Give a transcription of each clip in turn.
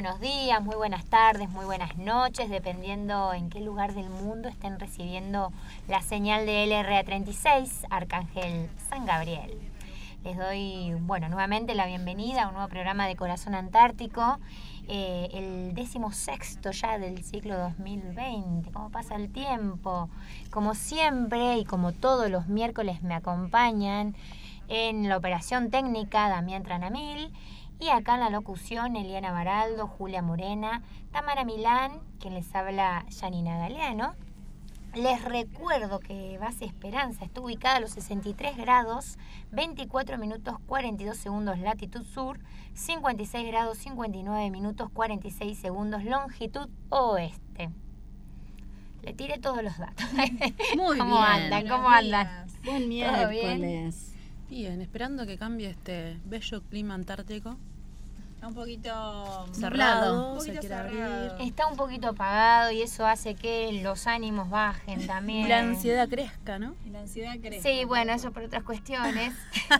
Buenos días, muy buenas tardes, muy buenas noches, dependiendo en qué lugar del mundo estén recibiendo la señal de LRA36, Arcángel San Gabriel. Les doy, bueno, nuevamente la bienvenida a un nuevo programa de Corazón Antártico, eh, el décimo sexto ya del ciclo 2020. ¿Cómo pasa el tiempo? Como siempre y como todos los miércoles me acompañan en la operación técnica Damián Tranamil y acá en la locución Eliana Baraldo, Julia Morena, Tamara Milán, quien les habla Janina Galeano. Les recuerdo que Base Esperanza está ubicada a los 63 grados, 24 minutos 42 segundos latitud sur, 56 grados 59 minutos 46 segundos longitud oeste. Le tiré todos los datos. Muy ¿Cómo bien. andan? ¿Cómo andan? Buen miércoles. Bien, esperando que cambie este bello clima antártico. Está un poquito Cerrado, un se poquito cerrado. abrir. Está un poquito apagado y eso hace que los ánimos bajen también. La ansiedad crezca, ¿no? Y la ansiedad crece. Sí, bueno, eso por otras cuestiones.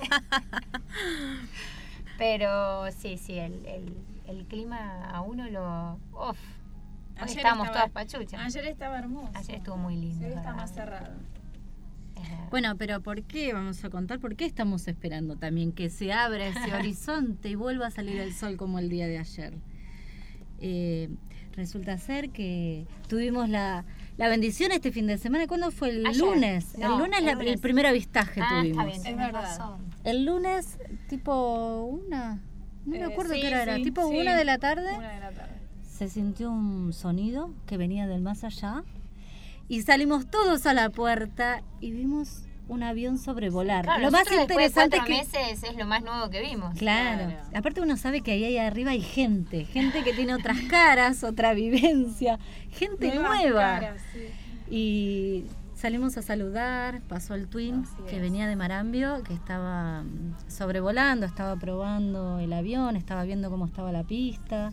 Pero sí, sí, el, el, el clima a uno lo... Uf, hoy Ayer estamos estaba- todas pachuchas. Ayer estaba hermoso. Ayer estuvo muy lindo. Hoy es está más cerrado. Bueno, pero ¿por qué? Vamos a contar por qué estamos esperando también que se abra ese horizonte y vuelva a salir el sol como el día de ayer. Eh, resulta ser que tuvimos la, la bendición este fin de semana. ¿Cuándo fue? El Ayer. lunes. No, el lunes, el la- lunes. el primer avistaje ah, tuvimos. está bien, Es verdad. razón. El lunes, tipo una. No me Eh, acuerdo sí, qué hora era. Tipo sí. una de la tarde. Una de la tarde. se sintió un sonido que venía del más allá y salimos todos a la puerta y vimos un avión sobrevolar. Claro, lo más después de interesante es que meses es lo más nuevo que vimos. Claro. Claro. Aparte uno sabe que ahí, ahí arriba hay gente, gente que tiene otras caras, otra vivencia, gente Nuevas nueva. caras, sí. Y salimos a saludar, pasó el Twin Así que es. venía de Marambio, que estaba mm, sobrevolando, estaba probando el avión, estaba viendo cómo estaba la pista.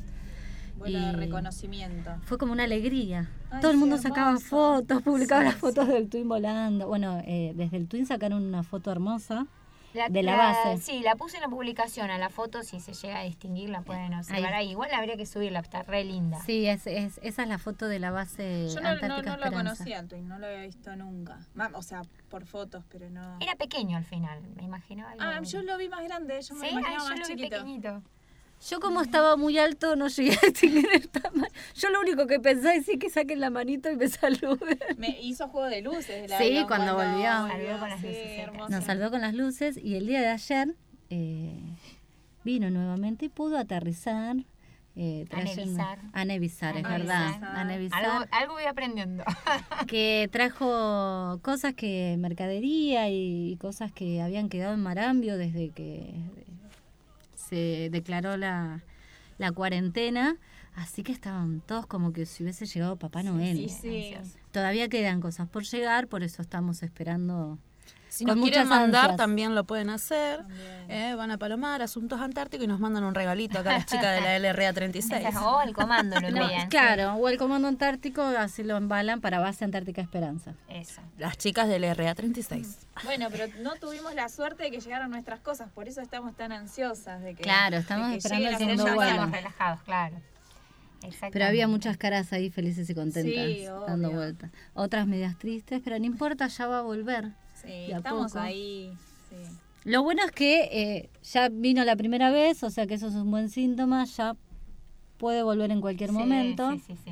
De Y- reconocimiento. Fue como una alegría. Ay, Todo el mundo sacaba hermoso. fotos, publicaba Sí, las fotos sí. del Twin volando. Bueno, eh, desde el Twin sacaron una foto hermosa. La- De la base. Sí, la puse en la publicación, a la foto, si se llega a distinguir, la pueden observar ahí. Igual habría que subirla, está re linda. Sí, es, es- esa es la foto de la base Yo no, no, Antártica no lo Esperanza. conocía al Twin, no lo había visto nunca. O sea, por fotos, pero no. Era pequeño al final, me imaginaba. algo- Ah, yo lo vi más grande, yo me Sí, lo ay, imaginaba yo más lo vi chiquito. pequeñito. Yo como estaba muy alto no llegué a distinguir el tamaño. Yo lo único que pensé es que saquen la manito y me saluden. Me hizo juego de luces. el Sí, avión cuando volvió. Saludó con las sí, luces. Nos saludó con las luces y el día de ayer eh, vino nuevamente y pudo aterrizar. Eh, A trayendo- nevisar. A nevisar, es A verdad. nevisar. A nevisar. Algo, algo voy aprendiendo. que trajo cosas que mercadería y cosas que habían quedado en Marambio desde que se declaró la, la cuarentena, así que estaban todos como que si hubiese llegado Papá Noel. Sí, sí. Todavía quedan cosas por llegar, por eso estamos esperando. Si nos quieren mandar, ansias. también lo pueden hacer. Eh, van a Palomar, Asuntos Antárticos y nos mandan un regalito acá a las chicas de la LRA 36. o el comando lo No, claro, o el Comando Antártico, así lo embalan para Base Antártica Esperanza. Eso. Las chicas de la LRA 36. Bueno, pero no tuvimos la suerte de que llegaran nuestras cosas, por eso estamos tan ansiosas de que Claro, estamos que esperando el segundo vuelo. relajados, claro. Pero había muchas caras ahí felices y contentas Sí, dando vueltas. Otras medias tristes, pero no importa, ya va a volver. Sí, estamos poco. ahí. Sí. Lo bueno es que eh, ya vino la primera vez, o sea que eso es un buen síntoma, ya puede volver en cualquier Sí, momento. Sí, sí, sí.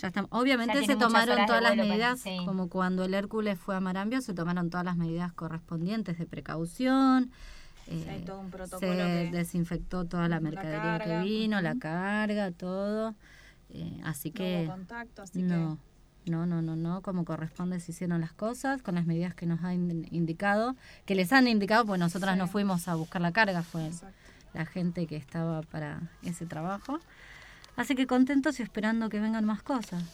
Ya está- Obviamente Ya se tomaron todas las para- medidas, sí. como cuando el Hércules fue a Marambio, se tomaron todas las medidas correspondientes de precaución. Hay eh, todo un protocolo se que- desinfectó toda la mercadería que vino, la carga, todo. Eh, así No que hubo contacto, así no, no, no, no, no, como corresponde se hicieron las cosas con las medidas que nos han in- indicado, que les han indicado, pues nosotras no fuimos a buscar la carga, fue. Exacto. la gente que estaba para ese trabajo. Así que contentos y esperando que vengan más cosas.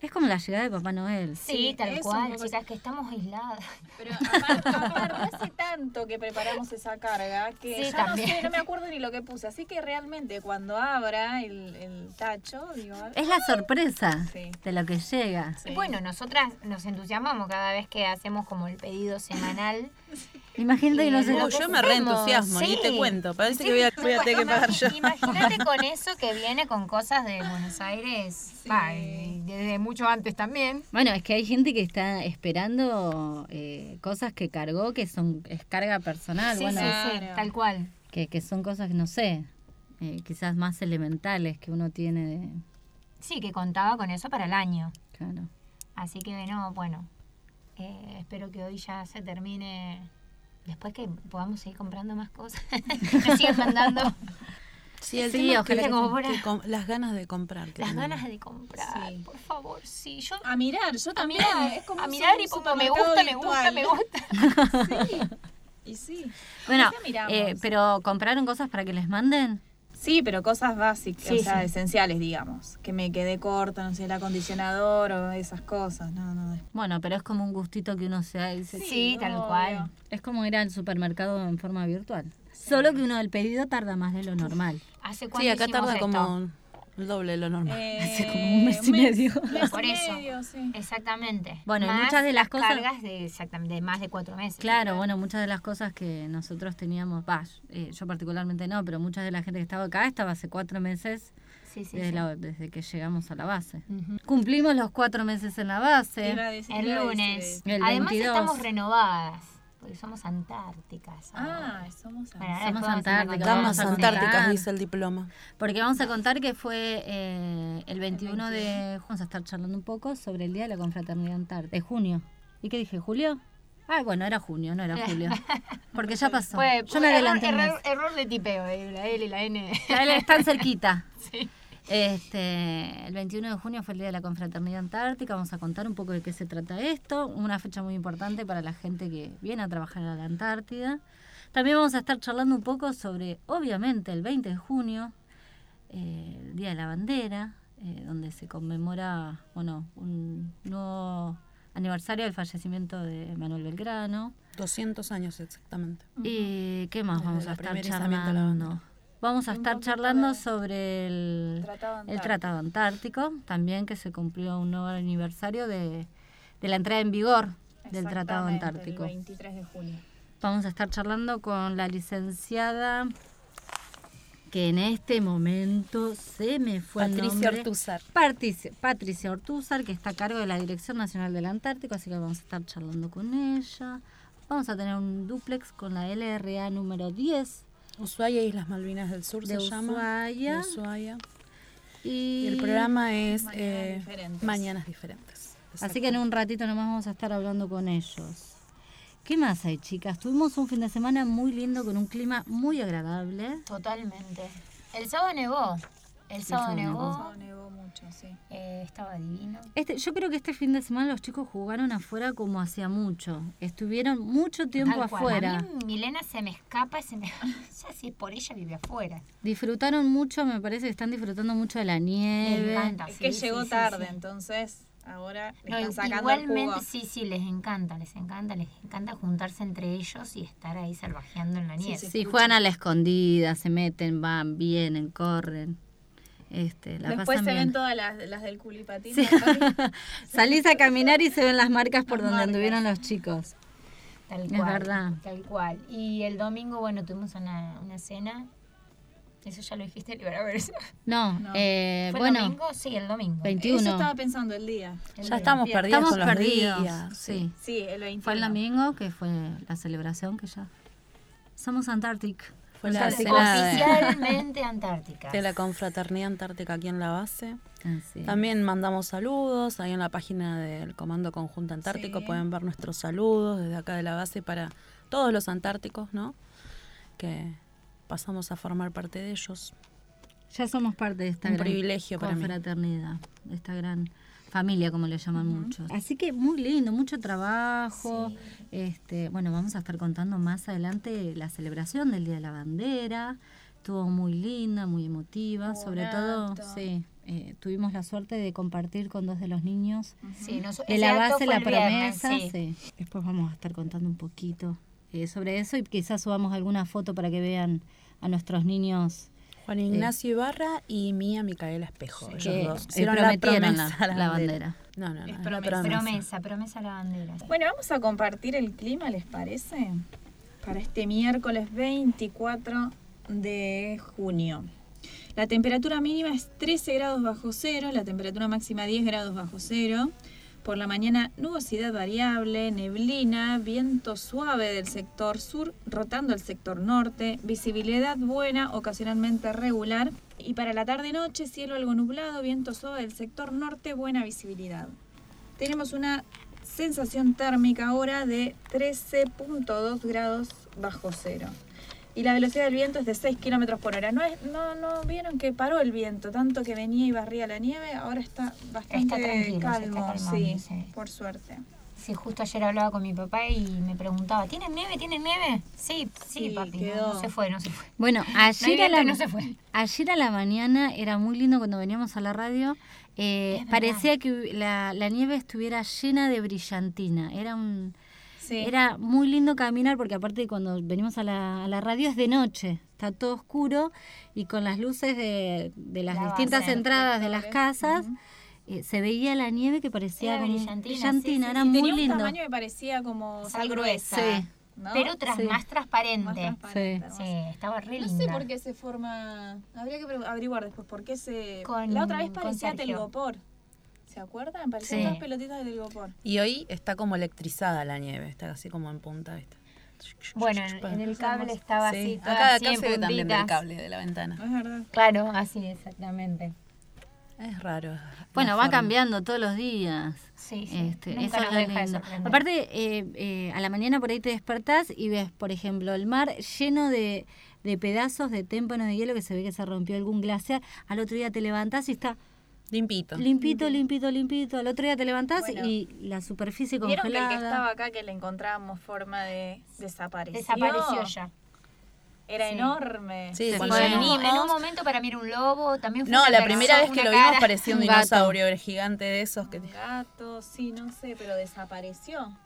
Es como la llegada de Papá Noel. Sí, Sí, tal cual, poco chicas, que estamos aisladas. Pero aparte, aparte, hace tanto que preparamos esa carga que Sí, ya también. no sé, no me acuerdo ni lo que puse. Así que realmente cuando abra el, el tacho, digo, Es la sorpresa Sí. de lo que llega. Sí. Y bueno, nosotras nos entusiasmamos cada vez que hacemos como el pedido semanal. Imagínate que no Y se lo Oh, yo me reentusiasmo, ni sí. te cuento. Parece Sí, que voy a, voy a tener que pagar yo. Imagínate con eso que viene con cosas de Buenos Aires, y desde mucho antes también. Bueno, es que hay gente que está esperando eh, cosas que cargó que son es carga personal, sí, bueno, sí, sí, Claro. tal cual. que, que son cosas que no sé, eh, quizás más elementales que uno tiene de, Sí, que contaba con eso para el año. claro. Así que no, bueno, eh, espero que hoy ya se termine. Después que podamos seguir comprando más cosas. Nos siguen mandando Sí, el Sí, que- que que com- las ganas de comprar. que las ganas de comprar. Sí. Por favor, sí. Yo a mirar, yo a también. mirar, es como a mirar y me gusta, me gusta, me gusta. Y sí. Bueno, eh, pero compraron cosas para que les manden. Sí, pero cosas básicas, Sí, o sea, sí. esenciales, digamos. Que me quedé corta, no sé, el acondicionador o esas cosas. No, no. Bueno, pero es como un gustito que uno se da y dice, Sí, tal obvio. cual. es como ir al supermercado en forma virtual. Solo que uno el pedido tarda más de lo normal. ¿Hace cuánto Sí, acá tarda esto? como el doble de lo normal. Hace Eh, como un mes y medio. mes Por y eso. medio, sí. Exactamente. Bueno, Más muchas de las cosas- cargas de, exactamente, de más de cuatro meses. Claro, bueno, muchas de las cosas que nosotros teníamos, va, eh, yo particularmente no, pero mucha de la gente que estaba acá estaba hace cuatro meses Sí, sí, desde, sí. la- desde que llegamos a la base. Cumplimos los cuatro meses en la base. Decir- El lunes. El Además 22. estamos renovadas, porque somos antárticas. Ah, somos Bueno, antárticas. Damas antárticas, dice el diploma. Porque vamos a contar que fue eh, el 21 de... Vamos a estar charlando un poco sobre el Día de la Confraternidad Antártica. De junio. ¿Y qué dije? ¿Julio? Ah, bueno, era junio, no era julio. Porque ya pasó. Fue, Yo me error, adelanté error, error de tipeo, eh, la L y la N. Ya él Están cerquita. Sí. Este, el 21 de junio fue el Día de la Confraternidad Antártica. Vamos a contar un poco de qué se trata esto. Una fecha muy importante para la gente que viene a trabajar a la Antártida. También vamos a estar charlando un poco sobre, obviamente, el 20 de junio, eh, el Día de la Bandera, eh, donde se conmemora, bueno, un nuevo aniversario del fallecimiento de Manuel Belgrano. 200 años exactamente. ¿Y qué más Desde vamos a estar charlando? Vamos a estar charlando de- sobre el, Tratado el Antártico. Tratado Antártico, también que se cumplió un nuevo aniversario de, de la entrada en vigor del Tratado Antártico. El 23 de julio. Vamos a estar charlando con la licenciada que en este momento se me fue el Patricia nombre. Ortúzar. Patricia, Patricia Ortúzar, que está a cargo de la Dirección Nacional del Antártico, así que vamos a estar charlando con ella. Vamos a tener un duplex con la LRA número 10 Ushuaia Islas Malvinas del Sur de se llama. Ushuaia. De Ushuaia. Y, Y el programa es Mañanas eh, diferentes. Mañanas Diferentes. Así que en un ratito nomás vamos a estar hablando con ellos. ¿Qué más hay, chicas? Tuvimos un fin de semana muy lindo con un clima muy agradable. Totalmente. El sábado nevó. El sábado sábado nevó. Mucho, sí. eh, estaba divino. Este, yo creo que este fin de semana los chicos jugaron afuera como hacía mucho. Estuvieron mucho tiempo Tal cual. afuera. A mí Milena se me escapa y se me... ya si es por ella vive afuera. Disfrutaron mucho, me parece que están disfrutando mucho de la nieve. encanta. Es Sí, que sí, llegó sí, tarde, sí. entonces ahora le No, están sacando el igualmente, jugo. sí, sí, les encanta, les encanta, les encanta juntarse entre ellos y estar ahí salvajeando en la nieve. Sí, juegan a la escondida, se meten, van, vienen, corren. Este, la Después pasan se bien. ven todas las, las del culipatín. Sí. Salís a caminar y se ven las marcas por donde marcas. anduvieron los chicos. Tal Es cual. verdad. Tal cual. Y el domingo, bueno, tuvimos una, una cena Eso ya lo dijiste, libera versión. No, No. eh, ¿Fue bueno, el domingo? Sí, el domingo. 21. Eso estaba pensando el día. El Ya día. estamos perdidos Estamos con los perdidos. días. Sí. Sí, el 21. Fue el domingo que fue la celebración que ya. Somos Antarctic. Fue la Oficialmente Antártica. de la confraternidad antártica aquí en la base. Así. También mandamos saludos ahí en la página del Comando Conjunto Antártico. Sí. Pueden ver nuestros saludos desde acá de la base para todos los antárticos, ¿no? Que pasamos a formar parte de ellos. Ya somos parte de esta Un gran privilegio para mí. confraternidad, de esta gran familia, como le llaman muchos. Así que muy lindo, mucho trabajo. Este, bueno, vamos a estar contando más adelante la celebración del Día de la Bandera. Estuvo muy linda, muy emotiva, sobre todo, sí. eh, tuvimos la suerte de compartir con dos de los niños Sí, nos- de la base viernes, Promesa. sí. sí. Después vamos a estar contando un poquito eh, sobre eso y quizás subamos alguna foto para que vean a nuestros niños Juan Ignacio Ibarra y Mía Micaela Espejo. ellos que dos. Hicieron la prometieron promesa la, a la bandera. No, no, no. Es es la promesa. Promesa, promesa a la bandera. Bueno, vamos a compartir el clima, ¿les parece? Para este miércoles 24 de junio. La temperatura mínima es 13 grados bajo cero, la temperatura máxima 10 grados bajo cero. Por la mañana nubosidad variable, neblina, viento suave del sector sur rotando el sector norte, visibilidad buena, ocasionalmente regular. Y para la tarde-noche cielo algo nublado, viento suave del sector norte, buena visibilidad. Tenemos una sensación térmica ahora de 13.2 grados bajo cero. Y la velocidad del viento es de 6 kilómetros por hora. No, es, no, no vieron que paró el viento, tanto que venía y barría la nieve, ahora está bastante Está calmo, está sí, sí. por suerte. Sí, justo ayer hablaba con mi papá y me preguntaba, ¿tienen nieve? ¿Tienen nieve? Sí, sí, Sí, papi. quedó. No se fue, no se fue. Bueno, No ayer a, la, y no se fue. ayer a la mañana era muy lindo cuando veníamos a la radio. eh, parecía que la, la nieve estuviera llena de brillantina. Era un Sí. era muy lindo caminar porque aparte cuando venimos a la, a la radio es de noche, está todo oscuro y con las luces de, de las La distintas base, entradas de las casas eh, se veía la nieve que parecía Era como brillantina, brillantina, sí, sí, era sí. muy Tenía un lindo. tamaño que parecía como Sal gruesa. Sí. ¿no? Pero tras, Sí. más transparente. Más transparente, Sí, estaba re No linda. sé por qué se forma. Habría que averiguar después por qué se. Con- la otra vez parecía telgopor. ¿Se acuerdan? Parecían Sí. todas pelotitas de telgopor. Y hoy está como electrizada la nieve, está así como en punta, ¿viste? Bueno, en, en el cable estaba Sí, así, toda acá, acá en se ve también del cable de la ventana. Es verdad. Claro, así exactamente. Es raro. Bueno, va forma. cambiando todos los días. Sí, sí. Este, Nunca eso nos es de lindo. sorprender. Aparte, eh, eh, a la mañana por ahí te despertás y ves, por ejemplo, el mar lleno de, de pedazos de témpano de hielo que se ve que se rompió algún glaciar. Al otro día te levantás y está Limpito. limpito, limpito, limpito. Al otro día te levantás Bueno. y la superficie ¿Vieron que el congelada. que estaba acá que le encontrábamos forma de desapareció? Desapareció ya. Era Sí. enorme. Sí, cuando fue. En un, venimos. en un momento para mí era un lobo, también fue No, la persona, primera vez que lo vimos parecía un dinosaurio, el gigante de esos que Un gato, sí, no sé, pero desapareció.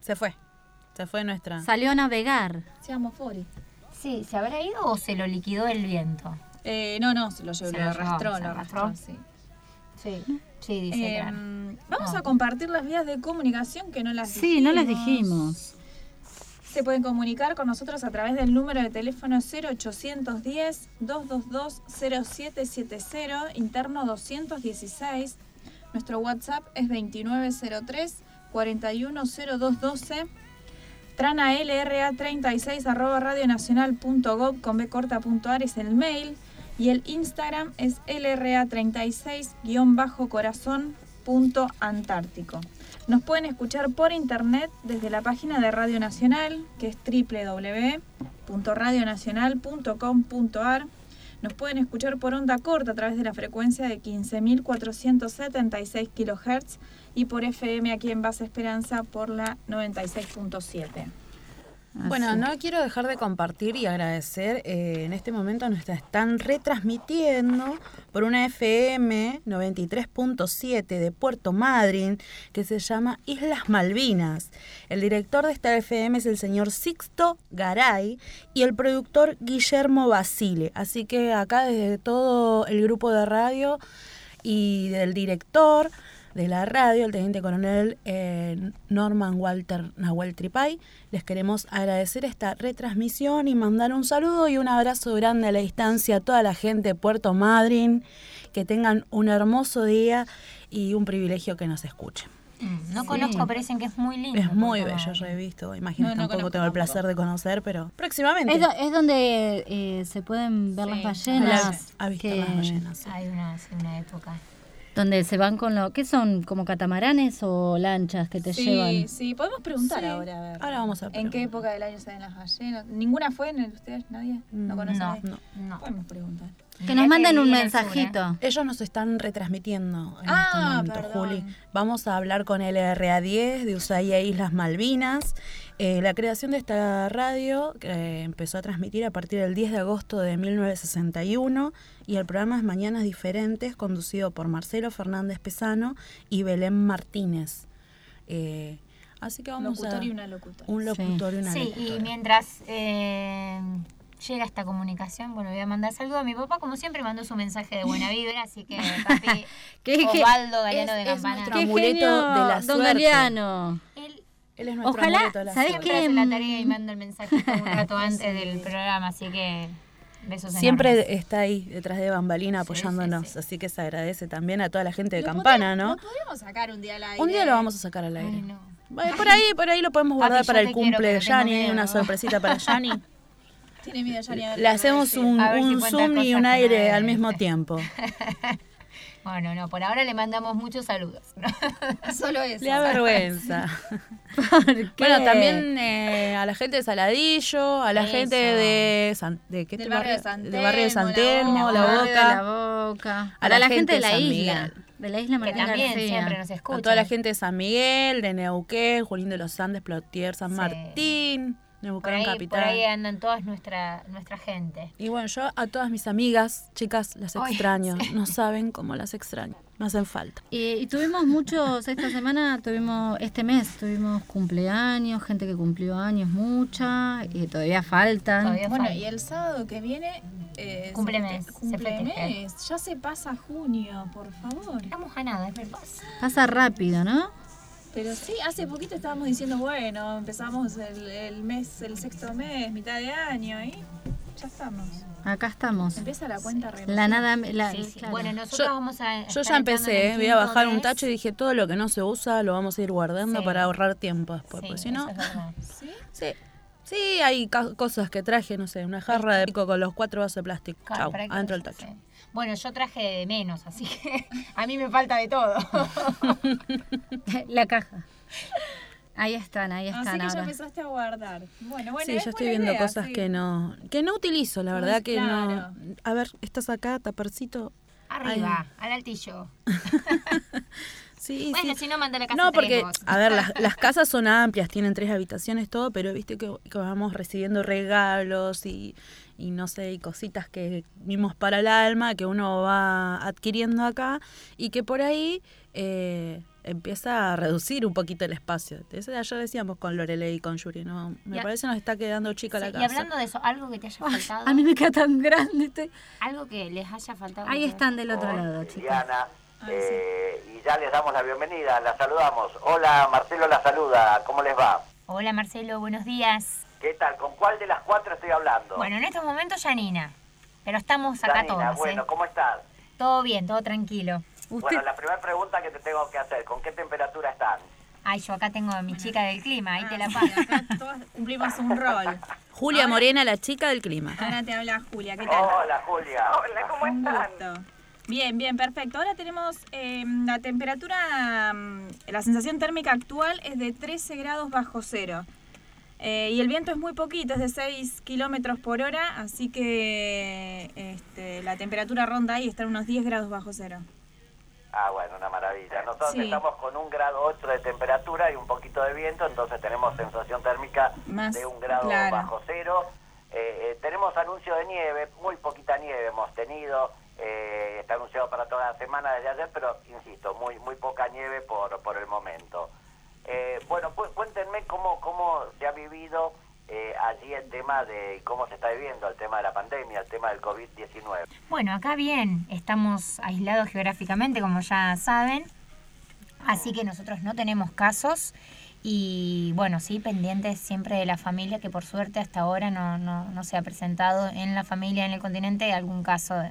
se fue. Se fue nuestra. Salió a navegar. Se llamó Fori. Sí, ¿se habrá ido o se lo liquidó el viento? Eh, no, no, se lo llevó, Se lo arrastró, lo arrastró. arrastró, sí. Sí, sí, dice Eh. Vamos No. a compartir las vías de comunicación que no las Sí, no las dijimos. Se pueden comunicar con nosotros a través del número de teléfono 0810-222-0770, interno 216. Nuestro WhatsApp es 2903-410212. Trana LRA36 arroba radionacional.gov con B corta punto ar es el mail. Y el Instagram es LRA36 guion bajo corazón punto antártico. Nos pueden escuchar por internet desde la página de Radio Nacional, que es www.radionacional.com.ar. Nos pueden escuchar por onda corta a través de la frecuencia de 15.476 kHz y por FM aquí en Base Esperanza por la 96.7. Bueno, no quiero dejar de compartir y agradecer. eh, en este momento nos están retransmitiendo por una FM 93.7 de Puerto Madryn que se llama Islas Malvinas. El director de esta FM es el señor Sixto Garay y el productor Guillermo Basile. Así que acá desde todo el grupo de radio y del director de la radio, el teniente coronel eh, Norman Walter Nahuel Tripay. Les queremos agradecer esta retransmisión y mandar un saludo y un abrazo grande a la distancia a toda la gente de Puerto Madryn. Que tengan un hermoso día y un privilegio que nos escuchen. Mm, No conozco, pero dicen que es muy lindo. Es muy bello, yo he visto, imagino No, no tampoco tengo el placer de conocer, pero próximamente. Es, do- es donde eh, se pueden ver Sí, las ballenas. Las- ha visto que- las ballenas. sí. Hay una, una época. Donde se van con lo. ¿Qué son? ¿Como catamaranes o lanchas que te sí, llevan? sí, podemos preguntar Sí. ahora, a ver. Ahora vamos a ¿En preguntar. qué época del año se ven las ballenas? ¿Ninguna fue en el, ustedes? ¿Nadie? ¿No conocen? No, no. Podemos preguntar. Que nos manden un en mensajito. Ellos nos están retransmitiendo en Ah, este momento, perdón. Juli. Vamos a hablar con el RA10 de Ushuaia e Islas Malvinas. Eh, la creación de esta radio eh, empezó a transmitir a partir del 10 de agosto de 1961 y el programa es Mañanas Diferentes, conducido por Marcelo Fernández Pesano y Belén Martínez. Eh, así que Un vamos locutor a... y una locutora. Un locutor y una Sí, locutora. y mientras eh, llega esta comunicación, bueno, voy a mandar saludo a mi papá, como siempre, mandó su mensaje de buena vibra, así que papi, ¿Qué- qué- Osvaldo Galeano de es Campana. nuestro ¡Qué amuleto genio, de la Don suerte. Galeano! Él Él es nuestro Ojalá, amuleto de la ¿sabés suerte. siempre qué? la tarea y manda el mensajito un rato antes del programa, así que besos enormes. Siempre está ahí detrás de Bambalina apoyándonos, sí, sí. así que se agradece también a toda la gente de Lo Campana, ¿no? Lo podríamos sacar un día al aire. Un día lo vamos a sacar al aire. Ay, no. Bueno, Por ahí, por ahí lo podemos guardar para el cumple de Yanni, una sorpresita para Yanni. Tiene miedo ya ni a ver Le hacemos un, A ver si un cuenta zoom y un aire al mismo tiempo. Bueno, no, por ahora le mandamos muchos saludos. Solo eso. Le da vergüenza. ¿Por qué? Bueno, también eh, a la gente de Saladillo, a la Eso. gente de, San, de, ¿qué Del te- barrio de San del barrio de San La Telmo, Boca. La Barrio Boca. la Boca. A Para la la, gente gente de la San isla. De la isla que también García. siempre nos escucha. A toda la gente de San Miguel, de Neuquén, Junín de los Andes, Plotier, San Sí. Martín, por Neuquén ahí, Capital. por ahí andan todas nuestra, nuestra gente. Y bueno, yo a todas mis amigas, chicas, las extraño. No saben cómo las extraño. Me hacen falta. Y, y tuvimos muchos, esta semana tuvimos, este mes tuvimos cumpleaños, gente que cumplió años, mucha, y todavía faltan. Todavía Bueno, falta. y el sábado que viene. Eh, Cumple se mes, feste- se Cumple festeja. mes. Ya se pasa junio, por favor. Estamos a nada, es verdad. Pasa rápido, ¿no? Pero sí, hace poquito estábamos diciendo, bueno, empezamos el, el mes, el sexto mes, mitad de año, y ya estamos. Acá estamos. Empieza la cuenta regresiva. La nada, la, Sí, sí. claro. Bueno, nosotros Yo- vamos a. Yo ya empecé, ¿eh? voy a bajar un tacho y dije todo lo que no se usa lo vamos a ir guardando Sí. para ahorrar tiempo después. Sí, porque si no. ¿Sí? sí, sí, hay ca- cosas que traje, no sé, una jarra de pico con los cuatro vasos de plástico. Claro, Chau, adentro del tacho. Bueno, yo traje de menos, así que a mí me falta de todo. la caja. Ahí están, ahí Así están que ya ahora. empezaste a guardar. Bueno, bueno. Sí, es yo estoy viendo idea, cosas sí. que no que no utilizo, la verdad que claro. no. A ver, estás acá, tapercito. Arriba, al altillo. Sí, Bueno, sí. si no, manda la casa No, porque, vos. a ver, las, las casas son amplias, tienen tres habitaciones, todo, pero viste que, que vamos recibiendo regalos y, y no sé, y cositas que vimos para el alma, que uno va adquiriendo acá y que por ahí eh, empieza a reducir un poquito el espacio. Eso ya decíamos con Lorelei y con Yuri, ¿no? Me Y a- parece nos está quedando chica Sí, la y casa. hablando de eso, algo que te haya Ay, faltado. a mí me queda tan grande. estoy- Algo que les haya faltado. Ahí están del otro lado, chicos. Liliana, Ah, eh, y ya les damos la bienvenida, la saludamos. Hola, Marcelo la saluda, ¿cómo les va? Hola Marcelo, buenos días. ¿Qué tal? ¿Con cuál de las cuatro estoy hablando? Bueno, en estos momentos Janina. Pero estamos acá Janina, todos. bueno, ¿eh? ¿cómo estás? Todo bien, todo tranquilo. Usted, Bueno, la primera pregunta que te tengo que hacer, ¿con qué temperatura están? Ay, yo acá tengo a mi chica del clima, ahí te la Ah, paso. sí, acá todas cumplimos un rol. Julia Morena, la chica del clima. Ahora te habla Julia, ¿qué tal? Hola, Julia. Hola, ¿cómo Un gusto. Bien, bien, perfecto. Ahora tenemos eh, la temperatura, mm, la sensación térmica actual es de 13 grados bajo cero. Eh, y el viento es muy poquito, es de 6 kilómetros por hora, así que este, la temperatura ronda ahí, está en unos 10 grados bajo cero. Ah, bueno, una maravilla. Nosotros Sí. estamos con un grado 8 de temperatura y un poquito de viento, entonces tenemos sensación térmica Más, de un grado claro. bajo cero. Eh, eh, tenemos anuncio de nieve, muy poquita nieve hemos tenido. eh, está anunciado para toda la semana desde ayer, pero insisto, muy muy poca nieve por, por el momento. Eh, bueno, cu- cuéntenme cómo, cómo se ha vivido eh, allí el tema de cómo se está viviendo el tema de la pandemia, el tema del COVID-19. Bueno, acá bien, estamos aislados geográficamente, como ya saben. Así que nosotros no tenemos casos y bueno, sí, pendientes siempre de la familia, que por suerte hasta ahora no, no, no se ha presentado en la familia, en el continente, algún caso de,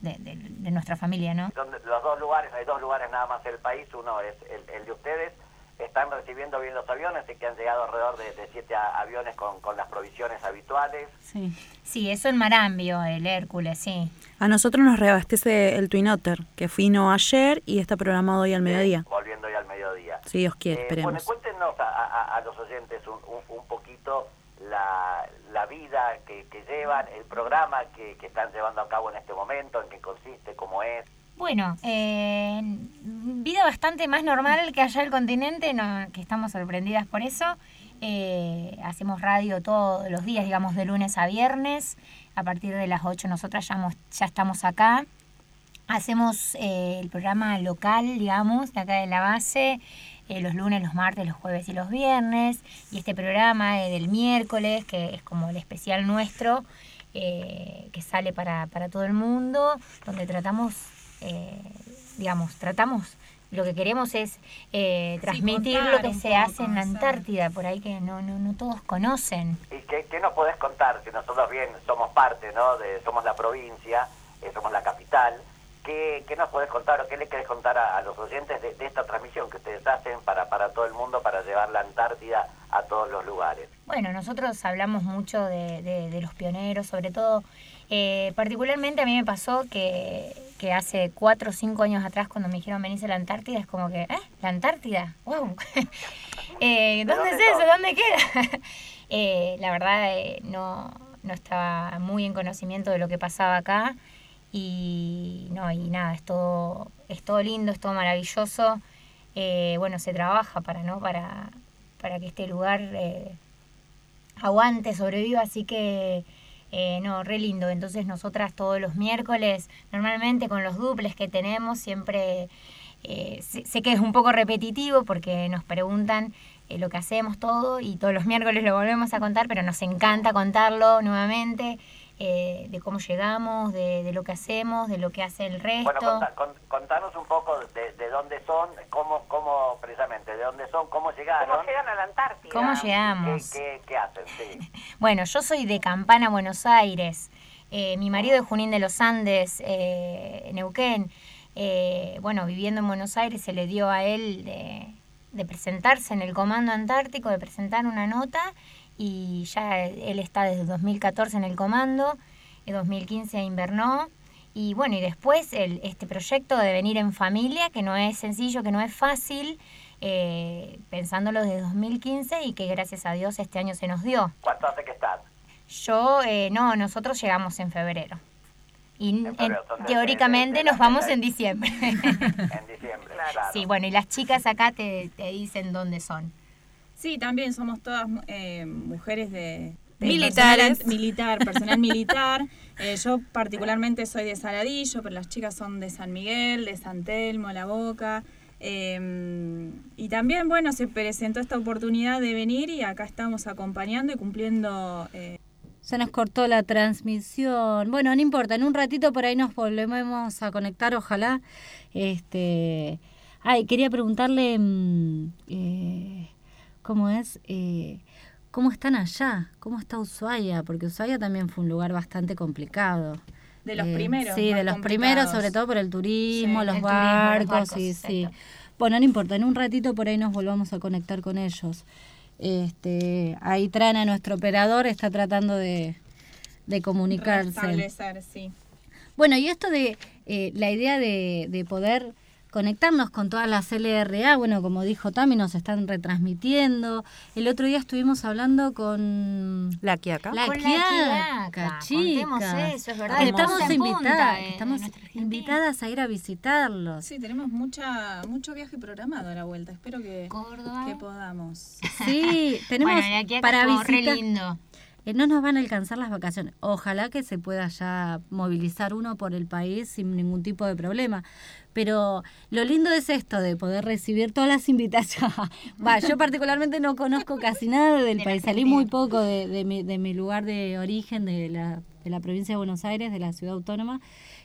de, de- de nuestra familia, ¿no? Los dos lugares, hay dos lugares nada más en el país, uno es el, el de ustedes, están recibiendo bien los aviones, y que han llegado alrededor de, de siete a- aviones con, con las provisiones habituales. Sí. Sí, eso en Marambio, el Hércules, sí. A nosotros nos reabastece el Twin Otter, que vino ayer y está programado hoy al mediodía. volviendo hoy al mediodía. Si Dios quiere, Eh, esperemos. bueno, cuéntenos a, a- a los oyentes un, un- un poquito la, la vida que, que llevan, el programa que, que están llevando a cabo en este momento, en qué consiste, cómo es. Bueno, eh, vida bastante más normal que allá el continente, no, que estamos sorprendidas por eso. Eh, hacemos radio todos los días, digamos, de lunes a viernes. A partir de las 8 nosotras ya, ya estamos acá. Hacemos eh, el programa local, digamos, de acá de la base, los lunes, los martes, los jueves y los viernes. Y este programa del miércoles, que es como el especial nuestro, que sale para, para todo el mundo, donde tratamos, eh, digamos, tratamos, lo que queremos es eh, transmitir contar lo que se hace en la. Antártida, por ahí que no, no, no todos conocen. ¿Y qué, qué nos podés contar? Que nosotros bien somos parte, ¿no? De, somos la provincia, eh, somos la capital. ¿Qué, qué nos podés contar o qué le querés contar a, a los oyentes de, de esta transmisión que ustedes hacen para, para todo el mundo, para llevar la Antártida a todos los lugares? Bueno, nosotros hablamos mucho de, de- de los pioneros, sobre todo, eh, particularmente a mí me pasó que, que hace cuatro o cinco años atrás cuando me dijeron venirse a la Antártida, es como que, ¿eh? ¿La Antártida? ¡Wow! eh, ¿Dónde es eso? ¿Dónde queda? Eh, la verdad eh, no, no estaba muy en conocimiento de lo que pasaba acá y no, y nada, es todo, es todo lindo, es todo maravilloso. Bueno, se trabaja para, ¿no? para, para que este lugar aguante, sobreviva, así que eh, no, re lindo. Entonces nosotras todos los miércoles, normalmente con los duples que tenemos, siempre eh, sé, sé que es un poco repetitivo porque nos preguntan eh, lo que hacemos todo y todos los miércoles lo volvemos a contar, pero nos encanta contarlo nuevamente. Eh, de cómo llegamos, de, de lo que hacemos, de lo que hace el resto. Bueno, conta- con- contanos un poco de, de dónde son, cómo, cómo precisamente, de dónde son, cómo llegaron. ¿Cómo llegan a la Antártida? ¿Cómo ¿Qué, llegamos? qué, qué hacen? Sí. Bueno, yo soy de Campana, Buenos Aires. Eh, mi marido es Junín de los Andes, eh, Neuquén. Eh, bueno, viviendo en Buenos Aires se le dio a él de, de presentarse en el Comando Antártico, de presentar una nota y ya él está desde 2014 en el comando, en 2015 invernó y bueno, y después el, este proyecto de venir en familia, que no es sencillo, que no es fácil, eh, pensándolo desde 2015 y que gracias a Dios este año se nos dio. ¿Cuánto hace que estás? Yo, eh, no, nosotros llegamos en febrero. Y En febrero, en- son de- teóricamente de- de la nos vamos en diciembre. En diciembre, claro. sí, bueno, y las chicas acá te, te dicen dónde son. Sí, también somos todas eh, mujeres de, de Militares. personal militar, personal militar. Eh, yo particularmente soy de Saladillo, pero las chicas son de San Miguel, de San Telmo, La Boca. Eh, y también, bueno, se presentó esta oportunidad de venir y acá estamos acompañando y cumpliendo eh, Se nos cortó la transmisión. Bueno, no importa, en un ratito por ahí nos volvemos a conectar, ojalá. Este, ay, quería preguntarle mm, cómo es, eh, cómo están allá, cómo está Ushuaia, porque Ushuaia también fue un lugar bastante complicado. de los Eh, primeros. Sí, de los primeros, sobre todo por el turismo, Sí, los, el turismo, los barcos, sí, sí. Bueno, no importa, en un ratito por ahí nos volvamos a conectar con ellos. Este, ahí Trana, nuestro operador, está tratando de, de comunicarse. Sí. Bueno, y esto de eh, la idea de, de poder conectarnos con todas las LRA, bueno, como dijo Tami, nos están retransmitiendo. El otro día estuvimos hablando con La Quiaca. la Con la Quiaca, chicas. eso, es verdad, estamos punta en punta invitadas, que de estamos invitadas a ir a visitarlos. Sí, tenemos mucha mucho viaje programado a la vuelta. Espero que, Córdoba. que podamos. Sí, tenemos bueno, acá para estuvo re visitar. lindo. Eh, no nos van a alcanzar las vacaciones. Ojalá que se pueda ya movilizar uno por el país sin ningún tipo de problema. Pero lo lindo es esto de poder recibir todas las invitaciones. Va, yo particularmente no conozco casi nada del De país. Salí muy poco de, de mi, de mi lugar de origen, de la, de la provincia de Buenos Aires, de la ciudad autónoma,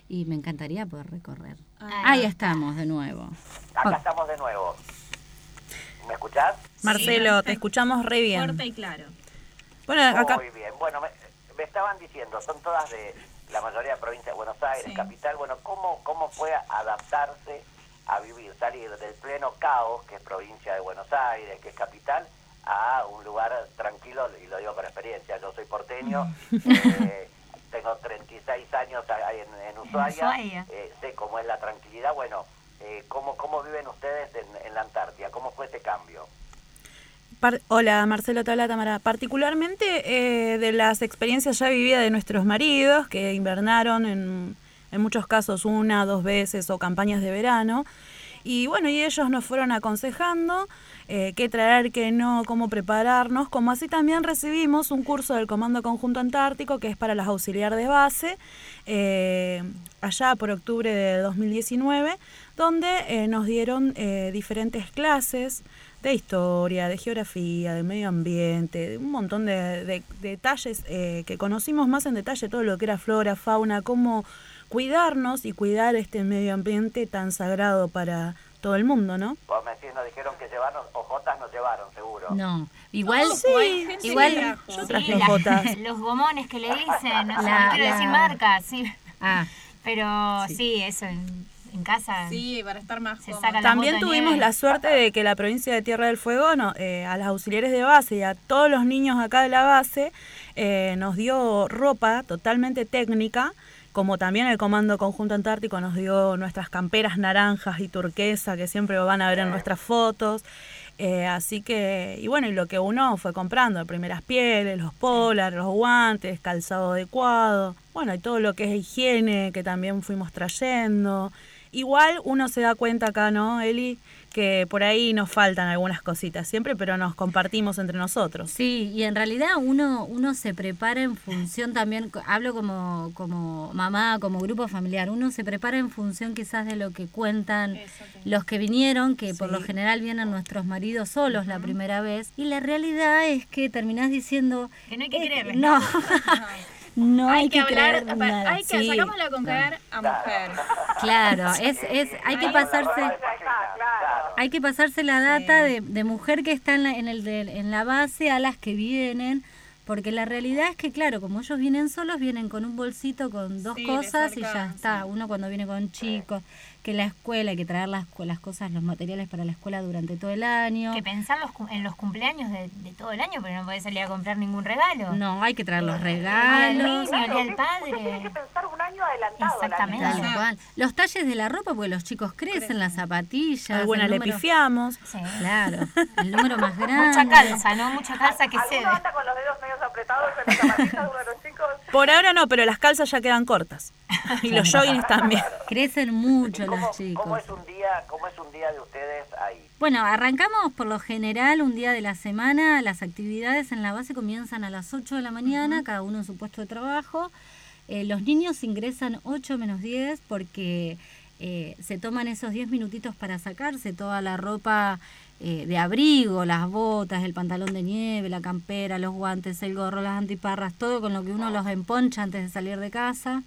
y me encantaría poder recorrer. Ahí estamos de nuevo. Acá estamos de nuevo. ¿Me escuchás? Marcelo, te escuchamos re bien. Fuerte y claro. Bueno, acá Muy bien. Bueno, me, me estaban diciendo, son todas de la mayoría de provincia de Buenos Aires, Sí. capital. Bueno, ¿cómo, ¿cómo fue adaptarse a vivir, salir del pleno caos, que es provincia de Buenos Aires, que es capital, a un lugar tranquilo? Y lo digo por experiencia, yo soy porteño, eh, tengo 36 años en, en Ushuaia, Ushuaia. eh, sé cómo es la tranquilidad. Bueno, eh, ¿cómo, ¿cómo viven ustedes en, en la Antártida? ¿Cómo fue ese cambio? Hola, Marcelo, te Tamara. Particularmente eh, de las experiencias ya vividas de nuestros maridos, que invernaron en, muchos casos una, dos veces o campañas de verano. Y bueno, y ellos nos fueron aconsejando eh, qué traer, qué no, cómo prepararnos, como así también recibimos un curso del Comando Conjunto Antártico, que es para las auxiliares de base, eh, allá por octubre de 2019, donde nos dieron diferentes clases de historia, de geografía, de medio ambiente, de un montón de, de- de detalles eh, que conocimos más en detalle todo lo que era flora, fauna, cómo cuidarnos y cuidar este medio ambiente tan sagrado para todo el mundo, ¿no? Vos me decís, nos dijeron que llevaron, ojotas nos llevaron, seguro. No, igual, Sí, igual, yo traje Sí, la- ojotas. los gomones que le dicen, no, sé, La- no quiero la- decir marcas, sí. ah, Pero sí, eso, en, casa Sí, para estar más se saca la También tuvimos la suerte de que la provincia de Tierra del Fuego, no, eh, a las auxiliares de base y a todos los niños acá de la base, eh, nos dio ropa totalmente técnica, como también el Comando Conjunto Antártico nos dio nuestras camperas naranjas y turquesa, que siempre van a ver en nuestras fotos. Eh, así que, y bueno, y lo que uno fue comprando, primeras pieles, los polar, los guantes, calzado adecuado, bueno, y todo lo que es higiene que también fuimos trayendo. Igual uno se da cuenta acá, ¿no, Eli? Que por ahí nos faltan algunas cositas siempre, pero nos compartimos entre nosotros. Sí, y en realidad uno, uno se prepara en función también, hablo como, como mamá, como grupo familiar, uno se prepara en función quizás de lo que cuentan los que vinieron, que por lo general vienen nuestros maridos solos la primera vez, y la realidad es que terminás diciendo... Que no hay que eh, no hay, que, hablar, creer pa- nada. hay que Sí, con a mujer. Claro, es, es, hay que pasarse... Hay que pasarse la data de, de mujer que está en la, en, el de- en la base a las que vienen, porque la realidad es que, claro, como ellos vienen solos, vienen con un bolsito con dos Sí, cosas y ya está. Uno cuando viene con chicos, que la escuela, hay que traer las, las cosas, los materiales para la escuela durante todo el año. Que pensar los en los cumpleaños de, de todo el año, pero no podés salir a comprar ningún regalo. No, hay que traer los Al niño, regalos. al día del padre. pensar un año adelantado. Exactamente. Los talles de la ropa, porque los chicos crecen, las zapatillas. Alguna el le pifiamos. Sí. Claro, el número más grande. Mucha calza, ¿no? Mucha calza que cede. con los dedos medio apretados en de uno de los chicos. Por ahora no, pero las calzas ya quedan cortas. Y los joggings también. Crecen mucho ¿Cómo, los chicos. ¿Cómo es un día, cómo es un día de ustedes ahí? Bueno, arrancamos por lo general un día de la semana. Las actividades en la base comienzan a las 8 de la mañana, cada uno en su puesto de trabajo. Eh, los niños ingresan 8 menos 10 porque eh, se toman esos 10 minutitos para sacarse toda la ropa eh, de abrigo, las botas, el pantalón de nieve, la campera, los guantes, el gorro, las antiparras, todo con lo que uno los emponcha antes de salir de casa.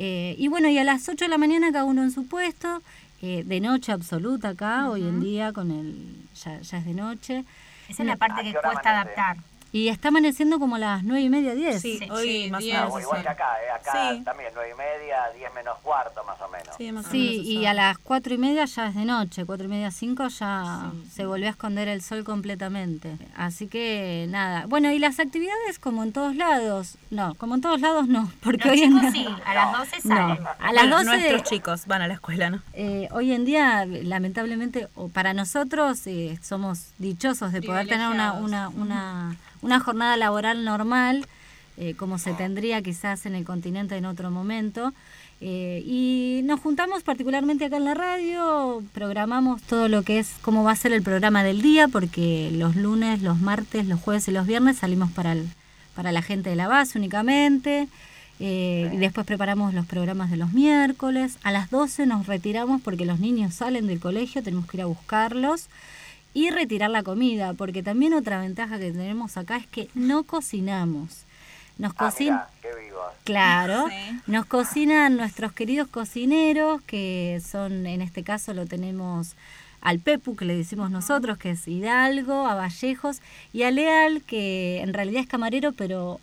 Eh, y bueno, y a las 8 de la mañana cada uno en su puesto, eh, de noche absoluta acá, hoy en día con el ya, ya es de noche. Esa es la parte que ¿A qué hora cuesta amanece? adaptar. Y está amaneciendo como las nueve y media, 10. Sí, Sí, hoy sí, más o diez, menos. Igual que acá, ¿eh? Acá Sí. también, nueve y media, diez menos cuarto más o menos. Sí, más o Sí, menos y eso. a las cuatro y media ya es de noche, cuatro y media, cinco ya se volvió a esconder el sol completamente. Así que nada, bueno, y las actividades como en todos lados, no, como en todos lados no, porque Los hoy en día... sí, a las 12 No, salen. a las Bueno, 12 Nuestros chicos van a la escuela, ¿no? Eh, hoy en día, lamentablemente, o para nosotros eh, somos dichosos de poder tener una, una, una, una jornada laboral normal, eh, como se tendría quizás en el continente en otro momento. Eh, y nos juntamos particularmente acá en la radio, programamos todo lo que es cómo va a ser el programa del día, porque los lunes, los martes, los jueves y los viernes salimos para, el- para la gente de la base únicamente. Eh, y después preparamos los programas de los miércoles. A las 12 nos retiramos porque los niños salen del colegio, tenemos que ir a buscarlos. Y retirar la comida, porque también otra ventaja que tenemos acá es que no cocinamos. Nos Ah, cocina. mirá, qué vivos. Claro, nos cocinan nuestros queridos cocineros, que son, en este caso lo tenemos al Pepu, que le decimos nosotros, que es Hidalgo, a Vallejos, y a Leal, que en realidad es camarero, pero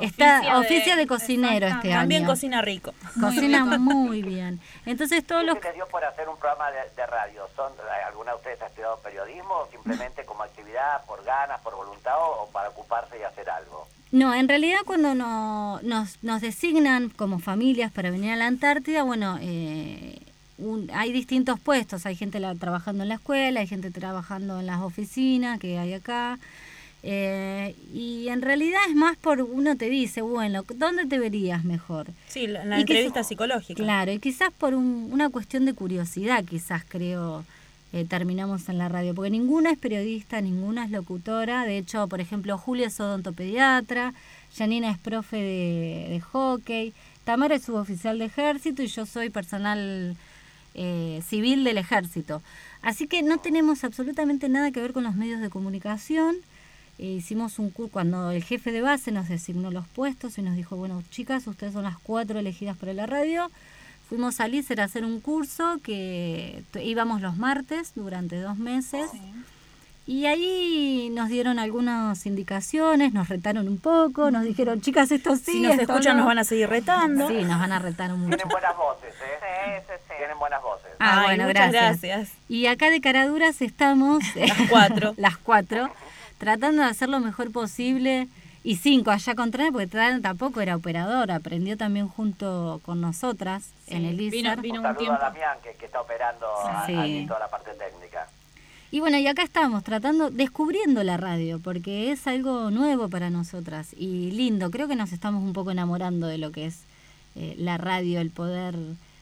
está oficia de, cocinero este año. También cocina rico. Cocina muy bien. Entonces todos los... ¿Qué dio por hacer un programa de, radio? ¿Son, ¿Alguna de ustedes ha estudiado periodismo o simplemente como actividad, por ganas, por voluntad o, para ocuparse y hacer algo? No, en realidad cuando no, nos, nos designan como familias para venir a la Antártida, bueno, eh, hay distintos puestos, hay gente trabajando en la escuela, hay gente trabajando en las oficinas que hay acá. Eh, y en realidad es más por uno te dice, bueno, ¿dónde te verías mejor? Sí, la, entrevista psicológica. Claro, y quizás por una cuestión de curiosidad, quizás creo, eh, terminamos en la radio, porque ninguna es periodista, ninguna es locutora. De hecho, por ejemplo, Julia es odontopediatra, Janina es profe de, de hockey, Tamara es suboficial de ejército y yo soy personal eh, civil del ejército. Así que no tenemos absolutamente nada que ver con los medios de comunicación. Eh, hicimos un curso cuando el jefe de base nos designó los puestos y nos dijo, bueno, chicas, ustedes son las cuatro elegidas para la radio. Fuimos a Lícer a hacer un curso que íbamos los martes durante dos meses. Y ahí nos dieron algunas indicaciones, nos retaron un poco, nos dijeron, chicas, esto sí. Si nos escuchan, nos van a seguir retando. Sí, nos van a retar mucho. Tienen buenas voces, ¿eh? Sí, sí, sí. Tienen buenas voces. Ah, bueno, gracias. Y acá de Caraduras estamos. las cuatro. las cuatro, tratando de hacer lo mejor posible. Y cinco allá con Tran, porque Tran tampoco era operador, aprendió también junto con nosotras en el ISAR. Vino, un, tiempo. a Damián, que, está operando sí. toda la parte técnica. Y bueno, y acá estamos tratando, descubriendo la radio, porque es algo nuevo para nosotras y lindo. Creo que nos estamos un poco enamorando de lo que es eh, la radio, el poder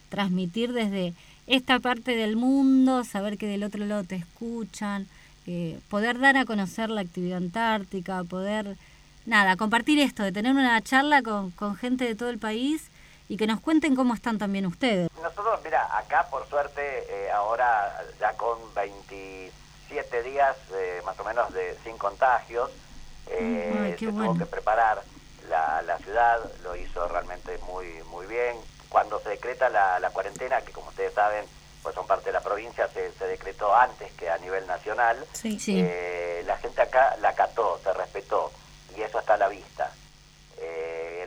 transmitir desde esta parte del mundo, saber que del otro lado te escuchan, eh, poder dar a conocer la actividad antártica, poder, nada, compartir esto, de tener una charla con, con gente de todo el país y que nos cuenten cómo están también ustedes. Nosotros, mira, acá por suerte, eh, ahora ya con 27 días eh, más o menos de sin contagios, eh, se tuvo que preparar la, la, ciudad, lo hizo realmente muy muy bien. Cuando se decreta la, la cuarentena, que como ustedes saben, pues son parte de la provincia, se, se decretó antes que a nivel nacional, sí, sí. la gente acá la acató, se respetó, y eso está a la vista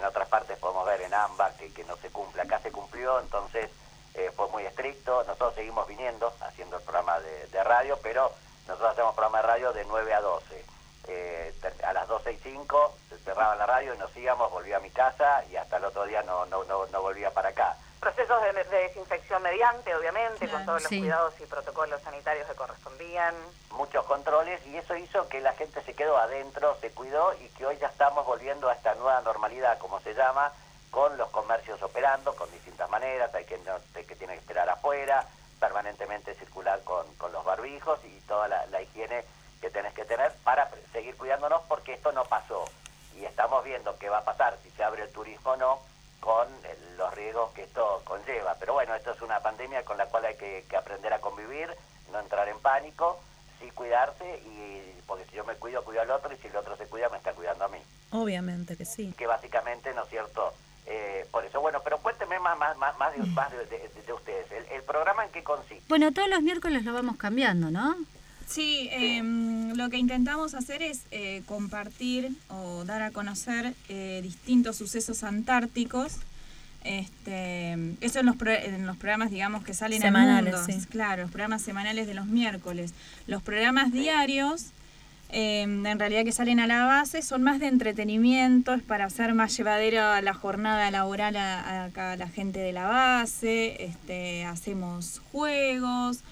en otras partes podemos ver en AMBA que, que no se cumple. Acá se cumplió, entonces eh, fue muy estricto. Nosotros seguimos viniendo haciendo el programa de, radio, pero nosotros hacemos programa de radio de 9 a 12. Eh, a las 12 y 5 se cerraba la radio y nos íbamos, volvía a mi casa y hasta el otro día no, no, no, no volvía para acá procesos de, desinfección mediante, obviamente, con todos los cuidados y protocolos sanitarios que correspondían. Muchos controles y eso hizo que la gente se quedó adentro, se cuidó y que hoy ya estamos volviendo a esta nueva normalidad, como se llama, con los comercios operando con distintas maneras, hay que, que tiene que esperar afuera, permanentemente circular con, con los barbijos y toda la, la higiene que tenés que tener para seguir cuidándonos porque esto no pasó y estamos viendo qué va a pasar si se abre el turismo o no con los riesgos que esto conlleva. Pero bueno, esto es una pandemia con la cual hay que, aprender a convivir, no entrar en pánico, sí cuidarse, y porque si yo me cuido, cuido al otro, y si el otro se cuida, me está cuidando a mí. Obviamente que sí. Que básicamente, ¿no es cierto? Eh, por eso, bueno, pero cuénteme más, más, más, más, de, ustedes. ¿El, ¿El programa en qué consiste? Bueno, todos los miércoles lo vamos cambiando, ¿no? Sí, em, lo que intentamos hacer es eh, compartir o dar a conocer eh, distintos sucesos antárticos. Este, eso en los, en los programas, digamos, que salen semanales, mundo. Claro, los programas semanales de los miércoles. Los programas diarios, em, en realidad que salen a la base, son más de entretenimiento, es para hacer más llevadera la jornada laboral a, a la gente de la base. Este, hacemos juegos.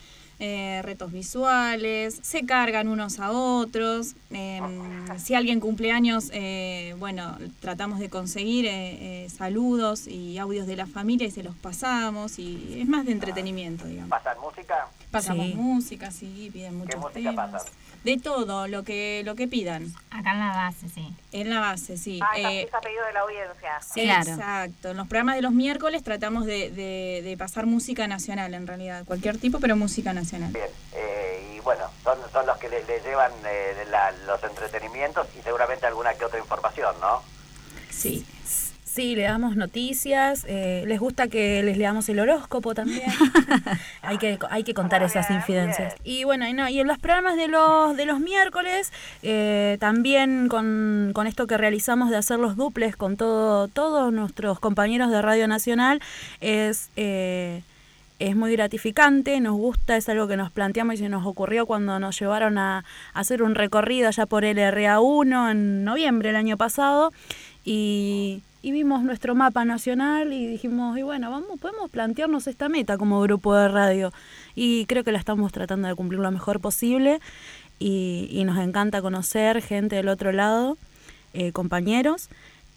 Eh, retos visuales, se cargan unos a otros. Em, si alguien cumple años, eh, bueno, tratamos de conseguir eh, saludos y audios de la familia y se los pasamos y es más de entretenimiento, digamos. ¿Pasan música? Pasamos música, sí, piden muchos temas. De todo, lo que lo que pidan. Acá en la base, sí. En la base, sí. Ah, eh, a pedido de la audiencia. Sí, claro. Exacto. En los programas de los miércoles tratamos de, de, pasar música nacional, en realidad. Cualquier tipo, pero música nacional. Bien. Eh, y bueno, son, son los que le, llevan eh, los entretenimientos y seguramente alguna que otra información, ¿no? Sí. Sí, le damos noticias, eh, les gusta que les leamos el horóscopo también. hay que hay que contar esas infidencias. Y bueno, y, no, y en los programas de los de los miércoles eh, también con, con, esto que realizamos de hacer los duples con todo todos nuestros compañeros de Radio Nacional es eh, es muy gratificante, nos gusta, es algo que nos planteamos y se nos ocurrió cuando nos llevaron a, hacer un recorrido allá por el RA1 en noviembre del año pasado y, vimos nuestro mapa nacional y dijimos, y bueno, vamos, podemos plantearnos esta meta como grupo de radio y creo que la estamos tratando de cumplir lo mejor posible y, y nos encanta conocer gente del otro lado, eh, compañeros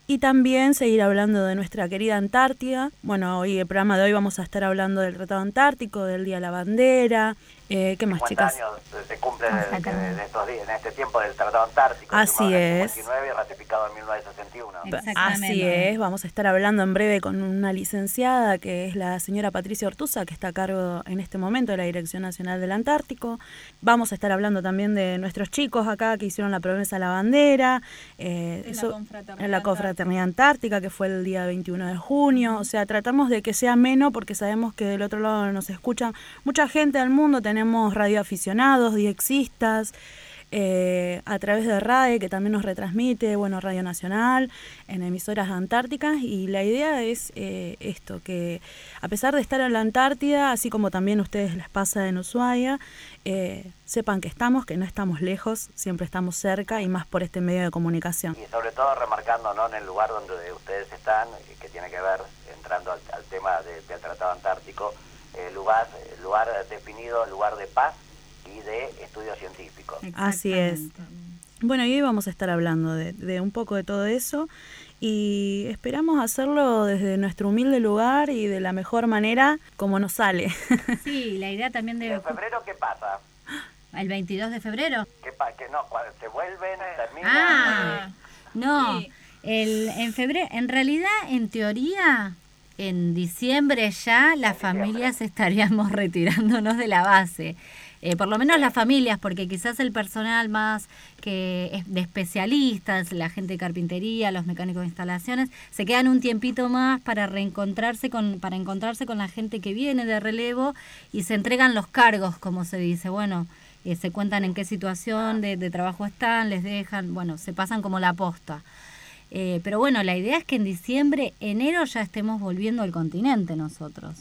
y también seguir hablando de nuestra querida Antártida. Bueno, hoy el programa de hoy vamos a estar hablando del Tratado Antártico, del Día de la Bandera. Eh, ¿Qué más, chicas? años se cumple en este tiempo del Tratado Antártico. Así es. ratificado en 1961. Así es. Vamos a estar hablando en breve con una licenciada que es la señora Patricia Ortuza, que está a cargo en este momento de la Dirección Nacional del Antártico. Vamos a estar hablando también de nuestros chicos acá que hicieron la promesa a la bandera. Eh, en, eso, en la confraternidad antártica, que fue el día 21 de junio. O sea, tratamos de que sea menos porque sabemos que del otro lado nos escuchan mucha gente del mundo. Tenemos tenemos radioaficionados, diexistas, eh, a través de RAE, que también nos retransmite, bueno, Radio Nacional, en emisoras antárticas, y la idea es eh, esto, que a pesar de estar en la Antártida, así como también ustedes les pasa en Ushuaia, eh, sepan que estamos, que no estamos lejos, siempre estamos cerca y más por este medio de comunicación. Y sobre todo remarcando ¿no? en el lugar donde ustedes están, que tiene que ver, entrando al, tema del Tratado Antártico, el lugar, lugar definido, lugar de paz y de estudios científicos. Así es. Bueno, y hoy vamos a estar hablando de, de, un poco de todo eso y esperamos hacerlo desde nuestro humilde lugar y de la mejor manera como nos sale. Sí, la idea también de... ¿En febrero qué pasa? ¿El 22 de febrero? ¿Qué pasa? Que no, se vuelven, terminan... Ah, no, el, en febrero, en realidad, en teoría, en diciembre ya las familias estaríamos retirándonos de la base. Eh, por lo menos las familias, porque quizás el personal más que es de especialistas, la gente de carpintería, los mecánicos de instalaciones, se quedan un tiempito más para reencontrarse con, para encontrarse con la gente que viene de relevo y se entregan los cargos, como se dice. Bueno, eh, se cuentan en qué situación de, de trabajo están, les dejan, bueno, se pasan como la posta. Eh, pero bueno, la idea es que en diciembre, enero ya estemos volviendo al continente nosotros.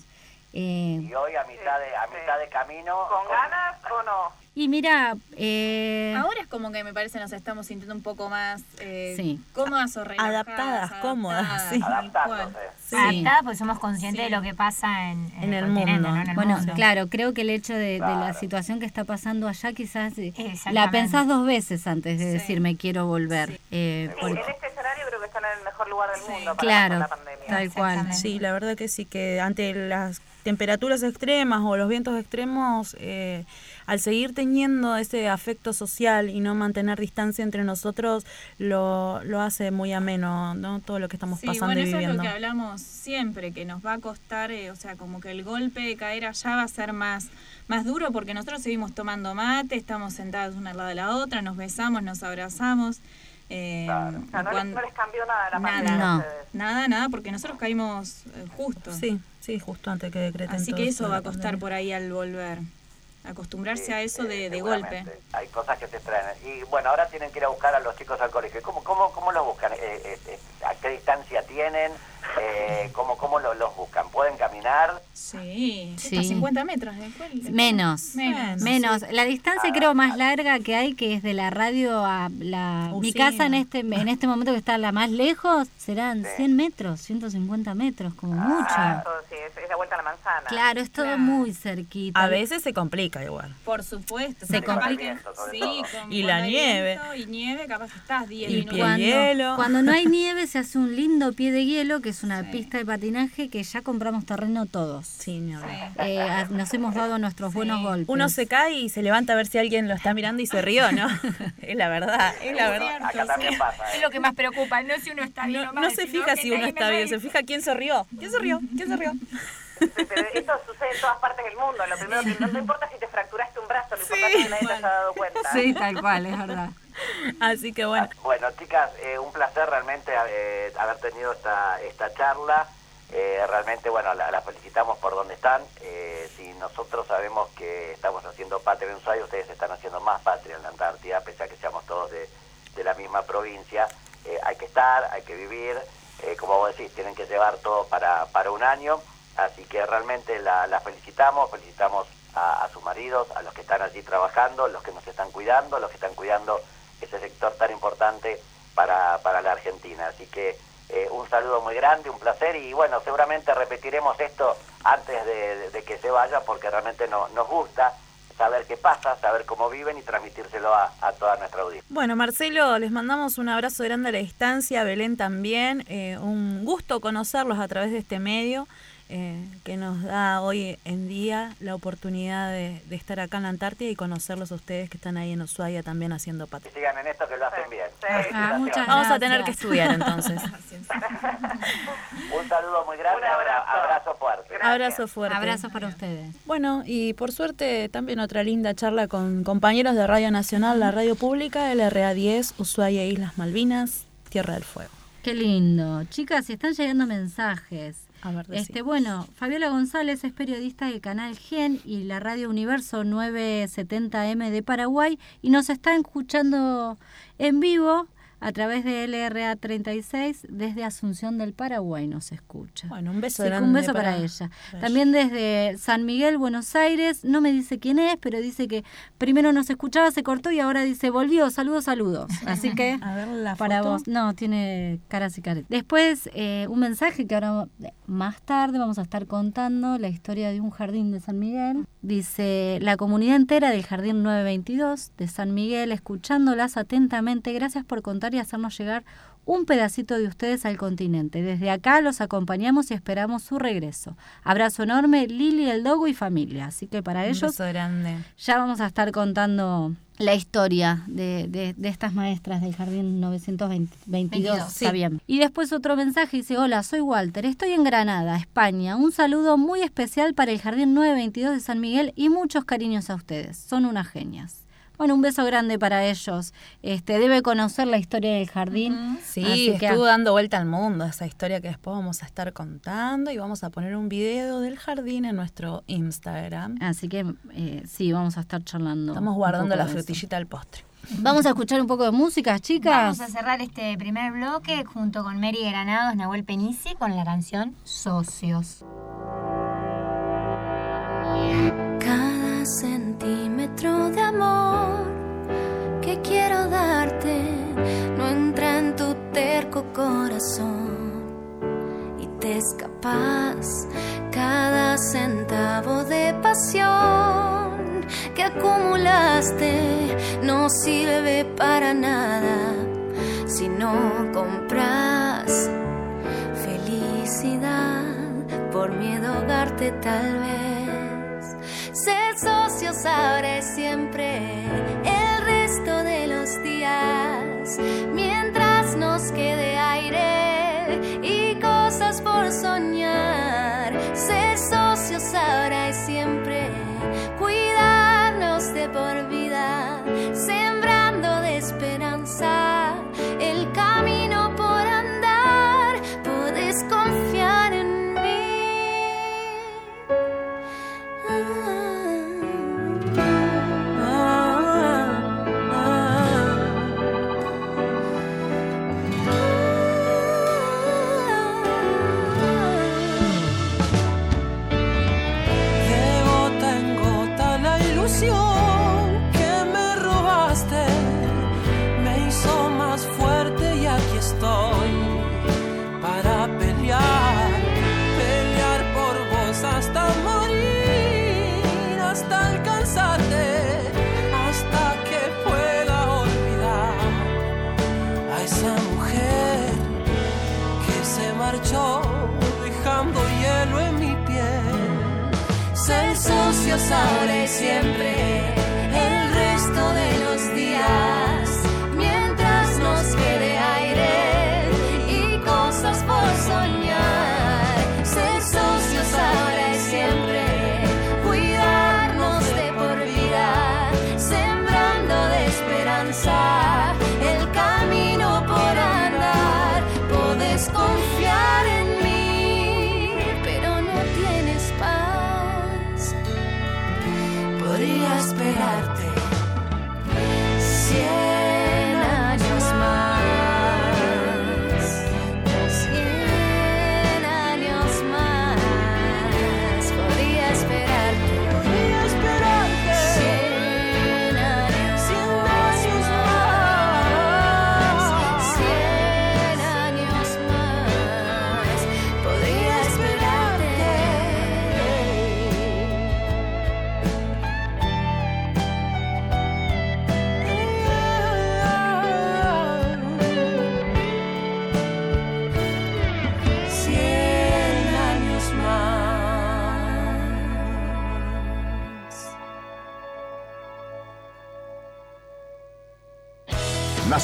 Eh, y hoy a mitad de, a mitad de camino... ¿Con ganas o no? Y mira, eh, ahora es como que me parece nos estamos sintiendo un poco más eh, cómodas o relajadas, adaptadas, cómodas, sí. sí. Adaptadas porque somos conscientes de lo que pasa en, en, el, mundo. bueno, claro, creo que el hecho de, la situación que está pasando allá quizás eh, la pensás dos veces antes de decir me quiero volver. Eh, En este escenario en el mejor lugar del mundo para claro, la pandemia. Tal cual. Sí, la verdad que sí, que ante las temperaturas extremas o los vientos extremos, eh, al seguir teniendo ese afecto social y no mantener distancia entre nosotros, lo, lo hace muy ameno, ¿no? Todo lo que estamos pasando bueno, y eso viviendo. es lo que hablamos siempre, que nos va a costar, eh, o sea, como que el golpe de caer allá va a ser más más duro porque nosotros seguimos tomando mate, estamos sentados una al lado de la otra, nos besamos, nos abrazamos. Eh, no, les cambió nada la nada, nada, nada, porque nosotros caímos eh, justo. Sí, sí, justo antes que decreten Así que eso va a costar por ahí al volver. Acostumbrarse a eso de, de golpe. Hay cosas que se traen. Y bueno, ahora tienen que ir a buscar a los chicos al colegio. ¿Cómo, cómo, cómo los buscan? Eh, ¿A qué distancia tienen? Eh, ¿Cómo, cómo lo, los buscan? ¿Pueden caminar? Sí, sí. 50 metros de Menos, menos. menos. La distancia Ah, creo más larga que hay, que es de la radio a la... Mi Usina. casa en este en este momento que está la más lejos, serán 100 metros, 150 metros, como mucho. Ah, todo, sí, es, es la vuelta a la manzana. Claro, es todo muy cerquita. A veces se complica igual. Por supuesto. Se capaz complica. que- Sí, con- Y la nieve. Y nieve, capaz estás 10 Y minutos. pie Cuando, hielo. cuando no hay nieve se hace un lindo pie de hielo, que es una pista de patinaje que ya compramos terreno todos. Sí, hablar. Eh, a- nos hemos dado nuestros buenos golpes. Uno se cae y se levanta a ver si alguien lo está mirando y se rió, ¿no? es la verdad, es la verdad. Acá también pasa. ¿eh? Es lo que más preocupa, no si uno está bien No, o mal, no se fija si uno está bien, se fija quién se rió. ¿Quién se rió? ¿Quién se rió? Pero esto sucede en todas partes del mundo. Lo primero que no, no importa si te fracturaste un brazo, lo importante es que nadie te haya dado cuenta. Sí, tal cual, es verdad. Así que bueno. Bueno, chicas, eh, un placer realmente eh, haber tenido esta, esta charla. Eh, realmente, bueno, la, felicitamos por donde están. si nosotros sabemos que estamos haciendo patria en Ushuaia, ustedes están haciendo más patria en la Antártida, pese a que seamos todos de, de la misma provincia. hay que estar, hay que vivir. como vos decís, tienen que llevar todo para, para un año. Así que realmente la, la felicitamos, felicitamos a, sus maridos, a los que están allí trabajando, los que nos están cuidando, los que están cuidando ese sector tan importante para, para la Argentina. Así que eh, un saludo muy grande, un placer y bueno, seguramente repetiremos esto antes de, que se vaya porque realmente no, nos gusta saber qué pasa, saber cómo viven y transmitírselo a, toda nuestra audiencia. Bueno, Marcelo, les mandamos un abrazo grande a la distancia, Belén también, eh, un gusto conocerlos a través de este medio. Eh, que nos da hoy en día la oportunidad de, estar acá en la Antártida y conocerlos a ustedes que están ahí en Ushuaia también haciendo patria. Sigan en esto que lo hacen bien. Ah, Vamos a tener que estudiar entonces. Un saludo muy grande, abrazo, abrazo fuerte. Abrazo fuerte. Abrazo para ustedes. Bueno, y por suerte también otra linda charla con compañeros de Radio Nacional, la radio pública, LRA 10, Ushuaia Islas Malvinas, Tierra del Fuego. Qué lindo. Chicas, están llegando mensajes este, bueno, Fabiola González es periodista del canal Gen y la radio Universo 970M de Paraguay y nos está escuchando en vivo a través de LRA 36 desde Asunción del Paraguay nos escucha. Bueno, un beso Un beso para, ella. También desde San Miguel, Buenos Aires, no me dice quién es, pero dice que primero nos escuchaba, se cortó y ahora dice volvió, saludos, saludos. Así que para vos, no, tiene caras y caretas. Después eh, un mensaje que ahora más tarde vamos a estar contando la historia de un jardín de San Miguel. Dice la comunidad entera del Jardín 922 de San Miguel, escuchándolas atentamente. Gracias por contar y hacernos llegar un pedacito de ustedes al continente. Desde acá los acompañamos y esperamos su regreso. Abrazo enorme, Lili, el Dogo y familia. Así que para ellos grande. ya vamos a estar contando la historia de, de, estas maestras del Jardín 922. Y después otro mensaje dice, hola, soy Walter, estoy en Granada, España. Un saludo muy especial para el Jardín 922 de San Miguel y muchos cariños a ustedes. Son unas genias. Bueno, un beso grande para ellos. Este, debe conocer la historia del jardín. Sí, estuvo dando vuelta al mundo esa historia que después vamos a estar contando y vamos a poner un video del jardín en nuestro Instagram. Así que eh, sí, vamos a estar charlando. Estamos guardando la frutillita del postre. Vamos a escuchar un poco de música, chicas. Vamos a cerrar este primer bloque junto con Mary Granados, Nahuel Penici, con la canción Socios. Cada centímetro de amor que quiero darte. No entra en tu terco corazón y te escapas cada centavo de pasión que acumulaste. No sirve para nada si no compras felicidad por miedo a ahogarte tal vez ser socios ahora siempre el resto de los días, mientras nos quede ahora y siempre,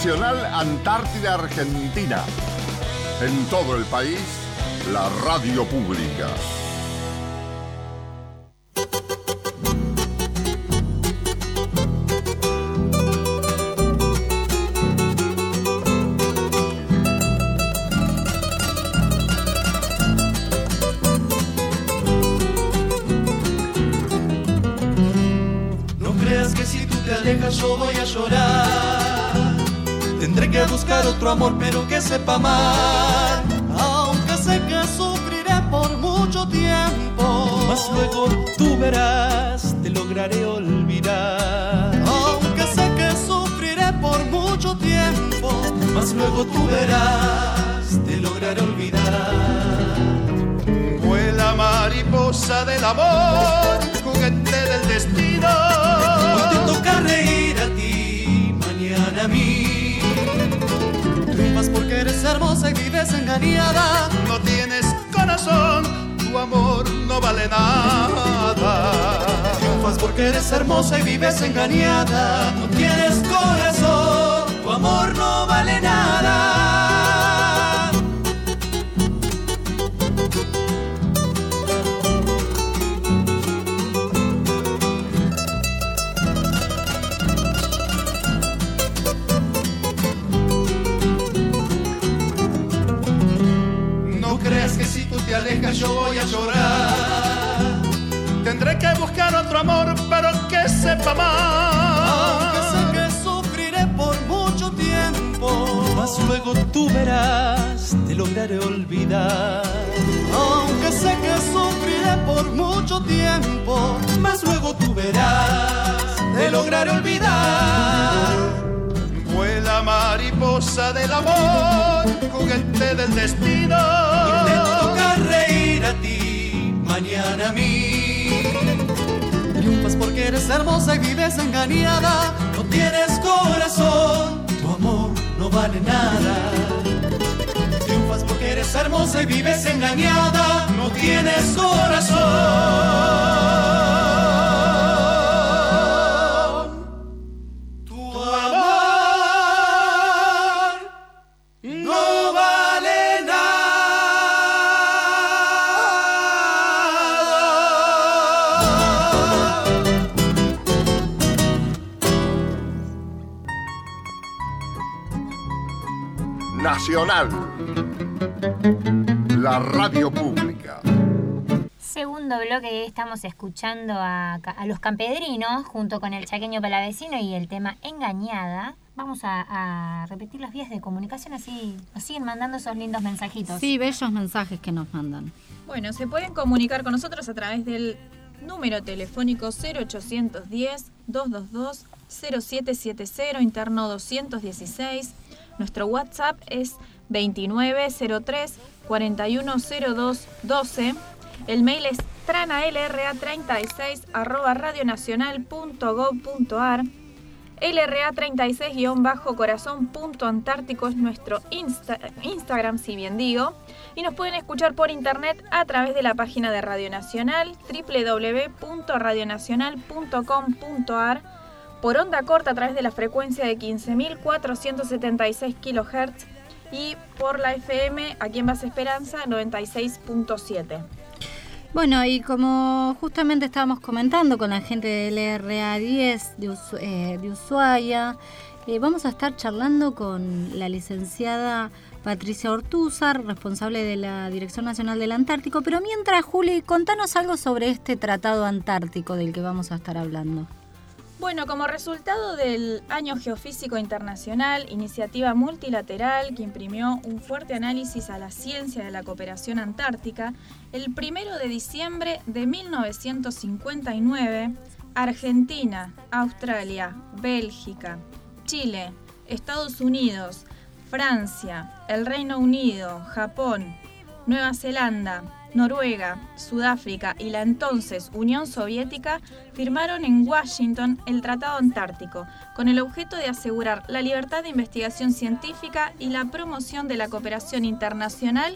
Nacional Antártida Argentina. En todo el país, la radio pública. Amor, pero que sepa amar. Aunque sé que sufriré por mucho tiempo. Mas luego tú verás, te lograré olvidar. Aunque sé que sufriré por mucho tiempo. Mas luego tú verás, te lograré olvidar. Vuela mariposa del amor, juguete del destino. Hoy te toca reír a ti, mañana a mí. Eres hermosa y vives engañada. No tienes corazón, tu amor no vale nada. Triunfas porque eres hermosa y vives engañada. No tienes corazón, tu amor no vale nada. Alejas yo voy a llorar. Tendré que buscar otro amor, pero que sepa Aunque más. sé que sufriré por mucho tiempo, mas luego tú verás, te lograré olvidar. Aunque sé que sufriré por mucho tiempo, mas luego tú verás, te lograré olvidar. Vuela mariposa del amor, juguete del destino. Reír a ti, mañana a mí. Triunfas porque eres hermosa y vives engañada. No tienes corazón, tu amor no vale nada. Triunfas porque eres hermosa y vives engañada. No tienes corazón. Nacional. La radio pública. Segundo bloque estamos escuchando a, los campedrinos junto con el chaqueño palavecino y el tema Engañada. Vamos a, a repetir las vías de comunicación así nos siguen mandando esos lindos mensajitos. Sí, bellos mensajes que nos mandan. Bueno, se pueden comunicar con nosotros a través del número telefónico 0810-222-0770, interno 216. Nuestro WhatsApp es 2903-410212. El mail es tranalra36 arroba radionacional.gov.ar. LRA36-corazón.antártico es nuestro Insta- Instagram, si bien digo. Y nos pueden escuchar por internet a través de la página de Radio Nacional, www.radionacional.com.ar, por onda corta a través de la frecuencia de 15.476 kHz y por la FM aquí en Base Esperanza 96.7. Bueno, y como justamente estábamos comentando con la gente del LRA10 de, eh, de Ushuaia, eh, vamos a estar charlando con la licenciada Patricia Ortúzar, responsable de la Dirección Nacional del Antártico. Pero mientras, Juli, contanos algo sobre este tratado antártico del que vamos a estar hablando. Bueno, como resultado del Año Geofísico Internacional, iniciativa multilateral que imprimió un fuerte análisis a la ciencia de la cooperación antártica, el primero de diciembre de 1959, Argentina, Australia, Bélgica, Chile, Estados Unidos, Francia, el Reino Unido, Japón, Nueva Zelanda, Noruega, Sudáfrica y la entonces Unión Soviética firmaron en Washington el Tratado Antártico, con el objeto de asegurar la libertad de investigación científica y la promoción de la cooperación internacional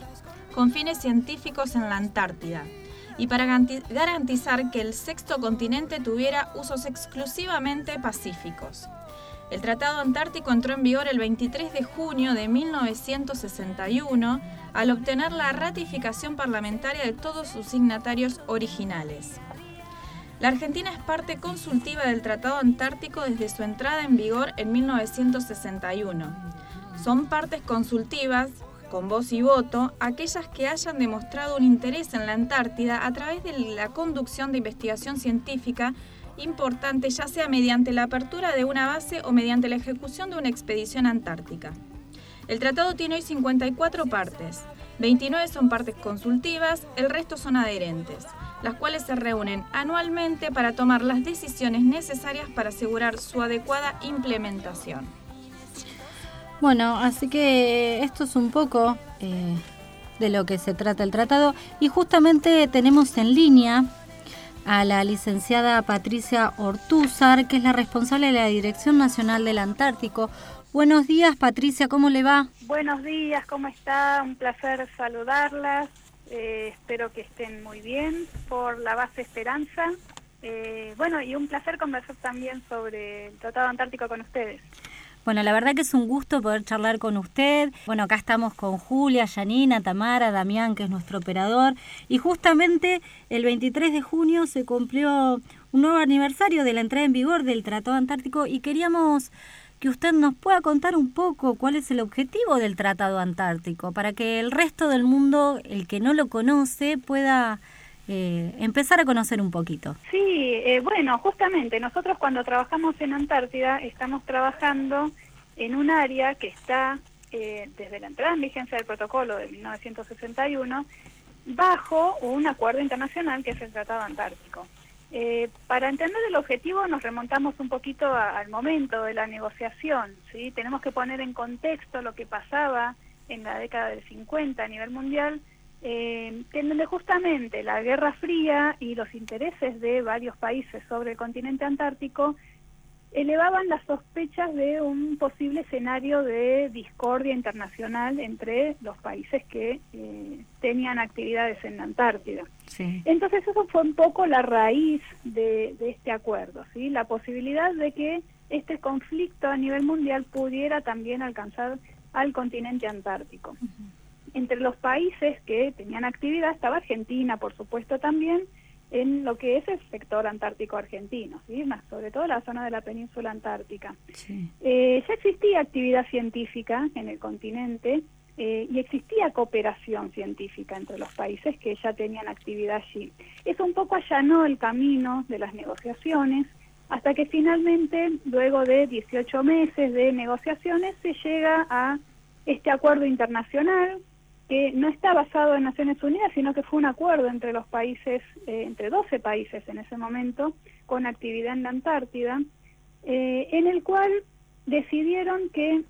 con fines científicos en la Antártida, y para garantizar que el sexto continente tuviera usos exclusivamente pacíficos. El Tratado Antártico entró en vigor el 23 de junio de 1961 al obtener la ratificación parlamentaria de todos sus signatarios originales. La Argentina es parte consultiva del Tratado Antártico desde su entrada en vigor en 1961. Son partes consultivas, con voz y voto, aquellas que hayan demostrado un interés en la Antártida a través de la conducción de investigación científica importante ya sea mediante la apertura de una base o mediante la ejecución de una expedición antártica. El tratado tiene hoy 54 partes, 29 son partes consultivas, el resto son adherentes, las cuales se reúnen anualmente para tomar las decisiones necesarias para asegurar su adecuada implementación. Bueno, así que esto es un poco eh, de lo que se trata el tratado y justamente tenemos en línea a la licenciada Patricia Ortúzar, que es la responsable de la Dirección Nacional del Antártico. Buenos días, Patricia, ¿cómo le va? Buenos días, ¿cómo está? Un placer saludarlas. Eh, espero que estén muy bien por la base Esperanza. Eh, bueno, y un placer conversar también sobre el Tratado Antártico con ustedes. Bueno, la verdad que es un gusto poder charlar con usted. Bueno, acá estamos con Julia, Janina, Tamara, Damián, que es nuestro operador. Y justamente el 23 de junio se cumplió un nuevo aniversario de la entrada en vigor del Tratado Antártico y queríamos que usted nos pueda contar un poco cuál es el objetivo del Tratado Antártico, para que el resto del mundo, el que no lo conoce, pueda eh, empezar a conocer un poquito. Sí, eh, bueno, justamente nosotros cuando trabajamos en Antártida estamos trabajando en un área que está eh, desde la entrada en vigencia del protocolo de 1961 bajo un acuerdo internacional que es el Tratado Antártico. Para entender el objetivo nos remontamos un poquito al momento de la negociación, ¿sí? Tenemos que poner en contexto lo que pasaba en la década del 50 a nivel mundial eh, en donde justamente la Guerra Fría y los intereses de varios países sobre el continente antártico elevaban las sospechas de un posible escenario de discordia internacional entre los países que eh, tenían actividades en la Antártida. Entonces eso fue un poco la raíz de, este acuerdo, ¿sí? la posibilidad de que este conflicto a nivel mundial pudiera también alcanzar al continente antártico entre los países que tenían actividad estaba Argentina, por supuesto, también en lo que es el sector antártico argentino, ¿sí? Más, sobre todo la zona de la península antártica. Eh, ya existía actividad científica en el continente eh, y existía cooperación científica entre los países que ya tenían actividad allí. Eso un poco allanó el camino de las negociaciones hasta que finalmente, luego de 18 meses de negociaciones, se llega a este acuerdo internacional que no está basado en Naciones Unidas, sino que fue un acuerdo entre los países, eh, entre 12 países en ese momento, con actividad en la Antártida, eh, en el cual decidieron que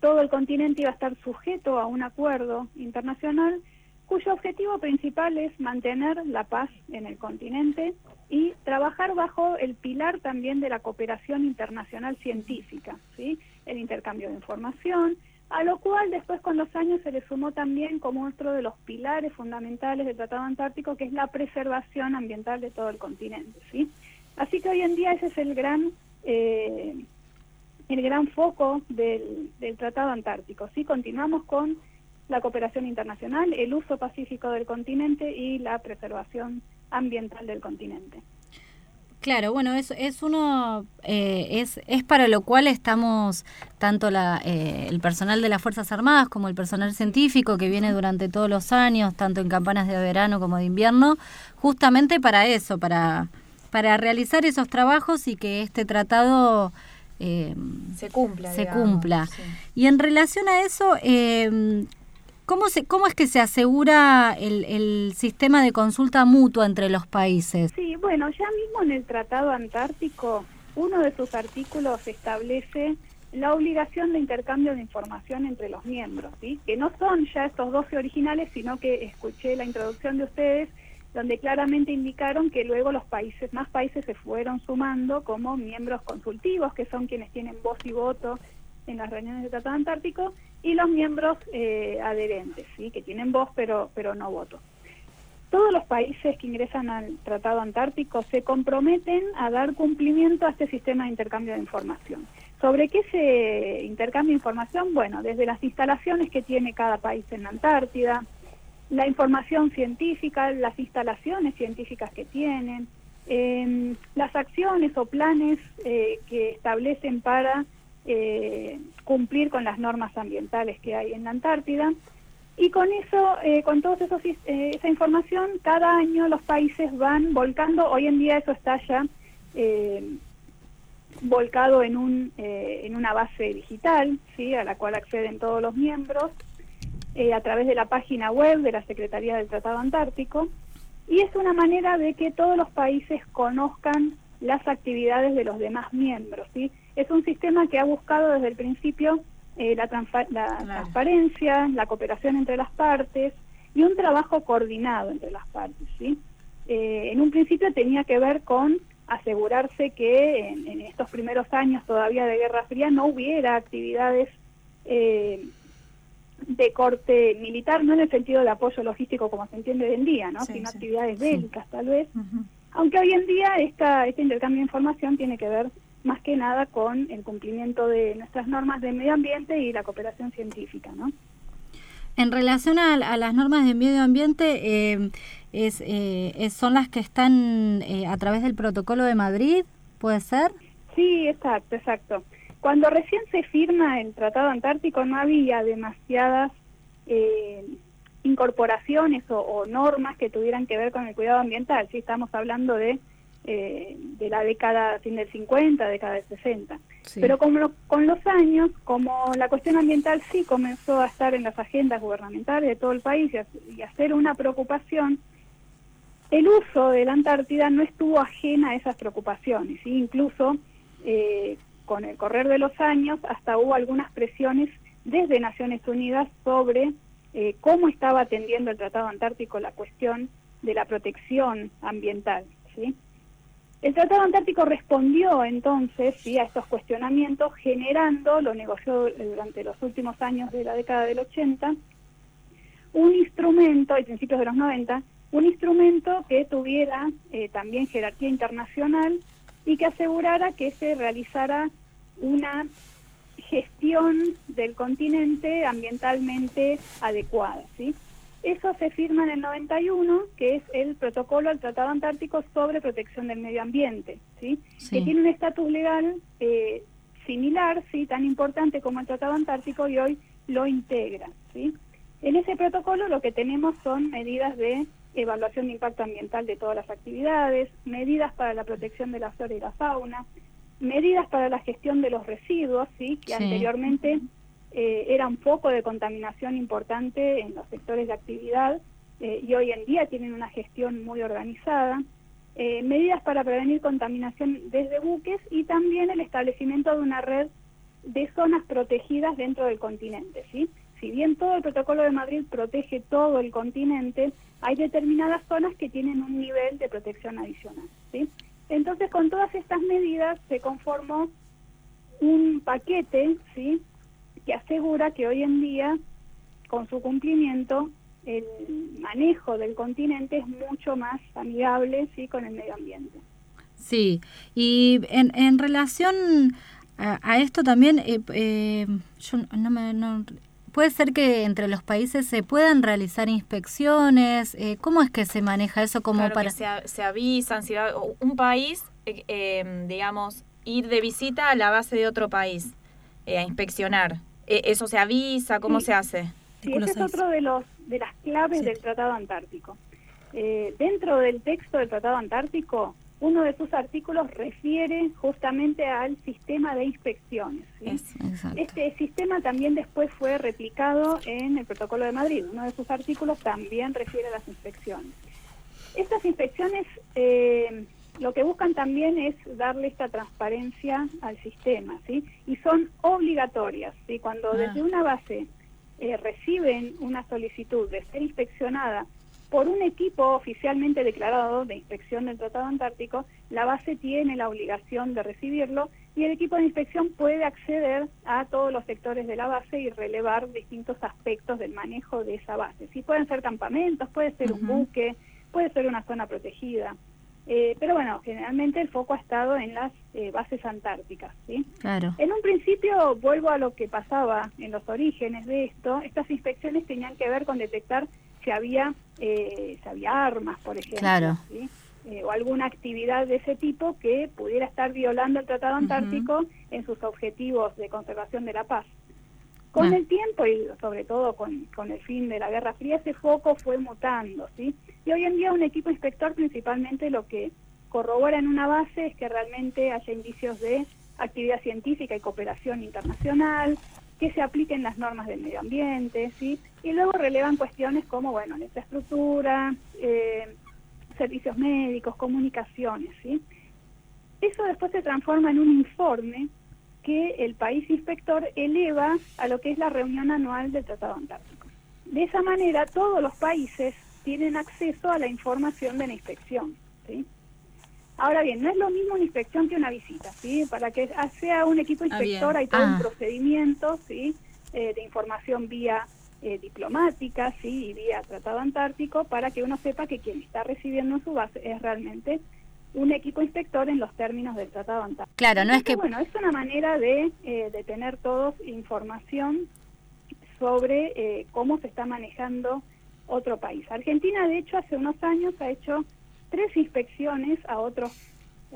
todo el continente iba a estar sujeto a un acuerdo internacional cuyo objetivo principal es mantener la paz en el continente y trabajar bajo el pilar también de la cooperación internacional científica, ¿sí? el intercambio de información, a lo cual después con los años se le sumó también como otro de los pilares fundamentales del Tratado Antártico, que es la preservación ambiental de todo el continente. ¿sí? Así que hoy en día ese es el gran, eh, el gran foco del, del Tratado Antártico. ¿sí? Continuamos con la cooperación internacional, el uso pacífico del continente y la preservación ambiental del continente. Claro, bueno, es, es uno, eh, es, es para lo cual estamos, tanto la, eh, el personal de las Fuerzas Armadas como el personal científico que viene durante todos los años, tanto en campanas de verano como de invierno, justamente para eso, para para realizar esos trabajos y que este tratado eh, se cumpla. Se cumpla. Y en relación a eso, eh, ¿cómo, se, ¿cómo es que se asegura el, el sistema de consulta mutua entre los países? Sí, bueno, ya mismo en el Tratado Antártico, uno de sus artículos establece la obligación de intercambio de información entre los miembros, ¿sí? que no son ya estos 12 originales, sino que escuché la introducción de ustedes donde claramente indicaron que luego los países, más países se fueron sumando como miembros consultivos, que son quienes tienen voz y voto en las reuniones del Tratado Antártico, y los miembros eh, adherentes, ¿sí? que tienen voz pero, pero no voto. Todos los países que ingresan al Tratado Antártico se comprometen a dar cumplimiento a este sistema de intercambio de información. ¿Sobre qué se intercambia información? Bueno, desde las instalaciones que tiene cada país en la Antártida, la información científica, las instalaciones científicas que tienen, em, las acciones o planes eh, que establecen para eh, cumplir con las normas ambientales que hay en la Antártida. Y con eso, eh, con toda esa información, cada año los países van volcando, hoy en día eso está ya volcado en, un, en una base digital, ¿sí? a la cual acceden todos los miembros, eh, a través de la página web de la Secretaría del Tratado Antártico y es una manera de que todos los países conozcan las actividades de los demás miembros. ¿sí? Es un sistema que ha buscado desde el principio eh, la, transparencia, la cooperación entre las partes y un trabajo coordinado entre las partes. ¿sí? Eh, en un principio tenía que ver con asegurarse que en, estos primeros años todavía de Guerra Fría no hubiera actividades eh, de corte militar, no en el sentido de apoyo logístico como se entiende hoy en día, ¿no? sino actividades bélicas tal vez. Aunque hoy en día esta, este intercambio de información tiene que ver más que nada con el cumplimiento de nuestras normas de medio ambiente y la cooperación científica. ¿no? En relación a, las normas de medio ambiente, eh, es, eh, son las que están eh, a través del protocolo de Madrid, ¿puede ser? Sí, exacto, exacto. Cuando recién se firma el Tratado Antártico no había demasiadas eh, incorporaciones o, normas que tuvieran que ver con el cuidado ambiental. Sí, estamos hablando de, eh, de la década fin del 50, década del 60. Pero con, con los años, como la cuestión ambiental sí comenzó a estar en las agendas gubernamentales de todo el país y a, ser una preocupación, el uso de la Antártida no estuvo ajena a esas preocupaciones. ¿sí? Incluso eh, con el correr de los años hasta hubo algunas presiones desde Naciones Unidas sobre eh, cómo estaba atendiendo el Tratado Antártico la cuestión de la protección ambiental. El Tratado Antártico respondió entonces a estos cuestionamientos generando, lo negoció durante los últimos años de la década del 80, un instrumento, a principios de los 90, un instrumento que tuviera eh, también jerarquía internacional y que asegurara que se realizara una gestión del continente ambientalmente adecuada. ¿sí? Eso se firma en el 91, que es el protocolo al Tratado Antártico sobre protección del medio ambiente, ¿sí? que tiene un estatus legal eh, similar, sí, tan importante como el Tratado Antártico y hoy lo integra. ¿sí? En ese protocolo lo que tenemos son medidas de evaluación de impacto ambiental de todas las actividades, medidas para la protección de la flora y la fauna, medidas para la gestión de los residuos, ¿sí? que anteriormente eh, era un foco de contaminación importante en los sectores de actividad eh, y hoy en día tienen una gestión muy organizada, eh, medidas para prevenir contaminación desde buques y también el establecimiento de una red de zonas protegidas dentro del continente. ¿sí? Si bien todo el protocolo de Madrid protege todo el continente, hay determinadas zonas que tienen un nivel de protección adicional. ¿sí? Entonces, con todas estas medidas se conformó un paquete ¿sí? que asegura que hoy en día, con su cumplimiento, el manejo del continente es mucho más amigable ¿sí? con el medio ambiente. Sí, y en, en relación a, esto también, eh, eh, yo no me, no, ¿Puede ser que entre los países se puedan realizar inspecciones? Eh, ¿Cómo es que se maneja eso como para...? se, avisan, si va un país, eh, em, digamos, ir de visita a la base de otro país eh, a inspeccionar. ¿Eso se avisa? ¿Cómo se hace? Sí, ese es otro de, los, de las claves del Tratado Antártico. dentro del texto del Tratado Antártico uno de sus artículos refiere justamente al sistema de inspecciones. este sistema también después fue replicado en el Protocolo de Madrid. Uno de sus artículos también refiere a las inspecciones. Estas inspecciones eh, lo que buscan también es darle esta transparencia al sistema, ¿sí? Y son obligatorias, ¿sí? Cuando ah. desde una base eh, reciben una solicitud de ser inspeccionada por un equipo oficialmente declarado de inspección del Tratado Antártico, la base tiene la obligación de recibirlo y el equipo de inspección puede acceder a todos los sectores de la base y relevar distintos aspectos del manejo de esa base. Sí, pueden ser campamentos, puede ser un buque, puede ser una zona protegida. Eh, pero bueno, generalmente el foco ha estado en las eh, bases antárticas. ¿sí? Claro. En un principio, vuelvo a lo que pasaba en los orígenes de esto, estas inspecciones tenían que ver con detectar si había, eh, si había armas, por ejemplo, claro. o alguna actividad de ese tipo que pudiera estar violando el Tratado Antártico en sus objetivos de conservación de la paz. Con el tiempo y sobre todo con, con el fin de la Guerra Fría, ese foco fue mutando, ¿sí? Y hoy en día un equipo inspector principalmente lo que corrobora en una base es que realmente haya indicios de actividad científica y cooperación internacional, que se apliquen las normas del medio ambiente, ¿sí? Y luego relevan cuestiones como, bueno, la infraestructura, eh, servicios médicos, comunicaciones, ¿sí? Eso después se transforma en un informe que el país inspector eleva a lo que es la reunión anual del Tratado Antártico. De esa manera, todos los países tienen acceso a la información de la inspección. ¿sí? Ahora bien, no es lo mismo una inspección que una visita. ¿sí? Para que sea un equipo ah, inspector hay todo un ah. procedimiento ¿sí? Eh, de información vía eh, diplomática ¿sí? y vía Tratado Antártico para que uno sepa que quien está recibiendo en su base es realmente un equipo inspector en los términos del Tratado Antártico. Claro, no es que... Bueno, es una manera de, eh, de tener todos información sobre cómo se está manejando otro país. Argentina, de hecho, hace unos años ha hecho tres inspecciones a otros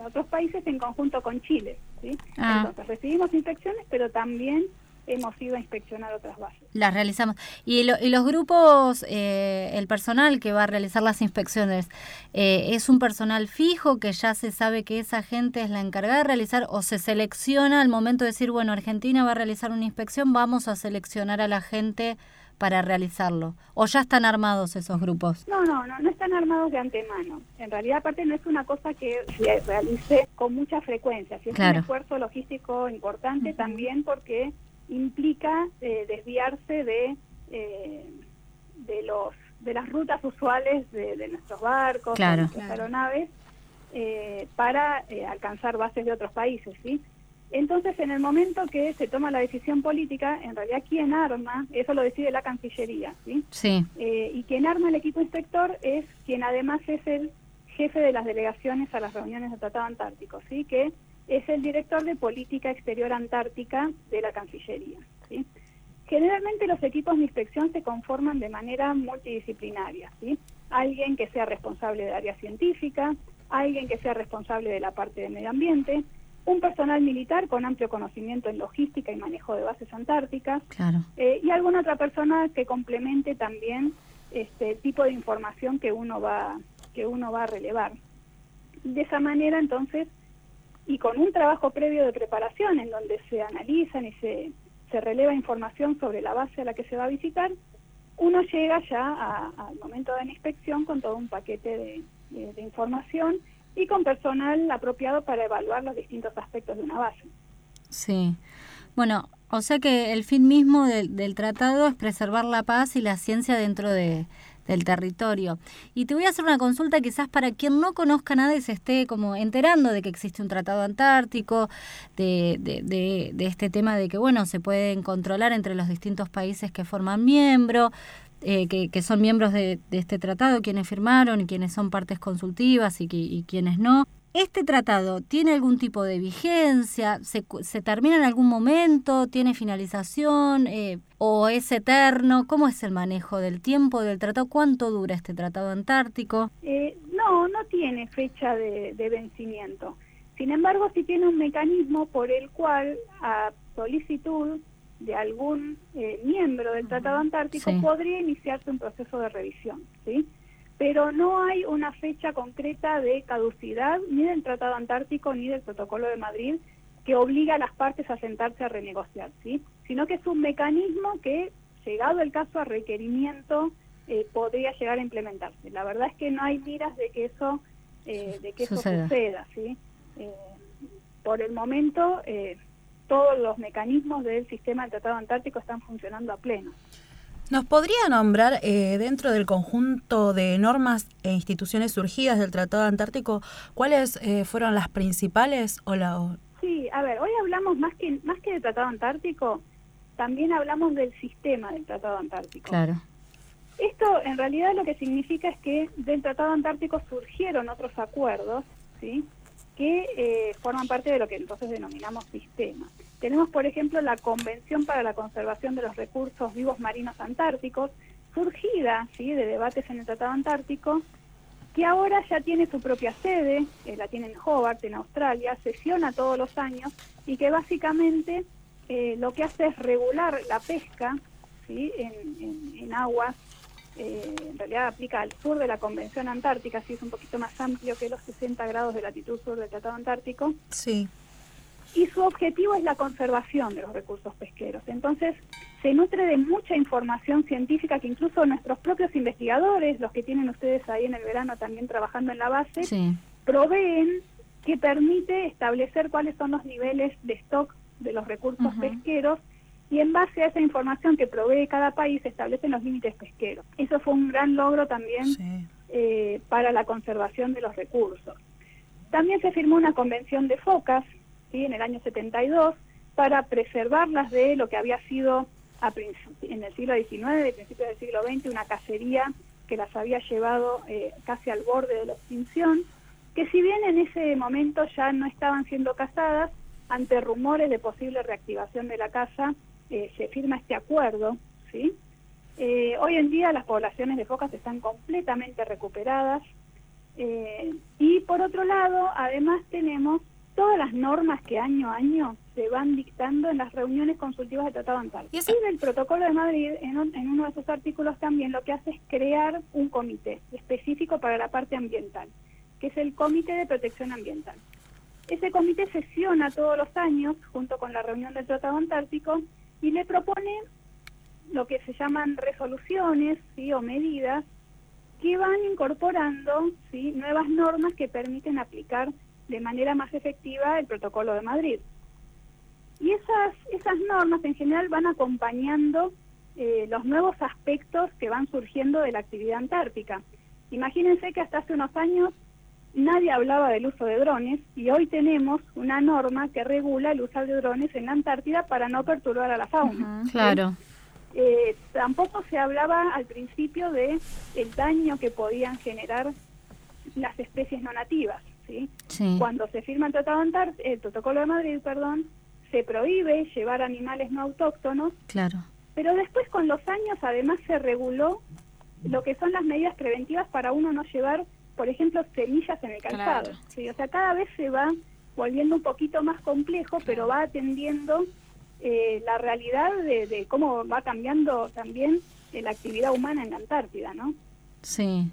a otros países en conjunto con Chile. ¿sí? Ah. Entonces recibimos inspecciones, pero también hemos ido a inspeccionar otras bases. Las realizamos. ¿Y, los grupos, eh, el personal que va a realizar las inspecciones, eh, es un personal fijo que ya se sabe que esa gente es la encargada de realizar o se selecciona al momento de decir, bueno, Argentina va a realizar una inspección, vamos a seleccionar a la gente para realizarlo? ¿O ya están armados esos grupos? No, no, no, no están armados de antemano. En realidad, aparte, no es una cosa que se realice con mucha frecuencia. es un esfuerzo logístico importante también porque implica eh, desviarse de, eh, de, los, de las rutas usuales de, nuestros barcos, de nuestras aeronaves, eh, para alcanzar bases de otros países, ¿sí? Entonces, en el momento que se toma la decisión política, en realidad quien arma, eso lo decide la Cancillería, ¿sí? Sí. Eh, y quien arma el equipo inspector es quien además es el jefe de las delegaciones a las reuniones del Tratado Antártico, ¿sí? Que es el director de Política Exterior Antártica de la Cancillería, ¿sí? Generalmente los equipos de inspección se conforman de manera multidisciplinaria, ¿sí? Alguien que sea responsable de área científica, alguien que sea responsable de la parte de medio ambiente, un personal militar con amplio conocimiento en logística y manejo de bases antárticas eh, y alguna otra persona que complemente también este tipo de información que uno va que uno va a relevar. De esa manera entonces y con un trabajo previo de preparación en donde se analizan y se, se releva información sobre la base a la que se va a visitar uno llega ya al momento de la inspección con todo un paquete de información y con personal apropiado para evaluar los distintos aspectos de una base. Sí. Bueno, o sea que el fin mismo del, tratado es preservar la paz y la ciencia dentro de, del territorio. Y te voy a hacer una consulta quizás para quien no conozca nada y se esté como enterando de que existe un tratado antártico, de, de, de este tema de que, bueno, se pueden controlar entre los distintos países que forman miembro, eh, que, son miembros de, este tratado, quienes firmaron quienes son partes consultivas y, y quienes no. ¿Este tratado tiene algún tipo de vigencia? ¿Se, se termina en algún momento? ¿Tiene finalización? Eh, ¿O es eterno? ¿Cómo es el manejo del tiempo del tratado? ¿Cuánto dura este tratado antártico? Eh, no, no tiene fecha de, de, vencimiento. Sin embargo, sí tiene un mecanismo por el cual, a solicitud de algún eh, miembro del Tratado Antártico podría iniciarse un proceso de revisión, ¿sí? pero no hay una fecha concreta de caducidad ni del Tratado Antártico ni del Protocolo de Madrid que obliga a las partes a sentarse a renegociar, ¿sí? sino que es un mecanismo que, llegado el caso a requerimiento, eh, podría llegar a implementarse. La verdad es que no hay miras de que eso, eh, de que eso suceda. ¿sí? Eh, por el momento, todos los mecanismos del sistema del Tratado Antártico están funcionando a pleno. ¿Nos podría nombrar dentro del conjunto de normas e instituciones surgidas del Tratado Antártico cuáles fueron las principales o la, Sí, a ver, hoy hablamos más que más que del Tratado Antártico, también hablamos del sistema del Tratado Antártico. Claro. Esto en realidad lo que significa es que del Tratado Antártico surgieron otros acuerdos, ¿sí? que eh, forman parte de lo que entonces denominamos sistema. Tenemos, por ejemplo, la Convención para la Conservación de los Recursos Vivos Marinos Antárticos, surgida ¿sí? de debates en el Tratado Antártico, que ahora ya tiene su propia sede, eh, la tiene en Hobart, en Australia, sesiona todos los años y que básicamente eh, lo que hace es regular la pesca ¿sí? en, aguas, eh, en realidad aplica al sur de la Convención Antártica, así es un poquito más amplio que los 60 grados de latitud sur del Tratado Antártico. Sí y su objetivo es la conservación de los recursos pesqueros. Entonces, se nutre de mucha información científica que incluso nuestros propios investigadores, los que tienen ustedes ahí en el verano también trabajando en la base, proveen que permite establecer cuáles son los niveles de stock de los recursos pesqueros y en base a esa información que provee cada país se establecen los límites pesqueros. Eso fue un gran logro también eh, para la conservación de los recursos. También se firmó una convención de focas en el año 72 para preservarlas de lo que había sido en el siglo XIX, de principios del siglo XX, una cacería que las había llevado eh, casi al borde de la extinción, que si bien en ese momento ya no estaban siendo cazadas, ante rumores de posible reactivación de la caza, eh, se firma este acuerdo. Eh, hoy en día las poblaciones de focas están completamente recuperadas y por otro lado, además tenemos todas las normas que año a año se van dictando en las reuniones consultivas de Tratado Antártico. Y así del Protocolo de Madrid, en, uno de sus artículos también, lo que hace es crear un comité específico para la parte ambiental, que es el Comité de Protección Ambiental. Ese comité sesiona todos los años, junto con la reunión del Tratado Antártico, y le propone lo que se llaman resoluciones ¿sí? o medidas que van incorporando ¿sí? nuevas normas que permiten aplicar de manera más efectiva el protocolo de Madrid. Y esas, esas normas en general van acompañando eh, los nuevos aspectos que van surgiendo de la actividad antártica. Imagínense que hasta hace unos años nadie hablaba del uso de drones y hoy tenemos una norma que regula el uso de drones en la Antártida para no perturbar a la fauna. claro. Eh, tampoco se hablaba al principio de el daño que podían generar las especies no nativas. Cuando se firma el Tratado el Protocolo de Madrid, perdón, se prohíbe llevar animales no autóctonos. Claro. Pero después con los años además se reguló lo que son las medidas preventivas para uno no llevar, por ejemplo, semillas en el calzado. O sea, cada vez se va volviendo un poquito más complejo, pero va atendiendo eh, la realidad de, de, cómo va cambiando también la actividad humana en la Antártida, ¿no? Sí.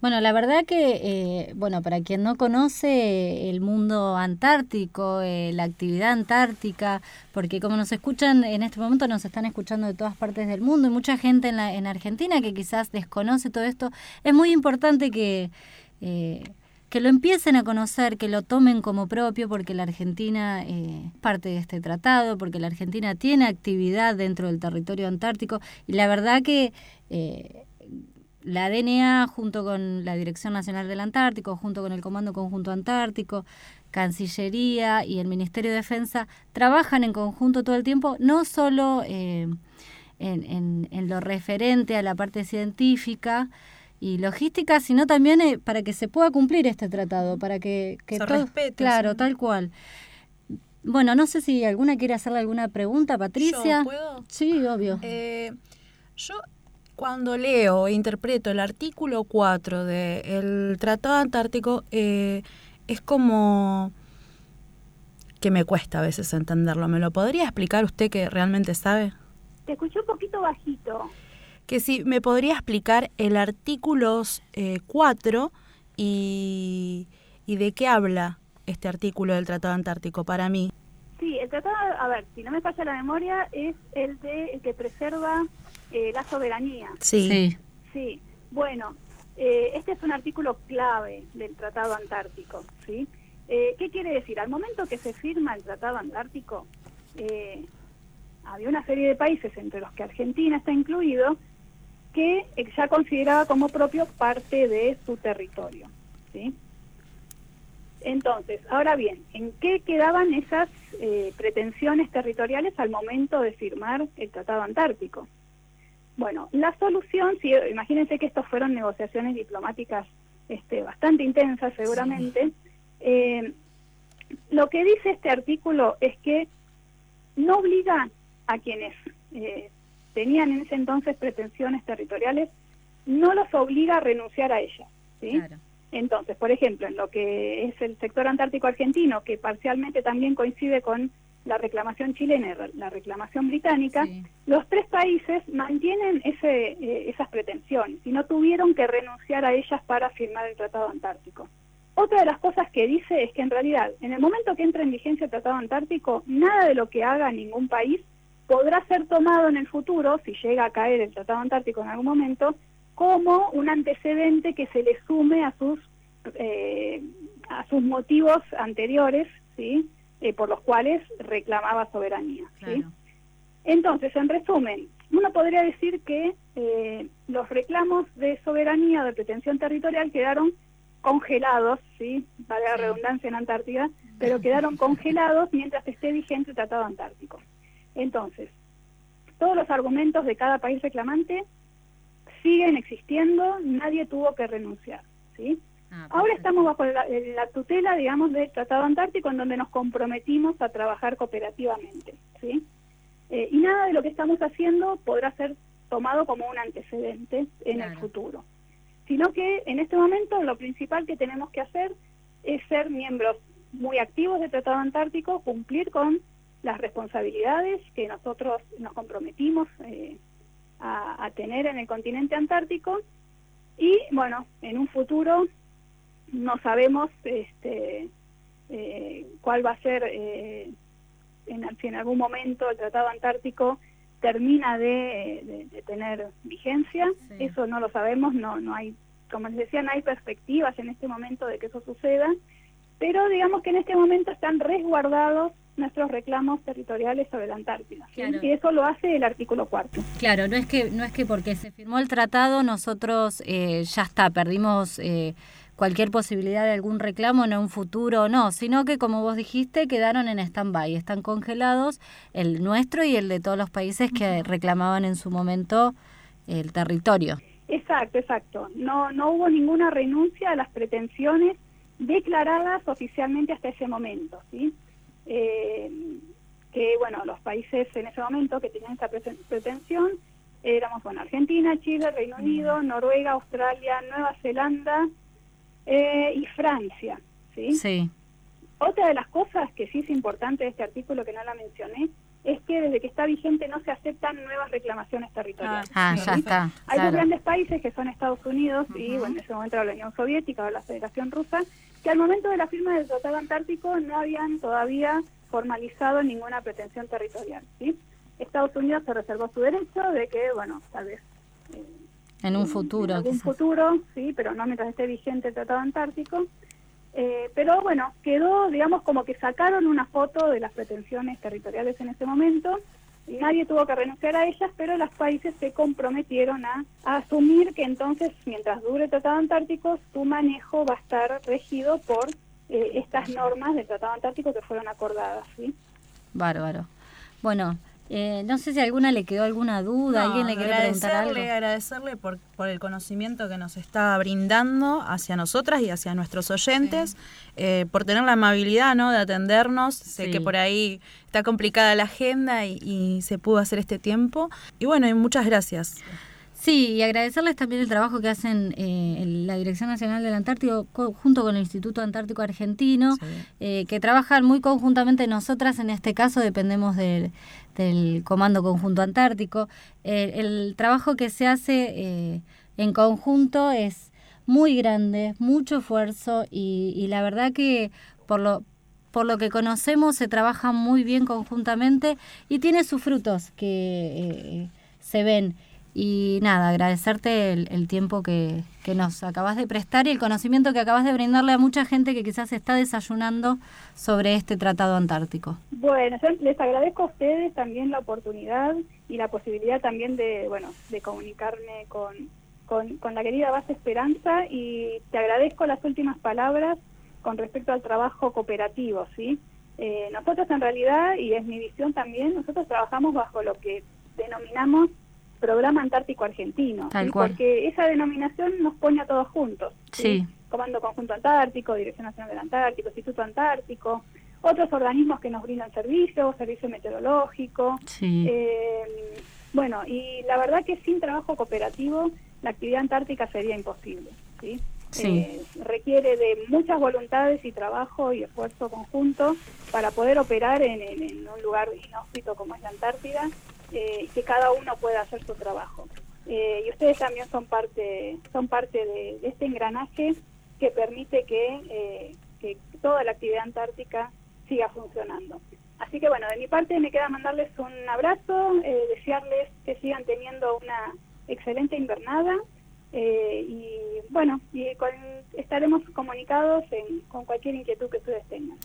Bueno, la verdad que, eh, bueno, para quien no conoce el mundo antártico, eh, la actividad antártica, porque como nos escuchan en este momento, nos están escuchando de todas partes del mundo y mucha gente en, la, en Argentina que quizás desconoce todo esto, es muy importante que, eh, que lo empiecen a conocer, que lo tomen como propio, porque la Argentina es parte de este tratado, porque la Argentina tiene actividad dentro del territorio antártico y la verdad que la DNA junto con la Dirección Nacional del Antártico, junto con el Comando Conjunto Antártico, Cancillería y el Ministerio de Defensa trabajan en conjunto todo el tiempo, no solo eh, en, lo referente a la parte científica y logística, sino también eh, para que se pueda cumplir este tratado, para que, que todo, claro, tal cual. Bueno, no sé si alguna quiere hacerle alguna pregunta, Patricia. ¿Yo puedo? Sí, obvio. Eh, yo cuando leo e interpreto el artículo 4 del Tratado Antártico, eh, es como que me cuesta a veces entenderlo. ¿Me lo podría explicar usted que realmente sabe? Te escuché un poquito bajito. que si me podría explicar el artículo 4 y, y de qué habla este artículo del Tratado Antártico para mí. Sí, el tratado, a ver, si no me falla la memoria, es el de el que preserva eh, la soberanía. Sí. Sí. Bueno, eh, este es un artículo clave del Tratado Antártico, ¿sí? Eh, ¿Qué quiere decir? Al momento que se firma el Tratado Antártico, había una serie de países, entre los que Argentina está incluido, que ya consideraba como propio parte de su territorio, ¿sí? Entonces, ahora bien, ¿en qué quedaban esas eh, pretensiones territoriales al momento de firmar el Tratado Antártico? Bueno, la solución, si, imagínense que estas fueron negociaciones diplomáticas este, bastante intensas seguramente, eh, lo que dice este artículo es que no obliga a quienes eh, tenían en ese entonces pretensiones territoriales, no los obliga a renunciar a ellas. ¿sí? Claro. Entonces, por ejemplo, en lo que es el sector antártico argentino, que parcialmente también coincide con la reclamación chilena y la reclamación británica, los tres países mantienen ese, eh, esas pretensiones y no tuvieron que renunciar a ellas para firmar el Tratado Antártico. Otra de las cosas que dice es que en realidad, en el momento que entre en vigencia el Tratado Antártico, nada de lo que haga ningún país podrá ser tomado en el futuro, si llega a caer el Tratado Antártico en algún momento, como un antecedente que se le sume a sus eh, a sus motivos anteriores, sí, eh, por los cuales reclamaba soberanía. ¿sí? Entonces, en resumen, uno podría decir que eh, los reclamos de soberanía de pretensión territorial quedaron congelados, sí, vale la redundancia en Antártida, pero quedaron congelados mientras esté vigente el Tratado Antártico. Entonces, todos los argumentos de cada país reclamante siguen existiendo, nadie tuvo que renunciar. ¿sí? Ah, Ahora estamos bajo la, tutela, digamos, del Tratado Antártico, en donde nos comprometimos a trabajar cooperativamente. ¿sí? Eh, y nada de lo que estamos haciendo podrá ser tomado como un antecedente en el futuro. Sino que en este momento lo principal que tenemos que hacer es ser miembros muy activos del Tratado Antártico, cumplir con las responsabilidades que nosotros nos comprometimos eh, a, tener en el continente antártico y bueno, en un futuro no sabemos este, eh, cuál va a ser, eh, en, si en algún momento el Tratado Antártico termina de, tener vigencia, eso no lo sabemos, no, no hay, como les decía, no hay perspectivas en este momento de que eso suceda, pero digamos que en este momento están resguardados nuestros reclamos territoriales sobre la Antártida. Y eso lo hace el artículo cuarto. Claro, no es que no es que porque se firmó el tratado nosotros eh, ya está, perdimos eh, cualquier posibilidad de algún reclamo en un futuro, no, sino que como vos dijiste quedaron en stand-by, están congelados el nuestro y el de todos los países que reclamaban en su momento el territorio. Exacto, exacto. No, no hubo ninguna renuncia a las pretensiones declaradas oficialmente hasta ese momento, ¿sí? eh, que bueno, los países en ese momento que tenían esta pretensión éramos bueno, Argentina, Chile, Reino Unido, Noruega, Australia, Nueva Zelanda eh, y Francia. ¿sí? sí. Otra de las cosas que sí es importante de este artículo que no la mencioné es que desde que está vigente no se aceptan nuevas reclamaciones territoriales. Ah, ya está. Hay dos grandes países que son Estados Unidos y bueno, en ese momento la Unión Soviética o la Federación Rusa, que al momento de la firma del Tratado Antártico no habían todavía formalizado ninguna pretensión territorial. ¿sí? Estados Unidos se reservó su derecho de que, bueno, tal vez... Eh, en un futuro. En algún futuro, sí, pero no mientras esté vigente el Tratado Antártico. Eh, pero bueno, quedó, digamos, como que sacaron una foto de las pretensiones territoriales en ese momento nadie tuvo que renunciar a ellas, pero los países se comprometieron a, asumir que entonces, mientras dure el Tratado Antártico, su manejo va a estar regido por eh, estas normas del Tratado Antártico que fueron acordadas. ¿sí? Bárbaro. Bueno, eh, no sé si a alguna le quedó alguna duda, alguien le quiere preguntar algo. Agradecerle por, por el conocimiento que nos está brindando hacia nosotras y hacia nuestros oyentes, eh, por tener la amabilidad ¿no? de atendernos. Sé que por ahí está complicada la agenda y, se pudo hacer este tiempo. Y bueno, y muchas gracias. Sí, y agradecerles también el trabajo que hacen eh, la Dirección Nacional del Antártico junto con el Instituto Antártico Argentino, eh, que trabajan muy conjuntamente. Nosotras, en este caso, dependemos del, Comando Conjunto Antártico. Eh, el trabajo que se hace en conjunto es muy grande, mucho esfuerzo y, y la verdad que por lo, por lo que conocemos se trabaja muy bien conjuntamente y tiene sus frutos que se ven. Y nada, agradecerte el, tiempo que, nos acabas de prestar y el conocimiento que acabas de brindarle a mucha gente que quizás está desayunando sobre este tratado antártico. Bueno, yo les agradezco a ustedes también la oportunidad y la posibilidad también de, bueno, de comunicarme con, con, la querida base Esperanza y te agradezco las últimas palabras con respecto al trabajo cooperativo, ¿sí? Eh, nosotros en realidad, y es mi visión también, nosotros trabajamos bajo lo que denominamos Programa Antártico Argentino, porque esa denominación nos pone a todos juntos. Sí. Comando Conjunto Antártico, Dirección Nacional del Antártico, Instituto Antártico, otros organismos que nos brindan servicios, servicio meteorológico. Sí. Eh, bueno, y la verdad que sin trabajo cooperativo la actividad antártica sería imposible. ¿sí? Eh, requiere de muchas voluntades y trabajo y esfuerzo conjunto para poder operar en, en un lugar inhóspito como es la Antártida eh, que cada uno pueda hacer su trabajo. Eh, y ustedes también son parte, son parte de, este engranaje que permite que, eh, que, toda la actividad antártica siga funcionando. Así que bueno, de mi parte me queda mandarles un abrazo, eh, desearles que sigan teniendo una excelente invernada y bueno, y estaremos comunicados con cualquier inquietud que ustedes tengan.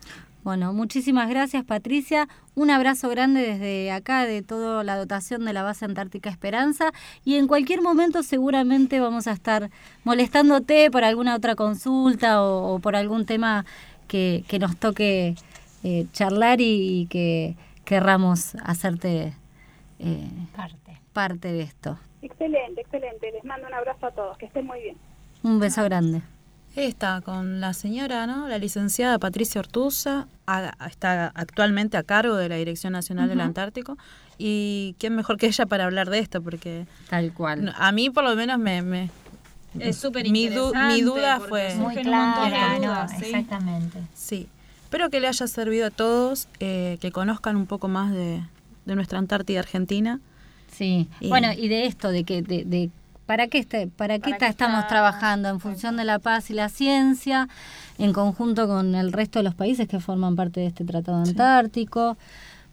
Bueno, muchísimas gracias Patricia. Un abrazo grande desde acá de toda la dotación de la base Antártica Esperanza y en cualquier momento seguramente vamos a estar molestándote por alguna otra consulta o, por algún tema que, nos toque eh, charlar y, que querramos hacerte eh, parte. parte de esto. Excelente, excelente. Les mando un abrazo a todos. Que estén muy bien. Un beso grande. Está con la señora, ¿no? La licenciada Patricia Ortuza, está actualmente a cargo de la Dirección Nacional del Antártico. Y quién mejor que ella para hablar de esto, porque. Tal cual. A mí, por lo menos, me. es súper mi, mi duda fue. Muy clara, exactamente. Sí. Espero que le haya servido a todos, eh, que conozcan un poco más de, nuestra Antártida Argentina. Sí. bueno, y de esto, de que. de ¿Para qué, este, para qué, estamos trabajando? En función de la paz y la ciencia, en conjunto con el resto de los países que forman parte de este Tratado Antártico.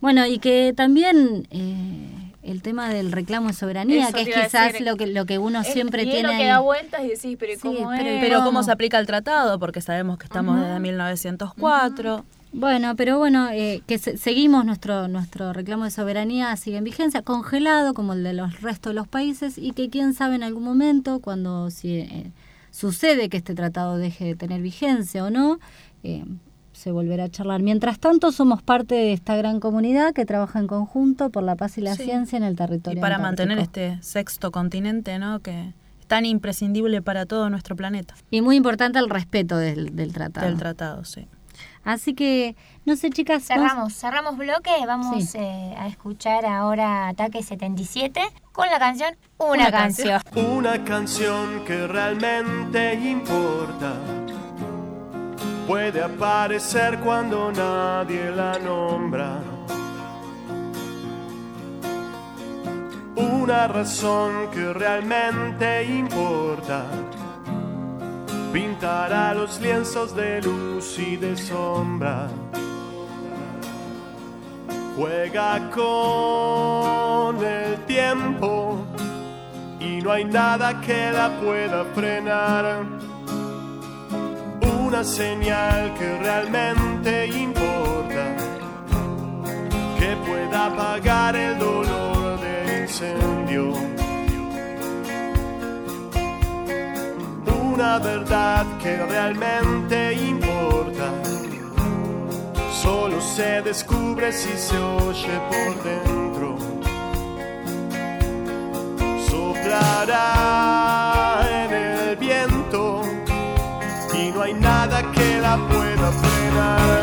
Bueno, y que también eh, el tema del reclamo de soberanía, que es quizás lo que lo que uno siempre tiene. que da vueltas y decís, pero ¿cómo pero, ¿cómo? se aplica el tratado? Porque sabemos que estamos desde 1904. Bueno, pero bueno, eh, que seguimos nuestro nuestro reclamo de soberanía sigue en vigencia, congelado como el de los restos de los países y que quién sabe en algún momento cuando si eh, sucede que este tratado deje de tener vigencia o no, eh, se volverá a charlar. Mientras tanto, somos parte de esta gran comunidad que trabaja en conjunto por la paz y la ciencia en el territorio. Y para mantener este sexto continente, ¿no? Que es tan imprescindible para todo nuestro planeta. Y muy importante el respeto del, del tratado. Del tratado, sí. Así que, no sé, chicas. Cerramos, cerramos bloque. Vamos eh, a escuchar ahora Ataque 77 con la canción Una, canción. Una canción que realmente importa. Puede aparecer cuando nadie la nombra. Una razón que realmente importa pintará los lienzos de luz y de sombra. Juega con el tiempo y no hay nada que la pueda frenar. Una señal que realmente importa, que pueda apagar el dolor del incendio una verdad que realmente importa. Solo se descubre si se oye por dentro. Soplará en el viento y no hay nada que la pueda frenar.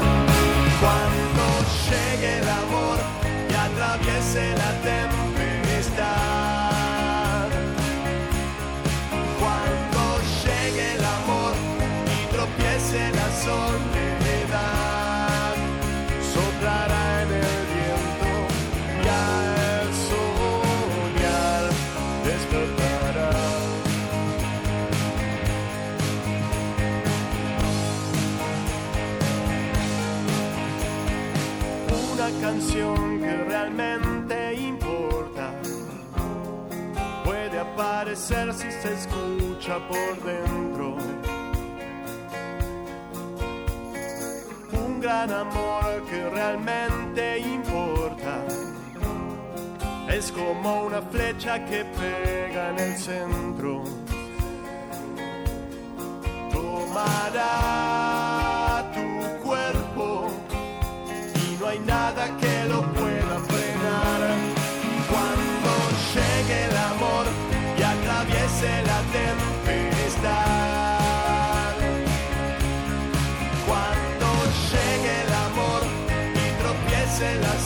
soplará en el viento y al soñar despertará. Una canción que realmente importa puede aparecer si se escucha por dentro un gran amor que realmente importa. Es como una flecha que pega en el centro. Tomará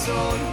soul.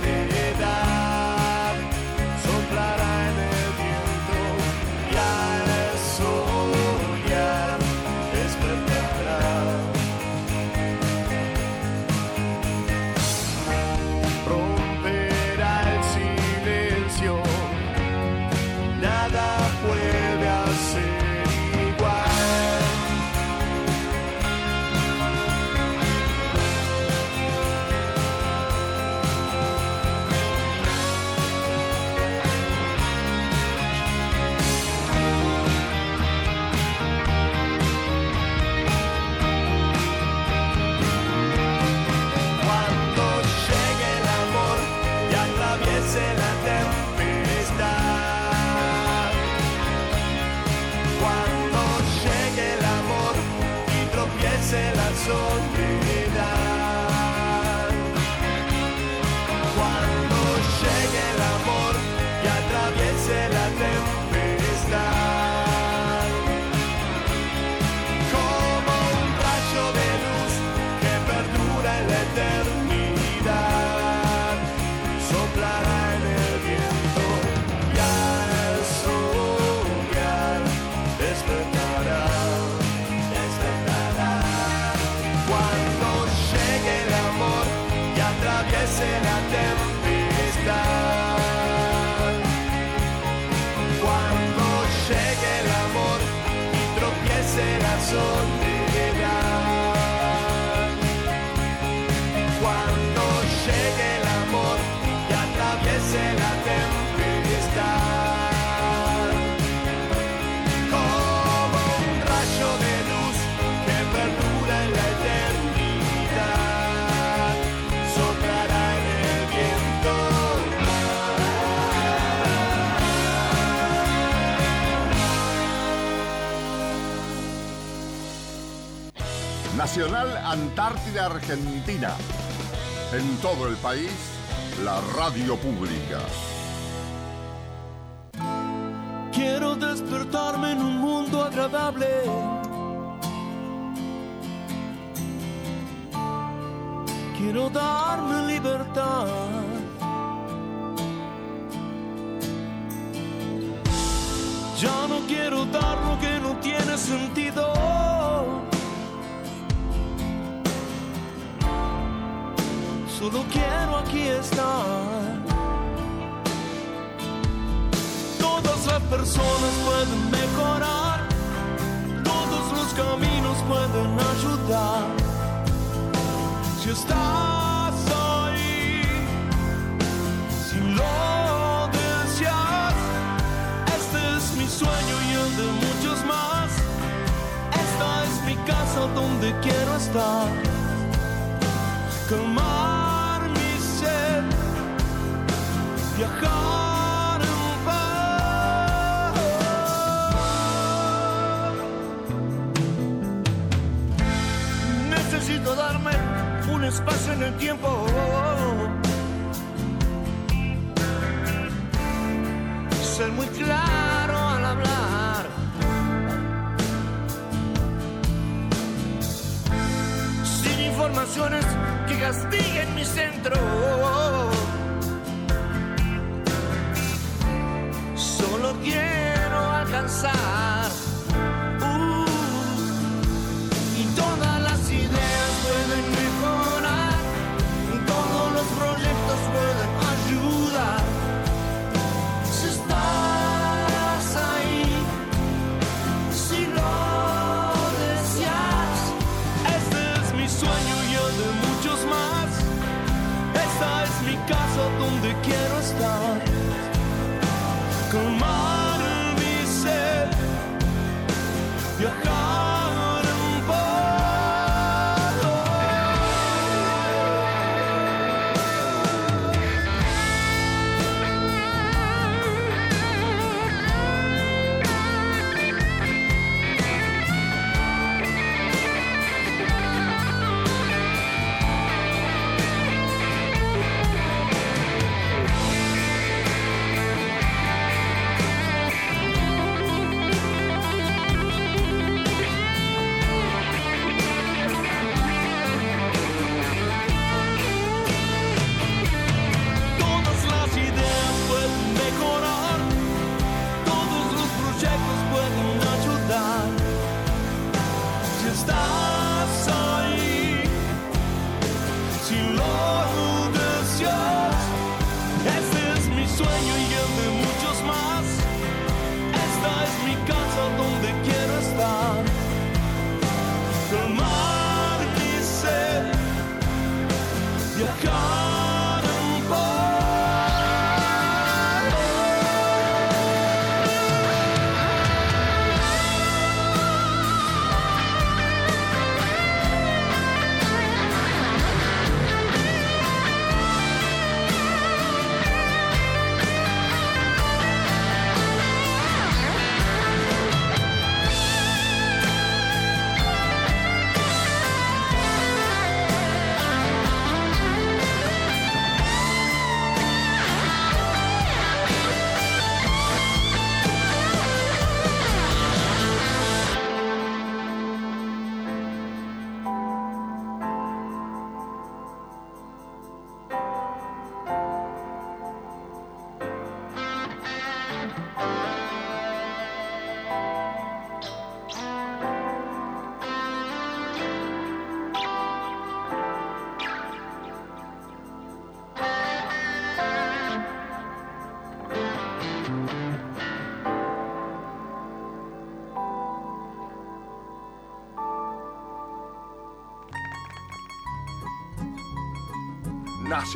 Nacional Antártida Argentina. En todo el país, la radio pública. Quiero despertarme en un mundo agradable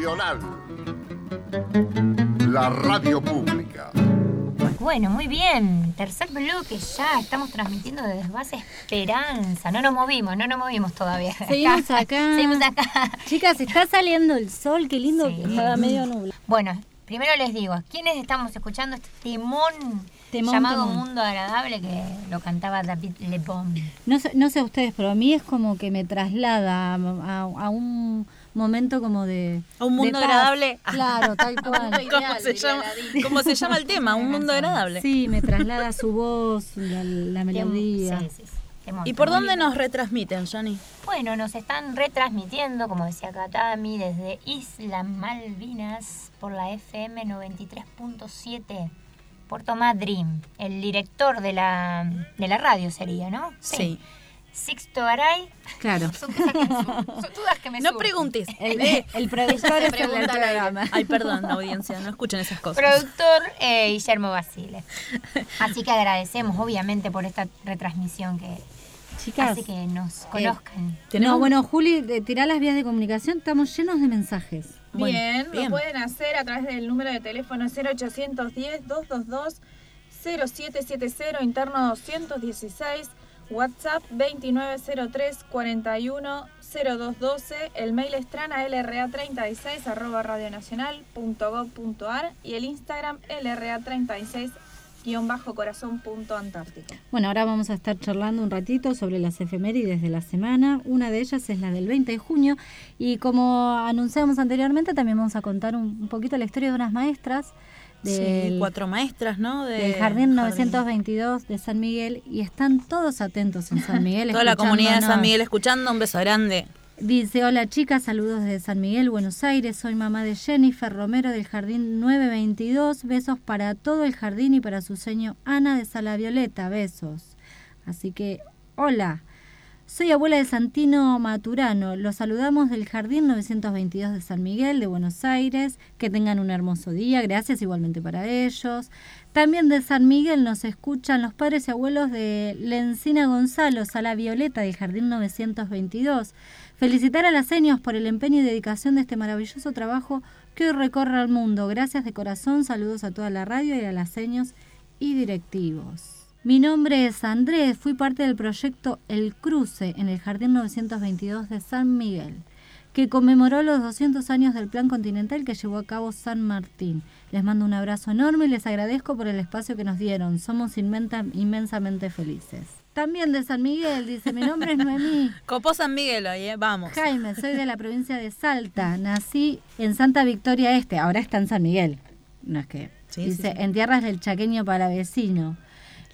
Nacional. La radio pública. Bueno, muy bien. Tercer bloque ya. Estamos transmitiendo desde Base Esperanza. No nos movimos, no nos movimos todavía. Seguimos acá. Seguimos acá. Chicas, está saliendo el sol, qué lindo que estaba medio nublado. Bueno, primero les digo, ¿quiénes estamos escuchando este timón, Temón, llamado temón. Mundo Agradable que lo cantaba David Lebón? No sé, no sé ustedes, pero a mí es como que me traslada a, a- a un momento como de... A un mundo agradable. Claro, tal cual. ¿Cómo se, llama, ¿Cómo se llama el tema? Un mundo agradable. Sí, me traslada su voz, la, la melodía. sí, sí, ¿Y por dónde nos retransmiten, Johnny? Bueno, nos están retransmitiendo, como decía Katami, desde Isla Malvinas por la FM 93.7 Puerto Madryn. El director de la, de la radio sería, ¿no? Sí. Sixto Aray. Claro. Son cosas que me sur- son dudas que me No preguntes. El, Eh, el productor es el programa. Ay, perdón, audiencia, no escuchen esas cosas. Productor eh, Guillermo Basile. Así que agradecemos, obviamente, por esta retransmisión que Chicas, hace que nos conozcan. No, bueno, Juli, de- tirá las vías de comunicación, estamos llenos de mensajes. Bien, bien. lo pueden hacer a través del número de teléfono 0810-222-0770, interno 216, WhatsApp 2903-410212, el mail es lra36 arroba radionacional.gov.ar y el Instagram lra36 guion bajo corazón punto antártico. Bueno, ahora vamos a estar charlando un ratito sobre las efemérides de la semana. Una de ellas es la del 20 de junio y como anunciamos anteriormente, también vamos a contar un poquito la historia de unas maestras Sí, del, cuatro maestras, ¿no? De del Jardín 922 de San Miguel y están todos atentos en San Miguel. Toda la comunidad de San. Miguel escuchando, un beso grande. Dice, hola chicas, saludos desde San Miguel, Buenos Aires. Soy mamá de Jennifer Romero del Jardín 922. Besos para todo el jardín y para su seño Ana de Sala Violeta. Besos. Así que, hola. Soy abuela de Santino Maturano. Los saludamos del Jardín 922 de San Miguel de Buenos Aires. Que tengan un hermoso día. Gracias igualmente para ellos. También de San Miguel nos escuchan los padres y abuelos de Lencina Gonzalo, Sala Violeta del Jardín 922. Felicitar a las seños por el empeño y dedicación de este maravilloso trabajo que hoy recorre al mundo. Gracias de corazón. Saludos a toda la radio y a las seños y directivos. Mi nombre es Andrés, fui parte del proyecto El Cruce en el Jardín 922 de San Miguel, que conmemoró los 200 años del Plan Continental que llevó a cabo San Martín. Les mando un abrazo enorme y les agradezco por el espacio que nos dieron. Somos inmenta- inmensamente felices. También de San Miguel, dice, mi nombre es Noemí. Copó San Miguel hoy, ¿eh? Vamos. Jaime, soy de la provincia de Salta. Nací en Santa Victoria Este, ahora está en San Miguel. No es que. Sí, dice, sí, sí. en tierras del chaqueño paravecino.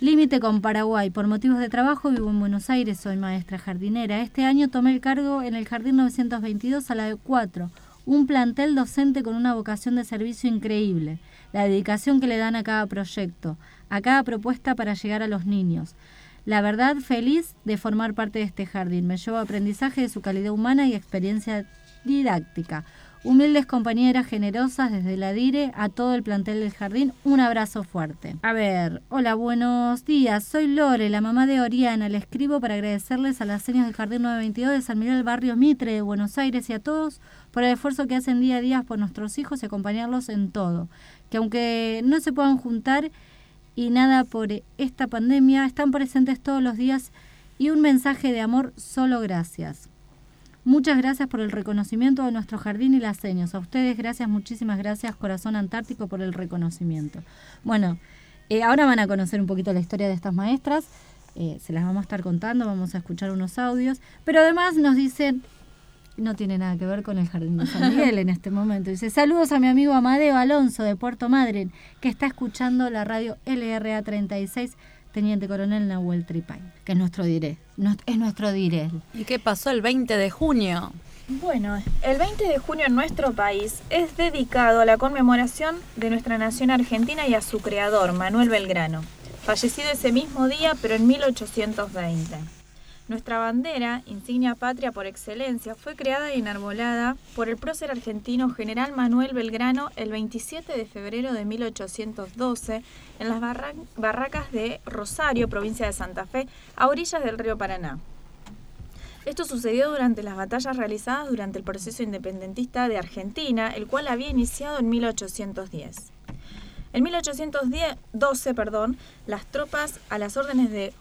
Límite con Paraguay. Por motivos de trabajo vivo en Buenos Aires, soy maestra jardinera. Este año tomé el cargo en el Jardín 922 a la de 4, un plantel docente con una vocación de servicio increíble. La dedicación que le dan a cada proyecto, a cada propuesta para llegar a los niños. La verdad, feliz de formar parte de este jardín. Me llevo aprendizaje de su calidad humana y experiencia didáctica. Humildes compañeras generosas desde la DIRE a todo el plantel del jardín, un abrazo fuerte. A ver, hola, buenos días. Soy Lore, la mamá de Oriana. Le escribo para agradecerles a las señas del Jardín 922 de San Miguel Barrio Mitre de Buenos Aires y a todos por el esfuerzo que hacen día a día por nuestros hijos y acompañarlos en todo. Que aunque no se puedan juntar y nada por esta pandemia, están presentes todos los días y un mensaje de amor, solo gracias. Muchas gracias por el reconocimiento de nuestro jardín y las señas. A ustedes, gracias, muchísimas gracias, Corazón Antártico, por el reconocimiento. Bueno, eh, ahora van a conocer un poquito la historia de estas maestras. eh, se las vamos a estar contando, vamos a escuchar unos audios. Pero además nos dicen, no tiene nada que ver con el Jardín de San Miguel en este momento. Dice, saludos a mi amigo Amadeo Alonso de Puerto Madryn, que está escuchando la radio LRA 36, Teniente Coronel Nahuel Tripay, que es nuestro diré, es nuestro diré. ¿Y qué pasó el 20 de junio? Bueno, el 20 de junio en nuestro país es dedicado a la conmemoración de nuestra nación argentina y a su creador, Manuel Belgrano, fallecido ese mismo día, pero en 1820. Nuestra bandera, insignia patria por excelencia, fue creada y enarbolada por el prócer argentino general Manuel Belgrano el 27 de febrero de 1812 en las barra- barracas de Rosario, provincia de Santa Fe, a orillas del río Paraná. Esto sucedió durante las batallas realizadas durante el proceso independentista de Argentina, el cual había iniciado en 1810. En 1812, perdón, las tropas a las órdenes de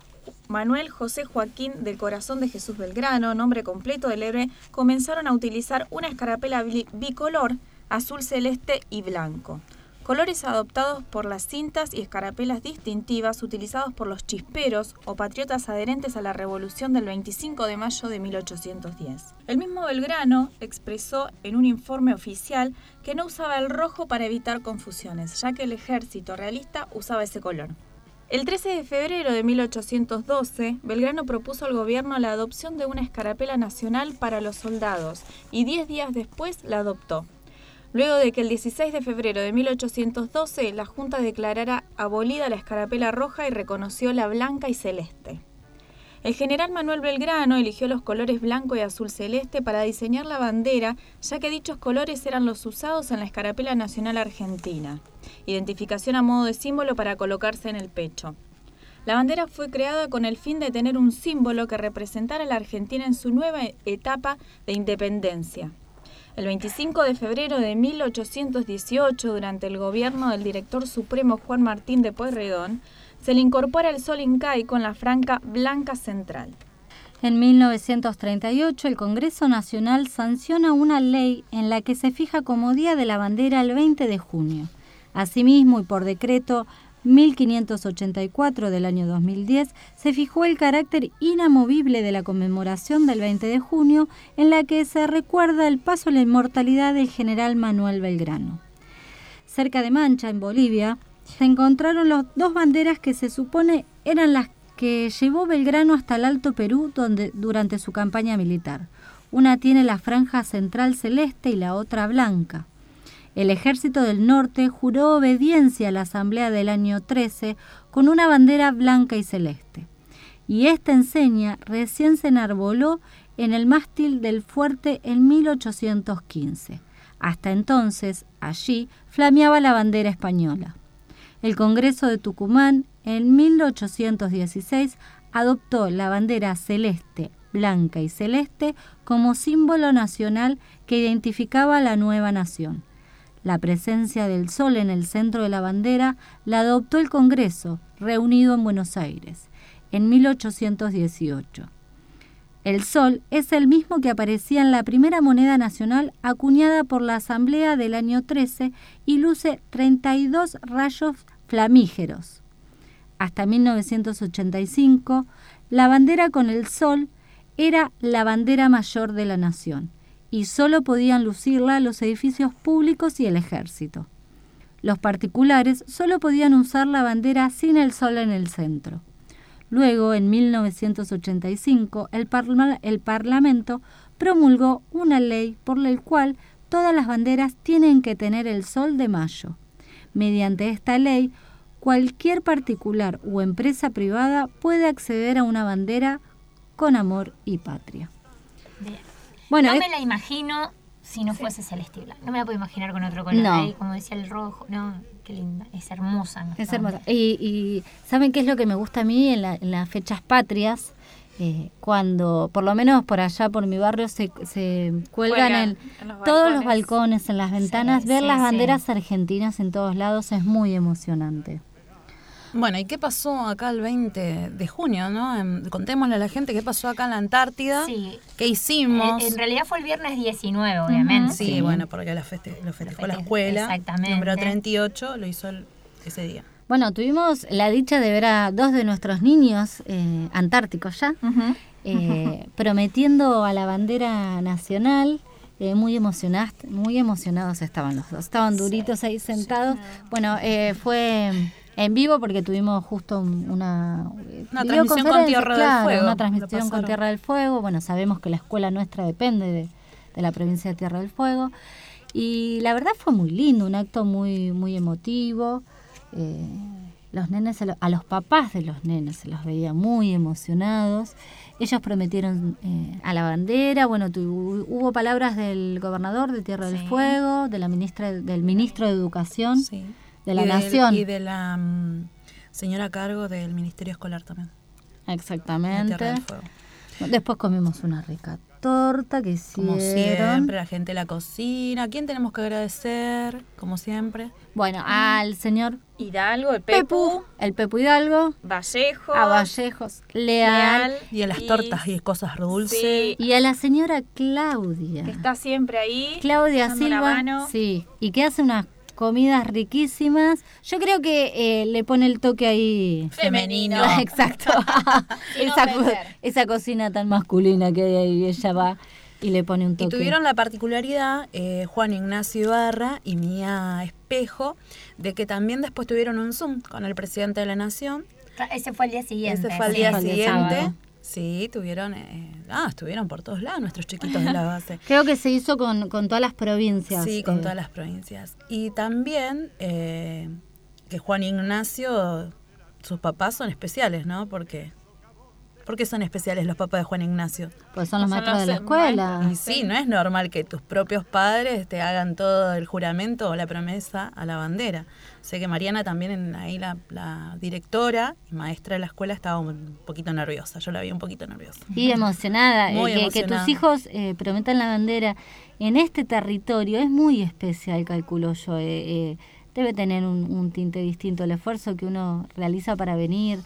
Manuel José Joaquín del Corazón de Jesús Belgrano, nombre completo del héroe, comenzaron a utilizar una escarapela bicolor, azul celeste y blanco colores adoptados por las cintas y escarapelas distintivas utilizados por los chisperos o patriotas adherentes a la revolución del 25 de mayo de 1810. El mismo Belgrano expresó en un informe oficial que no usaba el rojo para evitar confusiones, ya que el ejército realista usaba ese color. El 13 de febrero de 1812, Belgrano propuso al gobierno la adopción de una escarapela nacional para los soldados y diez días después la adoptó luego de que el 16 de febrero de 1812 la Junta declarara abolida la escarapela roja y reconoció la blanca y celeste. El general Manuel Belgrano eligió los colores blanco y azul celeste para diseñar la bandera, ya que dichos colores eran los usados en la escarapela nacional argentina, identificación a modo de símbolo para colocarse en el pecho. La bandera fue creada con el fin de tener un símbolo que representara a la Argentina en su nueva etapa de independencia. El 25 de febrero de 1818, durante el gobierno del director supremo Juan Martín de Pueyrredón, se le incorpora el sol incaico con la franca blanca central. En 1938, el Congreso Nacional sanciona una ley en la que se fija como Día de la Bandera el 20 de junio. Asimismo, y por decreto 1584 del año 2010 se fijó el carácter inamovible de la conmemoración del 20 de junio en la que se recuerda el paso a la inmortalidad del general Manuel Belgrano. Cerca de Mancha, en Bolivia, se encontraron las dos banderas que se supone eran las que llevó Belgrano hasta el Alto Perú donde, durante su campaña militar. Una tiene la franja central celeste y la otra blanca. El ejército del norte juró obediencia a la Asamblea del año 13 con una bandera blanca y celeste. Y esta enseña recién se enarboló en el mástil del fuerte en 1815. Hasta entonces, allí flameaba la bandera española. El Congreso de Tucumán, en 1816, adoptó la bandera celeste, blanca y celeste como símbolo nacional que identificaba a la nueva nación. La presencia del sol en el centro de la bandera la adoptó el Congreso, reunido en Buenos Aires, en 1818. El sol es el mismo que aparecía en la primera moneda nacional acuñada por la Asamblea del año 13 y luce 32 rayos flamígeros. Hasta 1985, la bandera con el sol era la bandera mayor de la nación y solo podían lucirla los edificios públicos y el ejército. Los particulares solo podían usar la bandera sin el sol en el centro. Luego, en 1985, el, el Parlamento promulgó una ley por la cual todas las banderas tienen que tener el sol de mayo. Mediante esta ley, cualquier particular o empresa privada puede acceder a una bandera con amor y patria. Bueno, no me la imagino si no fuese celestial. No me la puedo imaginar con otro color. Ahí, como decía el rojo. No, qué linda. Es hermosa. Es hermosa. Y, ¿saben qué es lo que me gusta a mí en, las fechas patrias? Eh, cuando, por lo menos por allá, por mi barrio, se, se cuelgan en, todos los balcones, en las ventanas, ver las banderas argentinas en todos lados es muy emocionante. Bueno, ¿y qué pasó acá el 20 de junio, no? contémosle a la gente qué pasó acá en la Antártida. Sí. ¿Qué hicimos? En, realidad fue el viernes 19, obviamente. sí, bueno, porque lo, festejó la escuela. Exactamente. Número 38 lo hizo ese día. Bueno, tuvimos la dicha de ver a dos de nuestros niños eh, antárticos ya, eh, prometiendo a la bandera nacional. Eh, muy emocionados, muy emocionados estaban los dos. Estaban duritos ahí sentados. Bueno, fue en vivo porque tuvimos justo una, una transmisión con Tierra del Fuego. Una transmisión con Tierra del Fuego. Bueno, sabemos que la escuela nuestra depende de, la provincia de Tierra del Fuego. Y la verdad fue muy lindo, un acto muy, muy emotivo. Eh, los nenes, a los papás de los nenes se los veía muy emocionados. Ellos prometieron eh, a la bandera, bueno, hubo palabras del gobernador de Tierra del Fuego, de la ministra, del ministro de Educación. Sí de la Nación. y de la mm, señora a cargo del Ministerio Escolar también. Exactamente. Después comimos una rica torta que hicieron. Como siempre, la gente de la cocina. ¿A quién tenemos que agradecer? Como siempre. Bueno, al señor Hidalgo, el Pepu, el Pepu Hidalgo, Vallejo, a Vallejos, Leal, y a las tortas y cosas dulces. Y a la señora Claudia. Que está siempre ahí. Claudia Silva. mano. Sí, y que hace unas comidas riquísimas. Yo creo que eh, le pone el toque ahí Femenino. Exacto. Esa, esa cocina tan masculina que hay ahí, ella va y le pone un Y toque. tuvieron la particularidad, eh, Juan Ignacio Ibarra y Mía Espejo, de que también después tuvieron un Zoom con el presidente de la Nación. Ese fue el día siguiente. Ese fue el día siguiente. sábado. Sí, tuvieron, eh, ah, estuvieron por todos lados nuestros chiquitos de la base. Creo que se hizo con, con todas las provincias. Sí, con eh, todas las provincias. Y también eh, que Juan Ignacio, sus papás son especiales, ¿no? Porque ¿Por qué son especiales los papás de Juan Ignacio? Pues son los Son maestros de la escuela. Y sí, no es normal que tus propios padres te hagan todo el juramento o la promesa a la bandera. Sé que Mariana también, en- ahí la, la directora y maestra de la escuela, estaba un poquito nerviosa. Yo la vi un poquito nerviosa. Y emocionada, eh, Muy que, que tus emocionada. hijos eh, prometan la bandera en este territorio es muy especial, calculo yo. eh, eh, debe tener un, un tinte distinto el esfuerzo que uno realiza para venir,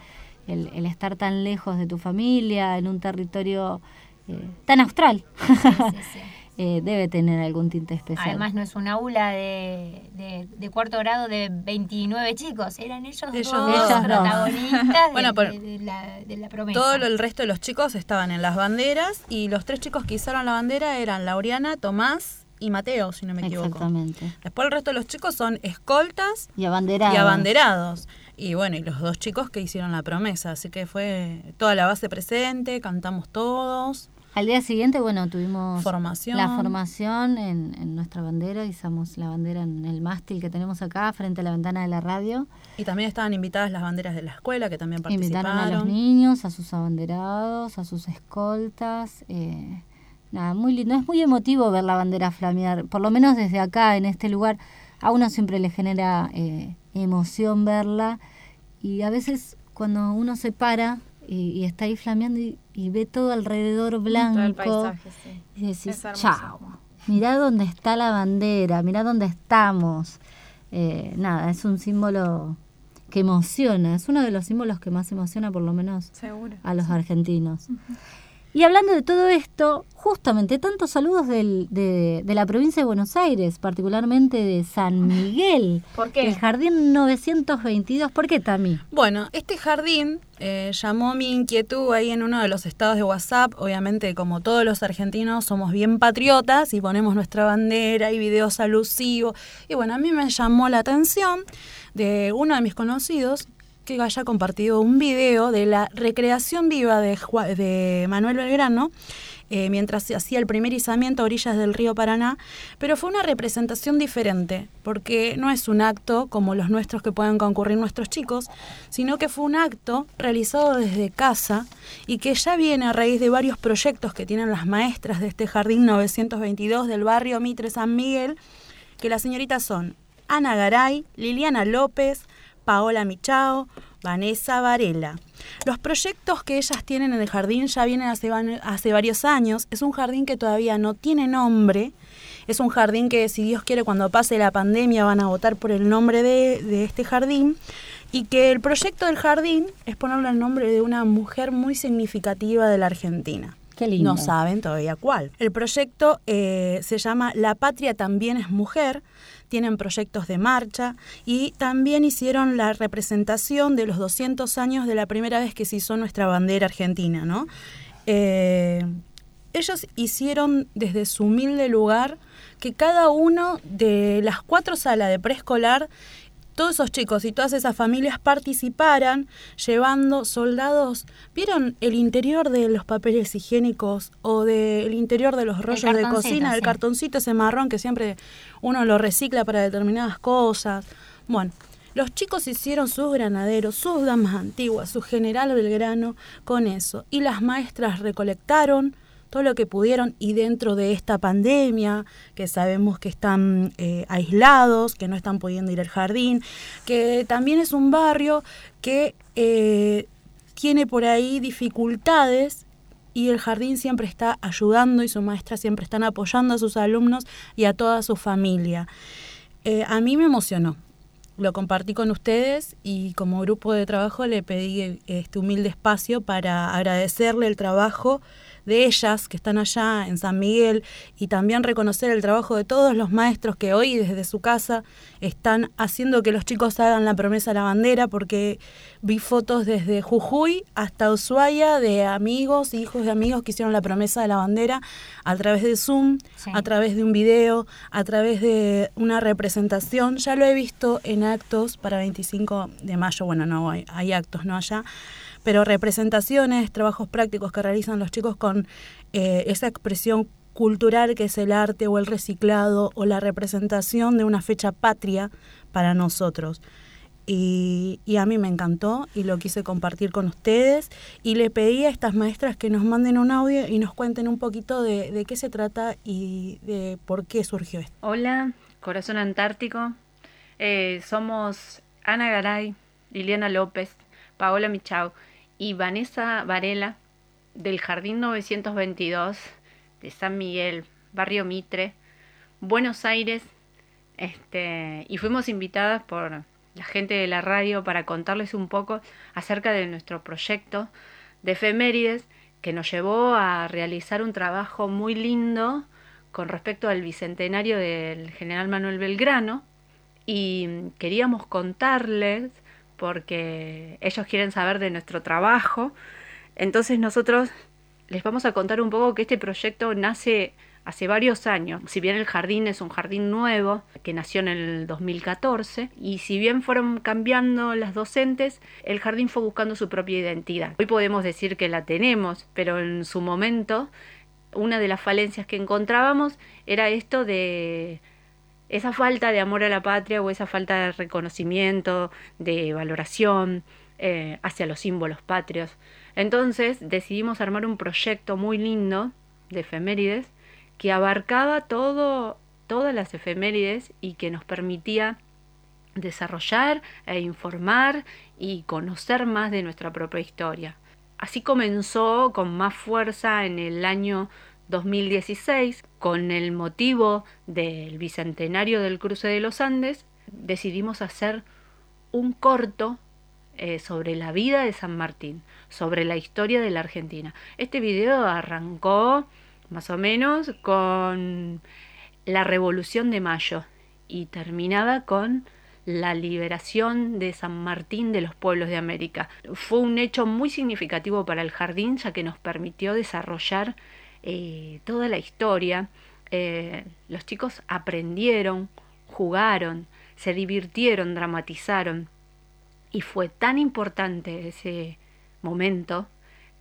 el, el estar tan lejos de tu familia, en un territorio eh, tan austral. Eh, debe tener algún tinte especial. Además no es un aula de, de, de cuarto grado de 29 chicos, eran ellos, Ellos dos protagonistas de- Bueno, por- de, de la, de la promesa. Todo lo- el resto de los chicos estaban en las banderas y los tres chicos que izaron la bandera eran Laureana, Tomás y Mateo, si no me equivoco. Exactamente. Después el resto de los chicos son escoltas Y abanderados. y abanderados. Y bueno, y los dos chicos que hicieron la promesa. Así que fue toda la base presente, cantamos todos. Al día siguiente, bueno, tuvimos Formación. la formación en, en nuestra bandera, izamos la bandera en el mástil que tenemos acá, frente a la ventana de la radio. Y también estaban invitadas las banderas de la escuela que también participaron. Invitaron a los niños, a sus abanderados, a sus escoltas. eh, nada, muy lindo. Es muy emotivo ver la bandera flamear, por lo menos desde acá, en este lugar. A uno siempre le genera eh, emoción verla. Y a veces cuando uno se para y, y está ahí flameando y, y ve todo alrededor blanco, Todo el paisaje, sí. y decís, chao, mirá dónde está la bandera, mirá dónde estamos. Eh, nada, es un símbolo que emociona, es uno de los símbolos que más emociona por lo menos Seguro. a los argentinos. Y hablando de todo esto, justamente tantos saludos del- de, de la provincia de Buenos Aires, particularmente de San Miguel, ¿Por qué? el Jardín 922. ¿Por qué, Tami? Bueno, este jardín eh, llamó mi inquietud ahí en uno de los estados de WhatsApp. Obviamente, como todos los argentinos, somos bien patriotas y ponemos nuestra bandera y videos alusivos. Y bueno, a mí me llamó la atención de uno de mis conocidos que haya compartido un video de la recreación viva de, Manuel Belgrano eh, mientras hacía el primer izamiento a orillas del río Paraná, pero fue una representación diferente, porque no es un acto como los nuestros que pueden concurrir nuestros chicos, sino que fue un acto realizado desde casa y que ya viene a raíz de varios proyectos que tienen las maestras de este jardín 922 del barrio Mitre San Miguel, que las señoritas son Ana Garay, Liliana López, Paola Michao, Vanessa Varela. Los proyectos que ellas tienen en el jardín ya vienen hace, varios años. Es un jardín que todavía no tiene nombre. Es un jardín que, si Dios quiere, cuando pase la pandemia van a votar por el nombre de, de este jardín. Y que el proyecto del jardín es ponerle el nombre de una mujer muy significativa de la Argentina. Qué lindo. No saben todavía cuál. El proyecto eh, se llama La Patria también es mujer. Tienen proyectos de marcha y también hicieron la representación de los 200 años de la primera vez que se hizo nuestra bandera argentina, ¿no? Eh, ellos hicieron desde su humilde lugar que cada uno de las cuatro salas de preescolar todos esos chicos y todas esas familias participaran llevando soldados. ¿Vieron el interior de los papeles higiénicos o del interior de los rollos de cocina? El cartoncito ese marrón que siempre uno lo recicla para determinadas cosas. Bueno, los chicos hicieron sus granaderos, sus damas antiguas, su general Belgrano con eso. Y las maestras recolectaron todo lo que pudieron y dentro de esta pandemia, que sabemos que están eh, aislados, que no están pudiendo ir al jardín, que también es un barrio que eh, tiene por ahí dificultades y el jardín siempre está ayudando y su maestra siempre están apoyando a sus alumnos y a toda su familia. Eh, a mí me emocionó. Lo compartí con ustedes y como grupo de trabajo le pedí este humilde espacio para agradecerle el trabajo de ellas que están allá en San Miguel y también reconocer el trabajo de todos los maestros que hoy desde su casa están haciendo que los chicos hagan la promesa a la bandera porque vi fotos desde Jujuy hasta Ushuaia de amigos, hijos de amigos que hicieron la promesa de la bandera a través de Zoom, a través de un video, a través de una representación. Ya lo he visto en actos para 25 de mayo, bueno, no hay, hay actos, ¿no? Allá pero representaciones, trabajos prácticos que realizan los chicos con eh, esa expresión cultural que es el arte o el reciclado o la representación de una fecha patria para nosotros. Y, a mí me encantó y lo quise compartir con ustedes y le pedí a estas maestras que nos manden un audio y nos cuenten un poquito de, qué se trata y de por qué surgió esto. Hola, Corazón Antártico. Eh, somos Ana Garay, Liliana López, Paola Michau y Vanessa Varela del Jardín 922 de San Miguel, Barrio Mitre, Buenos Aires, este, y fuimos invitadas por la gente de la radio para contarles un poco acerca de nuestro proyecto de efemérides que nos llevó a realizar un trabajo muy lindo con respecto al bicentenario del general Manuel Belgrano y queríamos contarles porque ellos quieren saber de nuestro trabajo. Entonces nosotros les vamos a contar un poco que este proyecto nace hace varios años. Si bien el jardín es un jardín nuevo, que nació en el 2014, y si bien fueron cambiando las docentes, el jardín fue buscando su propia identidad. Hoy podemos decir que la tenemos, pero en su momento una de las falencias que encontrábamos era esto de esa falta de amor a la patria o esa falta de reconocimiento, de valoración eh, hacia los símbolos patrios. Entonces decidimos armar un proyecto muy lindo de efemérides que abarcaba todo, todas las efemérides y que nos permitía desarrollar e informar y conocer más de nuestra propia historia. Así comenzó con más fuerza en el año 2016, con el motivo del bicentenario del cruce de los Andes, decidimos hacer un corto eh, sobre la vida de San Martín, sobre la historia de la Argentina. Este video arrancó más o menos con la Revolución de Mayo y terminaba con la liberación de San Martín de los pueblos de América. Fue un hecho muy significativo para el jardín ya que nos permitió desarrollar eh, toda la historia, eh, los chicos aprendieron, jugaron, se divirtieron, dramatizaron. Y fue tan importante ese momento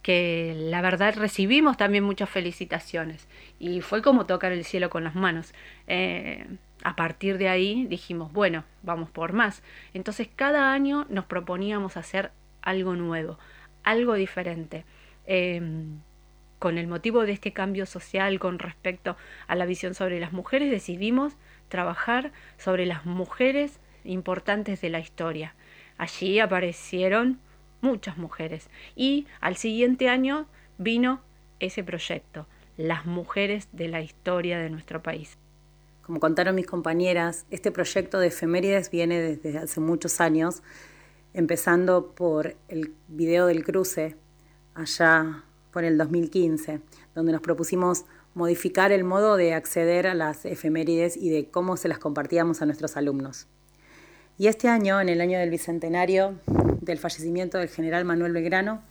que la verdad recibimos también muchas felicitaciones. Y fue como tocar el cielo con las manos. Eh, a partir de ahí dijimos, bueno, vamos por más. Entonces cada año nos proponíamos hacer algo nuevo, algo diferente con el motivo de este cambio social con respecto a la visión sobre las mujeres, decidimos trabajar sobre las mujeres importantes de la historia. Allí aparecieron muchas mujeres y al siguiente año vino ese proyecto, las mujeres de la historia de nuestro país. Como contaron mis compañeras, este proyecto de efemérides viene desde hace muchos años, empezando por el video del cruce allá por el 2015, donde nos propusimos modificar el modo de acceder a las efemérides y de cómo se las compartíamos a nuestros alumnos. Y este año, en el año del bicentenario del fallecimiento del general Manuel Belgrano,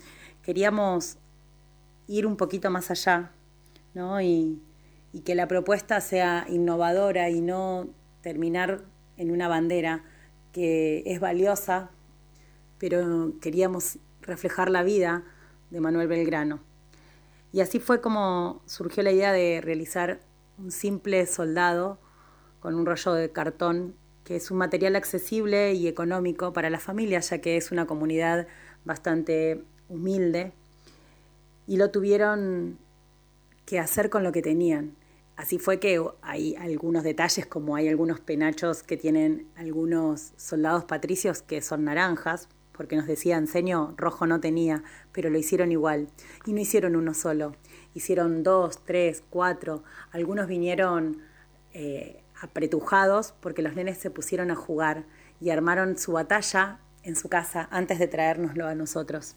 queríamos ir un poquito más allá y, y que la propuesta sea innovadora y no terminar en una bandera que es valiosa, pero queríamos reflejar la vida de Manuel Belgrano. Y así fue como surgió la idea de realizar un simple soldado con un rollo de cartón, que es un material accesible y económico para la familia, ya que es una comunidad bastante humilde, y lo tuvieron que hacer con lo que tenían. Así fue que hay algunos detalles, como hay algunos penachos que tienen algunos soldados patricios que son naranjas, porque nos decían, señor, rojo no tenía, pero lo hicieron igual. Y no hicieron uno solo, hicieron dos, tres, cuatro. Algunos vinieron eh, apretujados porque los nenes se pusieron a jugar y armaron su batalla en su casa antes de traérnoslo a nosotros.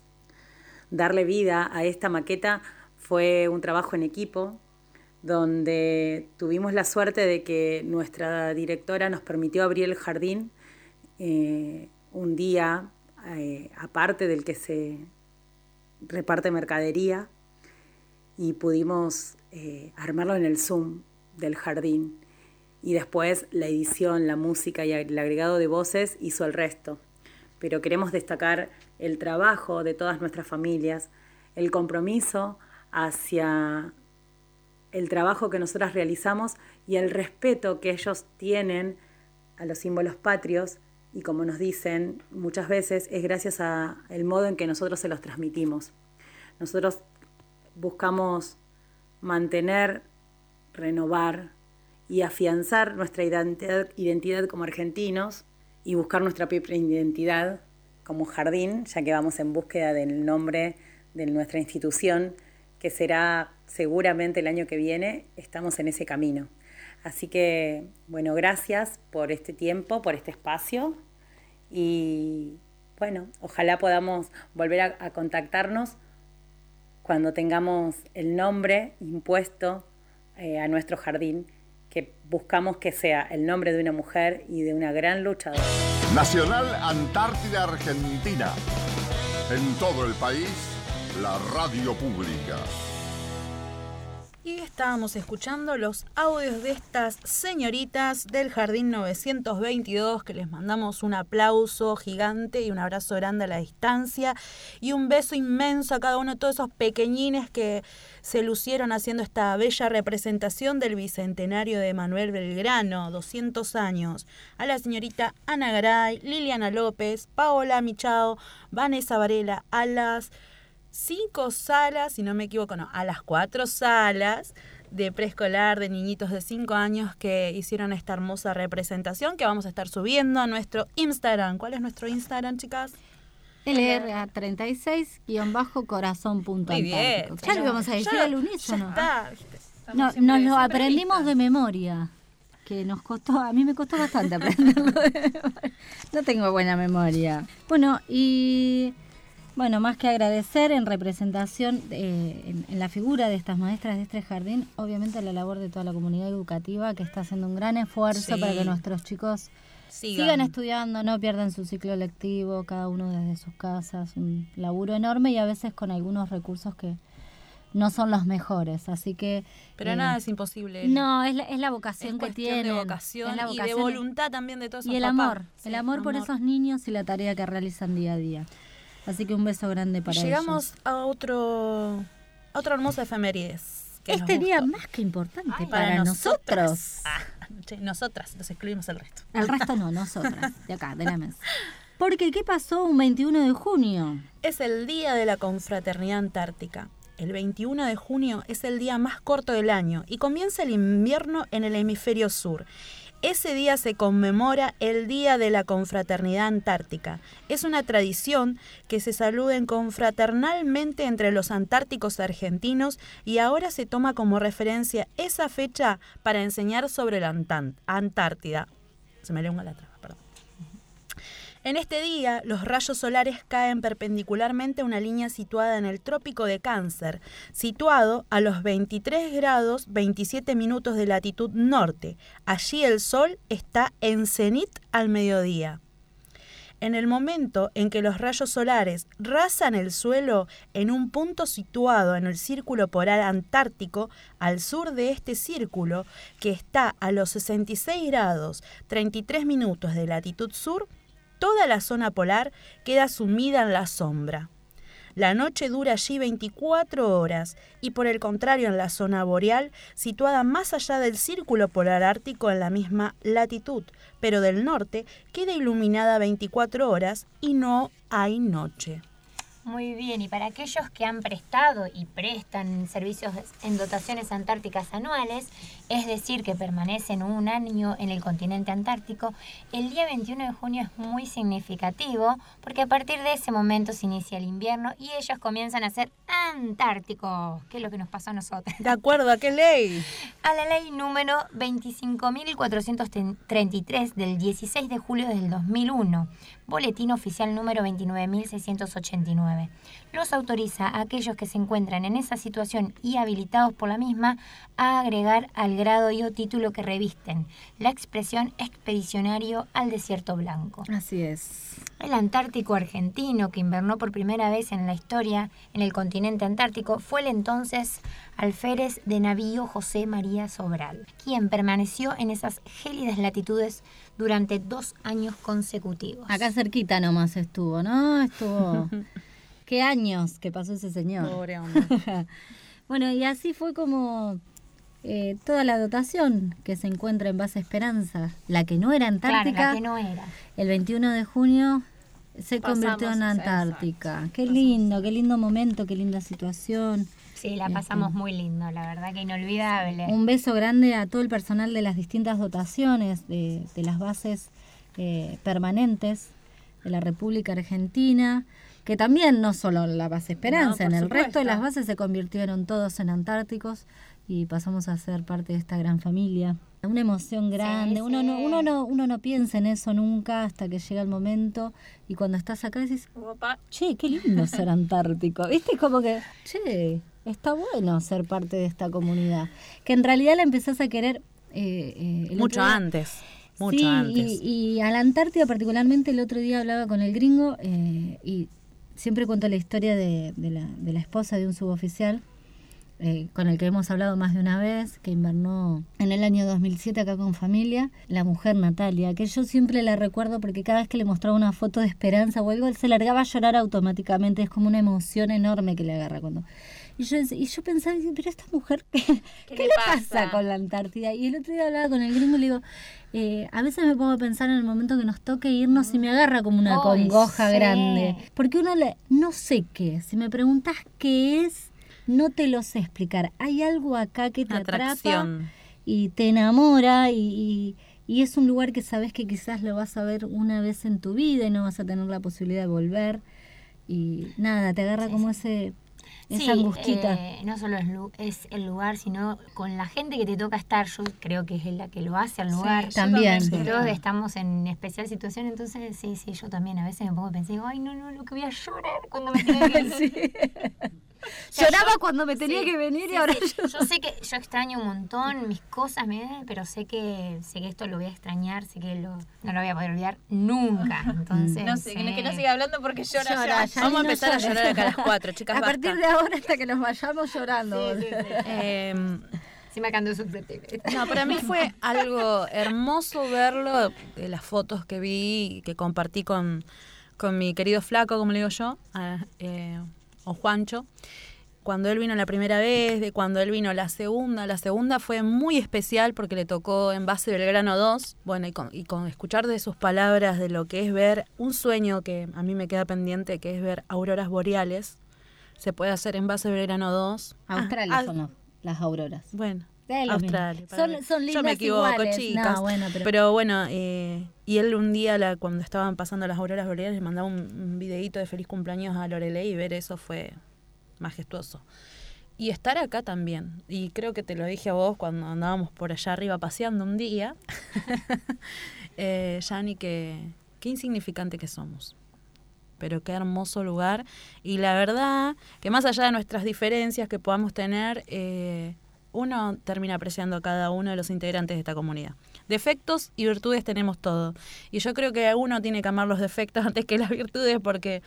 Darle vida a esta maqueta fue un trabajo en equipo donde tuvimos la suerte de que nuestra directora nos permitió abrir el jardín eh, un día eh, aparte del que se reparte mercadería y pudimos eh, armarlo en el Zoom del jardín y después la edición, la música y el agregado de voces hizo el resto. Pero queremos destacar el trabajo de todas nuestras familias, el compromiso hacia el trabajo que nosotras realizamos y el respeto que ellos tienen a los símbolos patrios y como nos dicen muchas veces es gracias al modo en que nosotros se los transmitimos. Nosotros buscamos mantener, renovar y afianzar nuestra identidad, identidad como argentinos y buscar nuestra propia identidad como jardín, ya que vamos en búsqueda del nombre de nuestra institución, que será seguramente el año que viene, estamos en ese camino. Así que, bueno, gracias por este tiempo, por este espacio y, bueno, ojalá podamos volver a, contactarnos cuando tengamos el nombre impuesto eh, a nuestro jardín, que buscamos que sea el nombre de una mujer y de una gran luchadora. Nacional Antártida Argentina. En todo el país, la radio pública. Y estábamos escuchando los audios de estas señoritas del Jardín 922, que les mandamos un aplauso gigante y un abrazo grande a la distancia y un beso inmenso a cada uno de todos esos pequeñines que se lucieron haciendo esta bella representación del Bicentenario de Manuel Belgrano, 200 años. A la señorita Ana Garay, Liliana López, Paola Michao, Vanessa Varela, a las cinco salas, si no me equivoco, no, a las cuatro salas de preescolar de niñitos de cinco años que hicieron esta hermosa representación que vamos a estar subiendo a nuestro Instagram. ¿Cuál es nuestro Instagram, chicas? LRA36-corazón. Muy bien. Ya lo vamos a decir al unísono. No, nos lo aprendimos de memoria que nos costó, a mí me costó bastante aprenderlo. no tengo buena memoria. Bueno, y bueno, más que agradecer en representación, eh, en, la figura de estas maestras de este jardín, obviamente la labor de toda la comunidad educativa que está haciendo un gran esfuerzo para que nuestros chicos sigan. estudiando, no pierdan su ciclo lectivo, cada uno desde sus casas, un laburo enorme y a veces con algunos recursos que no son los mejores, así que... Pero eh, nada es imposible. No, es la, es la vocación que tienen. de vocación, y de voluntad también de todos Y el amor, el amor, por esos niños y la tarea que realizan día a día. Así que un beso grande para Llegamos a otro, otra hermosa efemérides. este día más que importante para, nosotros. Ah, nosotras, nos excluimos el resto. El resto no, nosotras, de acá, de la mesa. Porque, ¿qué pasó un 21 de junio? Es el Día de la Confraternidad Antártica. El 21 de junio es el día más corto del año y comienza el invierno en el hemisferio sur. Ese día se conmemora el Día de la Confraternidad Antártica. Es una tradición que se saluden confraternalmente entre los antárticos argentinos y ahora se toma como referencia esa fecha para enseñar sobre la Antártida. Se me lengua la traba. En este día, los rayos solares caen perpendicularmente a una línea situada en el trópico de Cáncer, situado a los 23 grados 27 minutos de latitud norte. Allí el sol está en cenit al mediodía. En el momento en que los rayos solares rasan el suelo en un punto situado en el círculo polar antártico, al sur de este círculo, que está a los 66 grados 33 minutos de latitud sur, toda la zona polar queda sumida en la sombra. La noche dura allí 24 horas y por el contrario en la zona boreal, situada más allá del círculo polar ártico en la misma latitud, pero del norte, queda iluminada 24 horas y no hay noche. Muy bien, y para aquellos que han prestado y prestan servicios en dotaciones antárticas anuales, es decir, que permanecen un año en el continente antártico, el día 21 de junio es muy significativo porque a partir de ese momento se inicia el invierno y ellos comienzan a ser antárticos, que es lo que nos pasó a nosotros. ¿De acuerdo a qué ley? A la ley número 25.433 del 16 de julio del 2001 Boletín Oficial número 29.689. Los autoriza a aquellos que se encuentran en esa situación y habilitados por la misma a agregar al grado y o título que revisten la expresión expedicionario al desierto blanco. Así es. El Antártico argentino, que invernó por primera vez en la historia en el continente antártico, fue el entonces alférez de navío José María Sobral, quien permaneció en esas gélidas latitudes durante dos años consecutivos. Acá cerquita nomás estuvo, ¿no? Estuvo... ¿Qué años que pasó ese señor? Pobre hombre. bueno, y así fue como eh, toda la dotación que se encuentra en Base Esperanza, la que no era Antártica, Claro, la que no era. el 21 de junio se Pasamos, convirtió en exacto. Antártica. Qué lindo, qué lindo momento, qué linda situación. Sí, la Este, pasamos muy lindo, la verdad que inolvidable. Un beso grande a todo el personal de las distintas dotaciones de, de las bases eh, permanentes de la República Argentina, que también no solo la base Esperanza, No, en el resto de las bases se convirtieron todos en antárticos y pasamos a ser parte de esta gran familia. Una emoción grande, uno, No, uno, no, uno no piensa en eso nunca hasta que llega el momento y cuando estás acá decís, che, qué lindo ser antártico, ¿viste? Como que, che, está bueno ser parte de esta comunidad, que en realidad la empezás a querer eh, eh, Mucho antes. Mucho sí, antes. Y, y a la Antártida particularmente el otro día hablaba con el gringo eh, y siempre cuento la historia de, de la, de la esposa de un suboficial eh, con el que hemos hablado más de una vez, que invernó en el año 2007 acá con familia, la mujer Natalia, que yo siempre la recuerdo porque cada vez que le mostraba una foto de esperanza o algo, él se largaba a llorar automáticamente, es como una emoción enorme que le agarra cuando... Y yo, y yo pensaba, pero esta mujer, ¿qué, ¿qué le pasa? con la Antártida? Y el otro día hablaba con el gringo y le digo, eh, a veces me pongo a pensar en el momento que nos toque irnos y me agarra como una Ay, congoja sí. grande. Porque uno le, no sé qué, si me preguntas qué es, no te lo sé explicar. Hay algo acá que te atrapa Atracción. y te enamora y, y- y es un lugar que sabes que quizás lo vas a ver una vez en tu vida y no vas a tener la posibilidad de volver. Y nada, te agarra como ese esa Sí, angustita. eh, no solo es, es el lugar, sino con la gente que te toca estar. Yo creo que es la que lo hace al lugar. También. también. Todos estamos en especial situación, entonces sí, sí, yo también a veces me pongo a pensar, ay, no, no, lo que voy a llorar cuando me tenga que Lloraba yo- cuando me tenía sí, que venir y ahora sí. Yo sé que yo extraño un montón mis cosas, me- pero sé que sé que esto lo voy a extrañar, sé que lo, no lo voy a poder olvidar nunca. Entonces, No sé, que no, que no eh, siga hablando porque llora, Llora, ya. ya Vamos a no empezar a llorar acá a las cuatro, chicas. A basta. partir de ahora hasta que nos vayamos llorando. Em, Sí me. No, para mí fue algo hermoso verlo, de las fotos que vi, que compartí con, con mi querido flaco, como le digo yo, a- eh, o Juancho, cuando él vino la primera vez, de cuando él vino la segunda. La segunda fue muy especial porque le tocó en base Belgrano 2, bueno, y con, y con escuchar de sus palabras de lo que es ver un sueño que a mí me queda pendiente, que es ver auroras boreales. Se puede hacer en base Belgrano 2. Australia Ah, son los- las auroras. bueno, Australia. Son, son lindas Yo me equivoco, iguales. chicas. No, bueno, pero, pero... bueno, eh, y él un día, la, cuando estaban pasando las auroras boreales, le mandaba un, un videíto de feliz cumpleaños a Lorelei y ver eso fue majestuoso. Y estar acá también. Y creo que te lo dije a vos cuando andábamos por allá arriba paseando un día. eh, que qué insignificante que somos. Pero qué hermoso lugar. Y la verdad que más allá de nuestras diferencias que podamos tener, eh, uno termina apreciando a cada uno de los integrantes de esta comunidad. Defectos y virtudes tenemos todo. Y yo creo que uno tiene que amar los defectos antes que las virtudes porque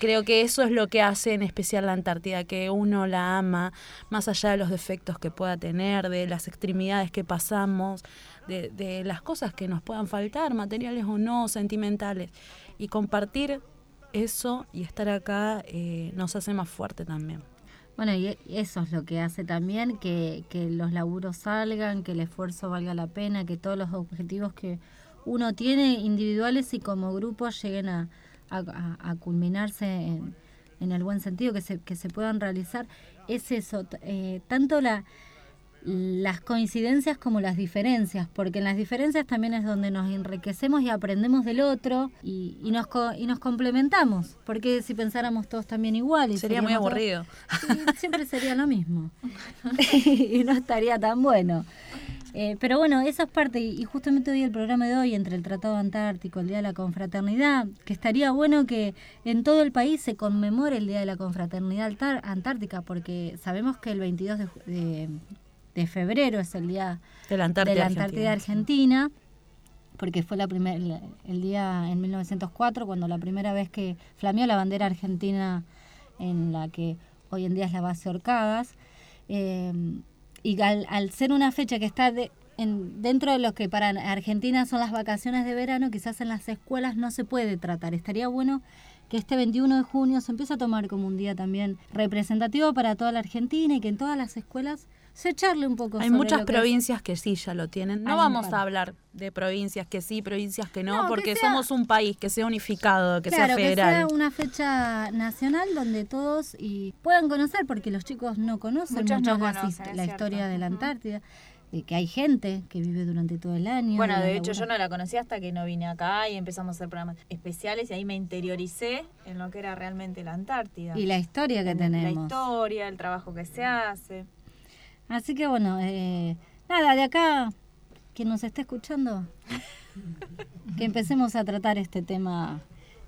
creo que eso es lo que hace en especial la Antártida, que uno la ama más allá de los defectos que pueda tener, de las extremidades que pasamos, de, de las cosas que nos puedan faltar, materiales o no, sentimentales. Y compartir eso y estar acá eh, nos hace más fuerte también. Bueno, y eso es lo que hace también que, que los laburos salgan, que el esfuerzo valga la pena, que todos los objetivos que uno tiene individuales y como grupo lleguen a- a culminarse en, en el buen sentido, que se, que se puedan realizar, es eso, eh, tanto la, las coincidencias como las diferencias, porque en las diferencias también es donde nos enriquecemos y aprendemos del otro y, nos, y nos complementamos, porque si pensáramos todos también igual... Y sería muy aburrido. siempre sería lo mismo y no estaría tan bueno. Eh, pero bueno, esa es parte, y justamente hoy el programa de hoy, entre el Tratado Antártico, el Día de la Confraternidad, que estaría bueno que en todo el país se conmemore el Día de la Confraternidad Antártica, porque sabemos que el 22 de, de, febrero es el Día de la Antártida, Argentina, Argentina porque fue la primer, el día en 1904 cuando la primera vez que flameó la bandera argentina en la que hoy en día es la base Orcadas. Eh, y al, ser una fecha que está en, dentro de lo que para Argentina son las vacaciones de verano, quizás en las escuelas no se puede tratar. Estaría bueno que este 21 de junio se empiece a tomar como un día también representativo para toda la Argentina y que en todas las escuelas se echarle un poco. Hay muchas provincias que, sí ya lo tienen. No vamos a hablar de provincias que sí, provincias que no, porque somos un país que sea unificado, que sea federal. Que sea una fecha nacional donde todos y puedan conocer, porque los chicos no conocen mucho la, historia de la Antártida. que hay gente que vive durante todo el año. Bueno, de hecho yo no la conocí hasta que no vine acá y empezamos a hacer programas especiales y ahí me interioricé en lo que era realmente la Antártida. Y la historia que tenemos. La historia, el trabajo que se hace. Así que bueno, eh, nada, de acá, quien nos esté escuchando, que empecemos a tratar este tema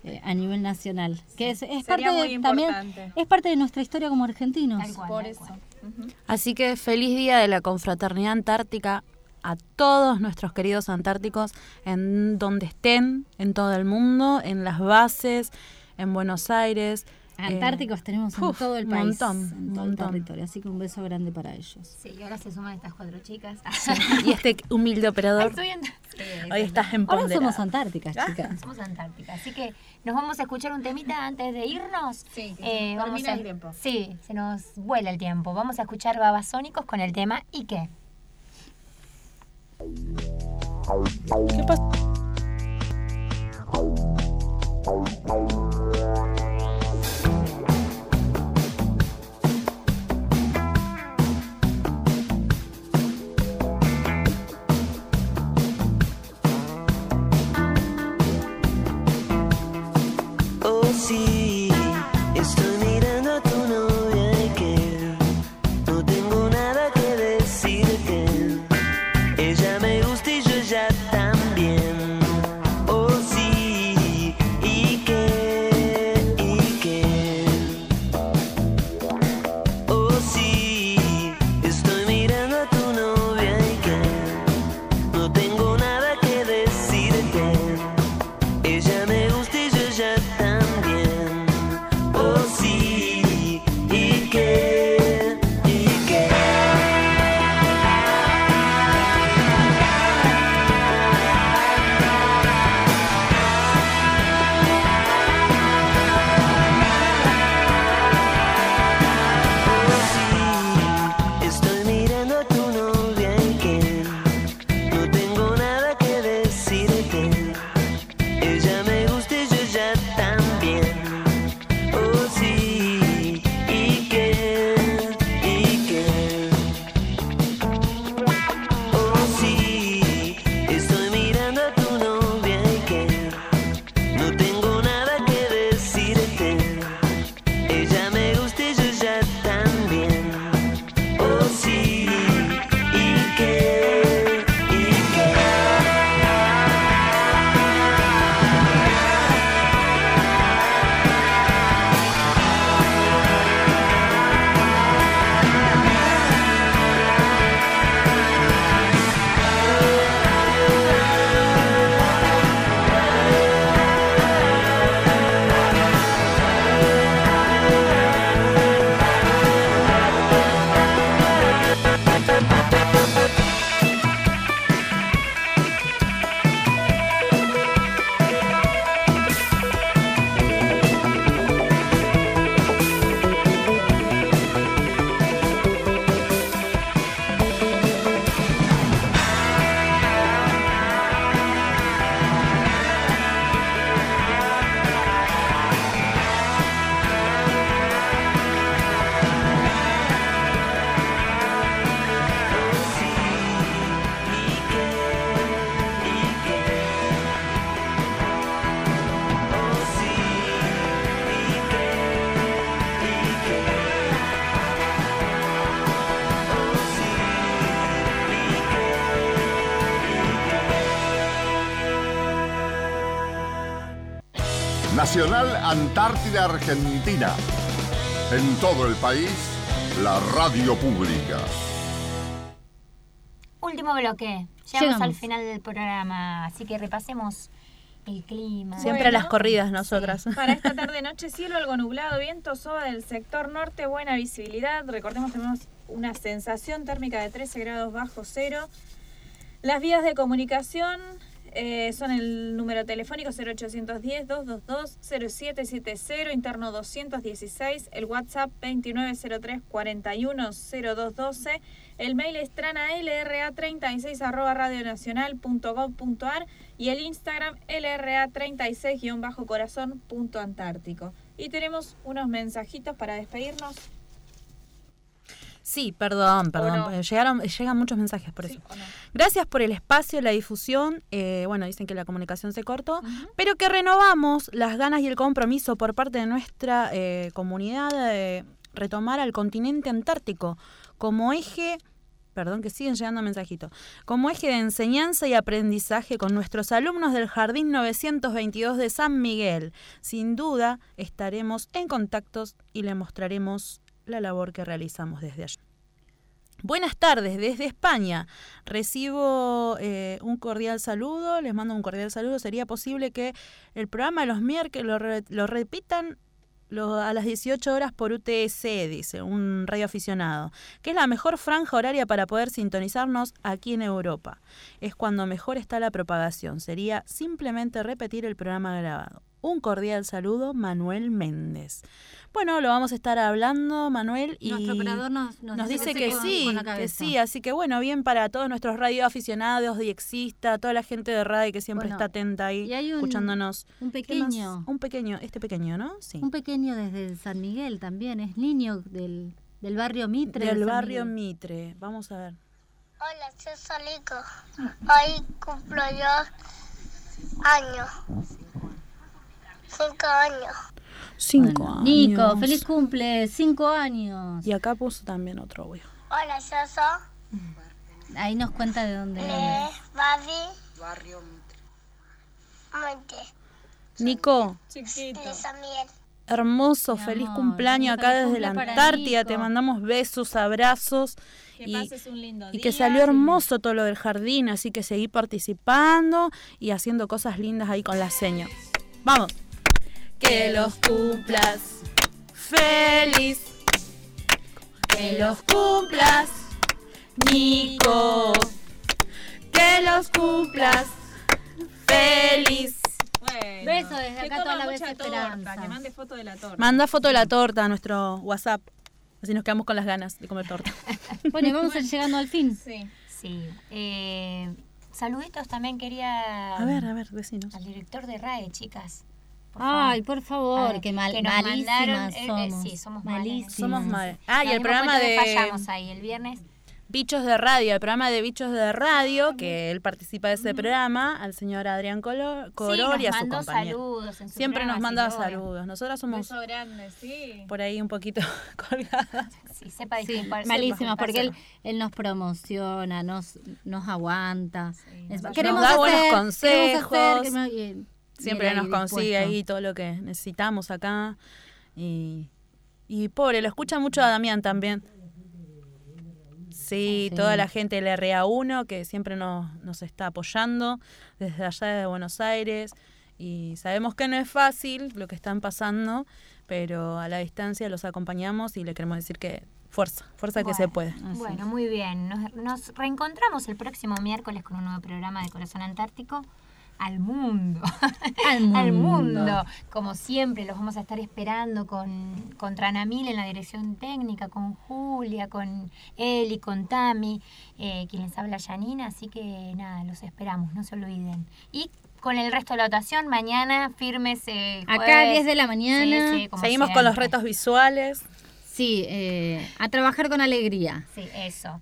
eh, a nivel nacional, que es, es parte de, también es parte de nuestra historia como argentinos. Por eso. Así que feliz día de la confraternidad antártica a todos nuestros queridos antárticos en donde estén, en todo el mundo, en las bases, en Buenos Aires, Antárticos tenemos en todo el país. Montón, en todo el territorio. Así que un beso grande para ellos. Sí, y ahora se suman estas cuatro chicas. y este humilde operador. Hoy estás en Ahora somos antárticas, chicas. Somos antárticas. Así que nos vamos a escuchar un temita antes de irnos. Sí, eh, vamos a, el tiempo. Sí, se nos vuela el tiempo. Vamos a escuchar Babasónicos con el tema ¿Y qué? ¿Qué pasa? Argentina. En todo el país, la radio pública. Último bloque. Llegamos, Llegamos. al final del programa, así que repasemos el clima. Siempre a las corridas nosotras. Para esta tarde noche, cielo algo nublado, viento soba del sector norte, buena visibilidad. Recordemos tenemos una sensación térmica de 13 grados bajo cero. Las vías de comunicación eh, son el número telefónico 0810-222-0770, interno 216, el WhatsApp 2903-410212, el mail es tranalra36 arroba radionacional.gov.ar y el Instagram lra36-corazón.antártico. Y tenemos unos mensajitos para despedirnos. Sí, perdón, perdón. no? porque Llegaron, llegan muchos mensajes por eso. Gracias por el espacio, la difusión. eh, bueno, dicen que la comunicación se cortó, pero que renovamos las ganas y el compromiso por parte de nuestra eh, comunidad de retomar al continente antártico como eje. Perdón, que siguen llegando mensajitos. Como eje de enseñanza y aprendizaje con nuestros alumnos del Jardín 922 de San Miguel. Sin duda estaremos en contactos y le mostraremos la labor que realizamos desde allí. Buenas tardes, desde España. Recibo eh, un cordial saludo, les mando un cordial saludo. ¿Sería posible que el programa de los miércoles lo, re- lo repitan a las 18 horas por UTC, dice un radio aficionado, que es la mejor franja horaria para poder sintonizarnos aquí en Europa? Es cuando mejor está la propagación. Sería simplemente repetir el programa grabado. Un cordial saludo, Manuel Méndez. Bueno, lo vamos a estar hablando, Manuel, y Nuestro operador nos- nos dice dice que que sí que sí, así que bueno, bien para todos nuestros radioaficionados, diexista, toda la gente de radio que siempre Bueno, está atenta ahí, y hay un- escuchándonos. un pequeño. Un pequeño, este pequeño, ¿no? Sí. Un pequeño desde San Miguel también, es niño del, del barrio Mitre. de Del barrio Miguel. Mitre, vamos a ver. Hola, soy Solico. Hoy cumplo yo años. Cinco años. Cinco Bueno, años. Nico, feliz cumple, cinco años. Y acá puso también otro audio. Hola, yo soy Ahí nos cuenta de dónde. Babi. Barrio Monte. Nico, De San Miguel. hermoso, feliz amor, cumpleaños feliz acá desde la Antártida, Nico. te mandamos besos, abrazos. Que y, pases un lindo y que salió hermoso todo lo del jardín, así que seguí participando y haciendo cosas lindas ahí con la seña. Vamos. Que los cumplas feliz. Que los cumplas, Nico. Que los cumplas feliz. Bueno, Beso desde que acá toda la vez mucha esperanza. torta, que mande foto de la torta. Manda foto de la torta a nuestro WhatsApp. Así nos quedamos con las ganas de comer torta. Bueno, y vamos a ir llegando al fin. Sí. Sí. Eh, saluditos también quería A ver, a ver, vecinos. al director de RAE, chicas. Por Ay, por favor, Ah, qué mal, que nos malísimas mandaron, eh, eh, somos. sí, somos malísimas. Somos mal. Ah, y Nos el programa que de fallamos ahí el viernes. Bichos de Radio, el programa de Bichos de Radio, que él participa de ese programa, al señor Adrián Colo- Corol y a nos su compañero. saludos en su Siempre nos manda que saludos. Nosotras somos Beso grande, sí. por ahí un poquito colgadas. Sí, sepa Sí, malísimas, porque él, él nos promociona, nos, nos aguanta. Es- Nos queremos da hacer, buenos queremos consejos. hacer, queremos- y- y Siempre nos consigue dispuesto. ahí todo lo que necesitamos acá. Y, y pobre, lo escucha mucho a Damián también. Sí, Sí. toda la gente del RA1 que siempre nos, nos está apoyando desde allá de Buenos Aires. Y sabemos que no es fácil lo que están pasando, pero a la distancia los acompañamos y le queremos decir que fuerza, fuerza que se puede. Bueno, muy bien. Nos, nos reencontramos el próximo miércoles con un nuevo programa de Corazón Antártico. Al mundo. Al Al mundo. Como siempre, los vamos a estar esperando con, con Tranamil en la dirección técnica, con Julia, con Eli, con Tami, eh, quien les habla Janina. Así que nada, los esperamos, no se olviden. Y con el resto de la dotación, mañana firmes. eh, Acá a jueves. 10 de la mañana. Sí, sí, como Seguimos con los retos visuales. Sí, eh, a trabajar con alegría. Sí, eso.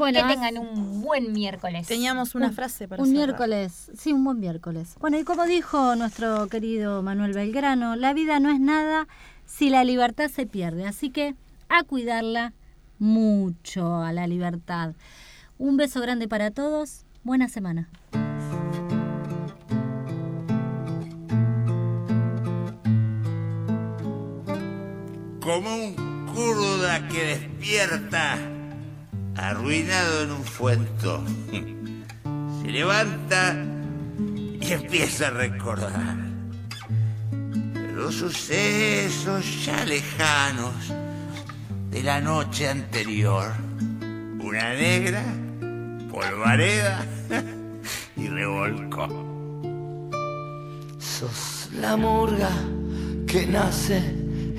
Bueno, que tengan un buen miércoles. Teníamos una Un- frase para un cerrar. miércoles, sí, un buen miércoles. Bueno, y como dijo nuestro querido Manuel Belgrano, la vida no es nada si la libertad se pierde, así que a cuidarla mucho a la libertad. Un beso grande para todos, buena semana. como un kurda que despierta arruinado en un fuento. Se levanta y empieza a recordar los sucesos ya lejanos de la noche anterior. Una negra, polvareda y revolcó. Sos la murga que nace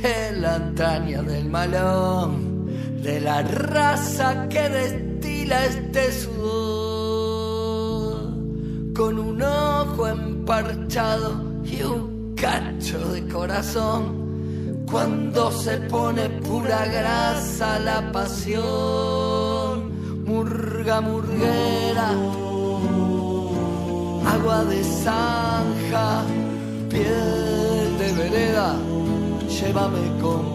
en la antaña del malón, de la raza que destila este sudor, con un ojo emparchado y un cacho de corazón. Cuando se pone pura grasa la pasión, murga murguera, agua de zanja, piel de vereda, llévame con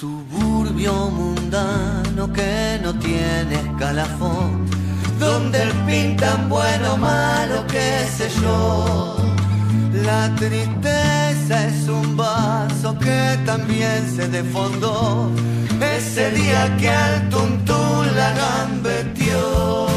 Suburbio mundano que no tiene escalafón, donde el pintan bueno malo, qué sé yo. La tristeza es un vaso que también se defondó ese día que al tuntún la gambeteó.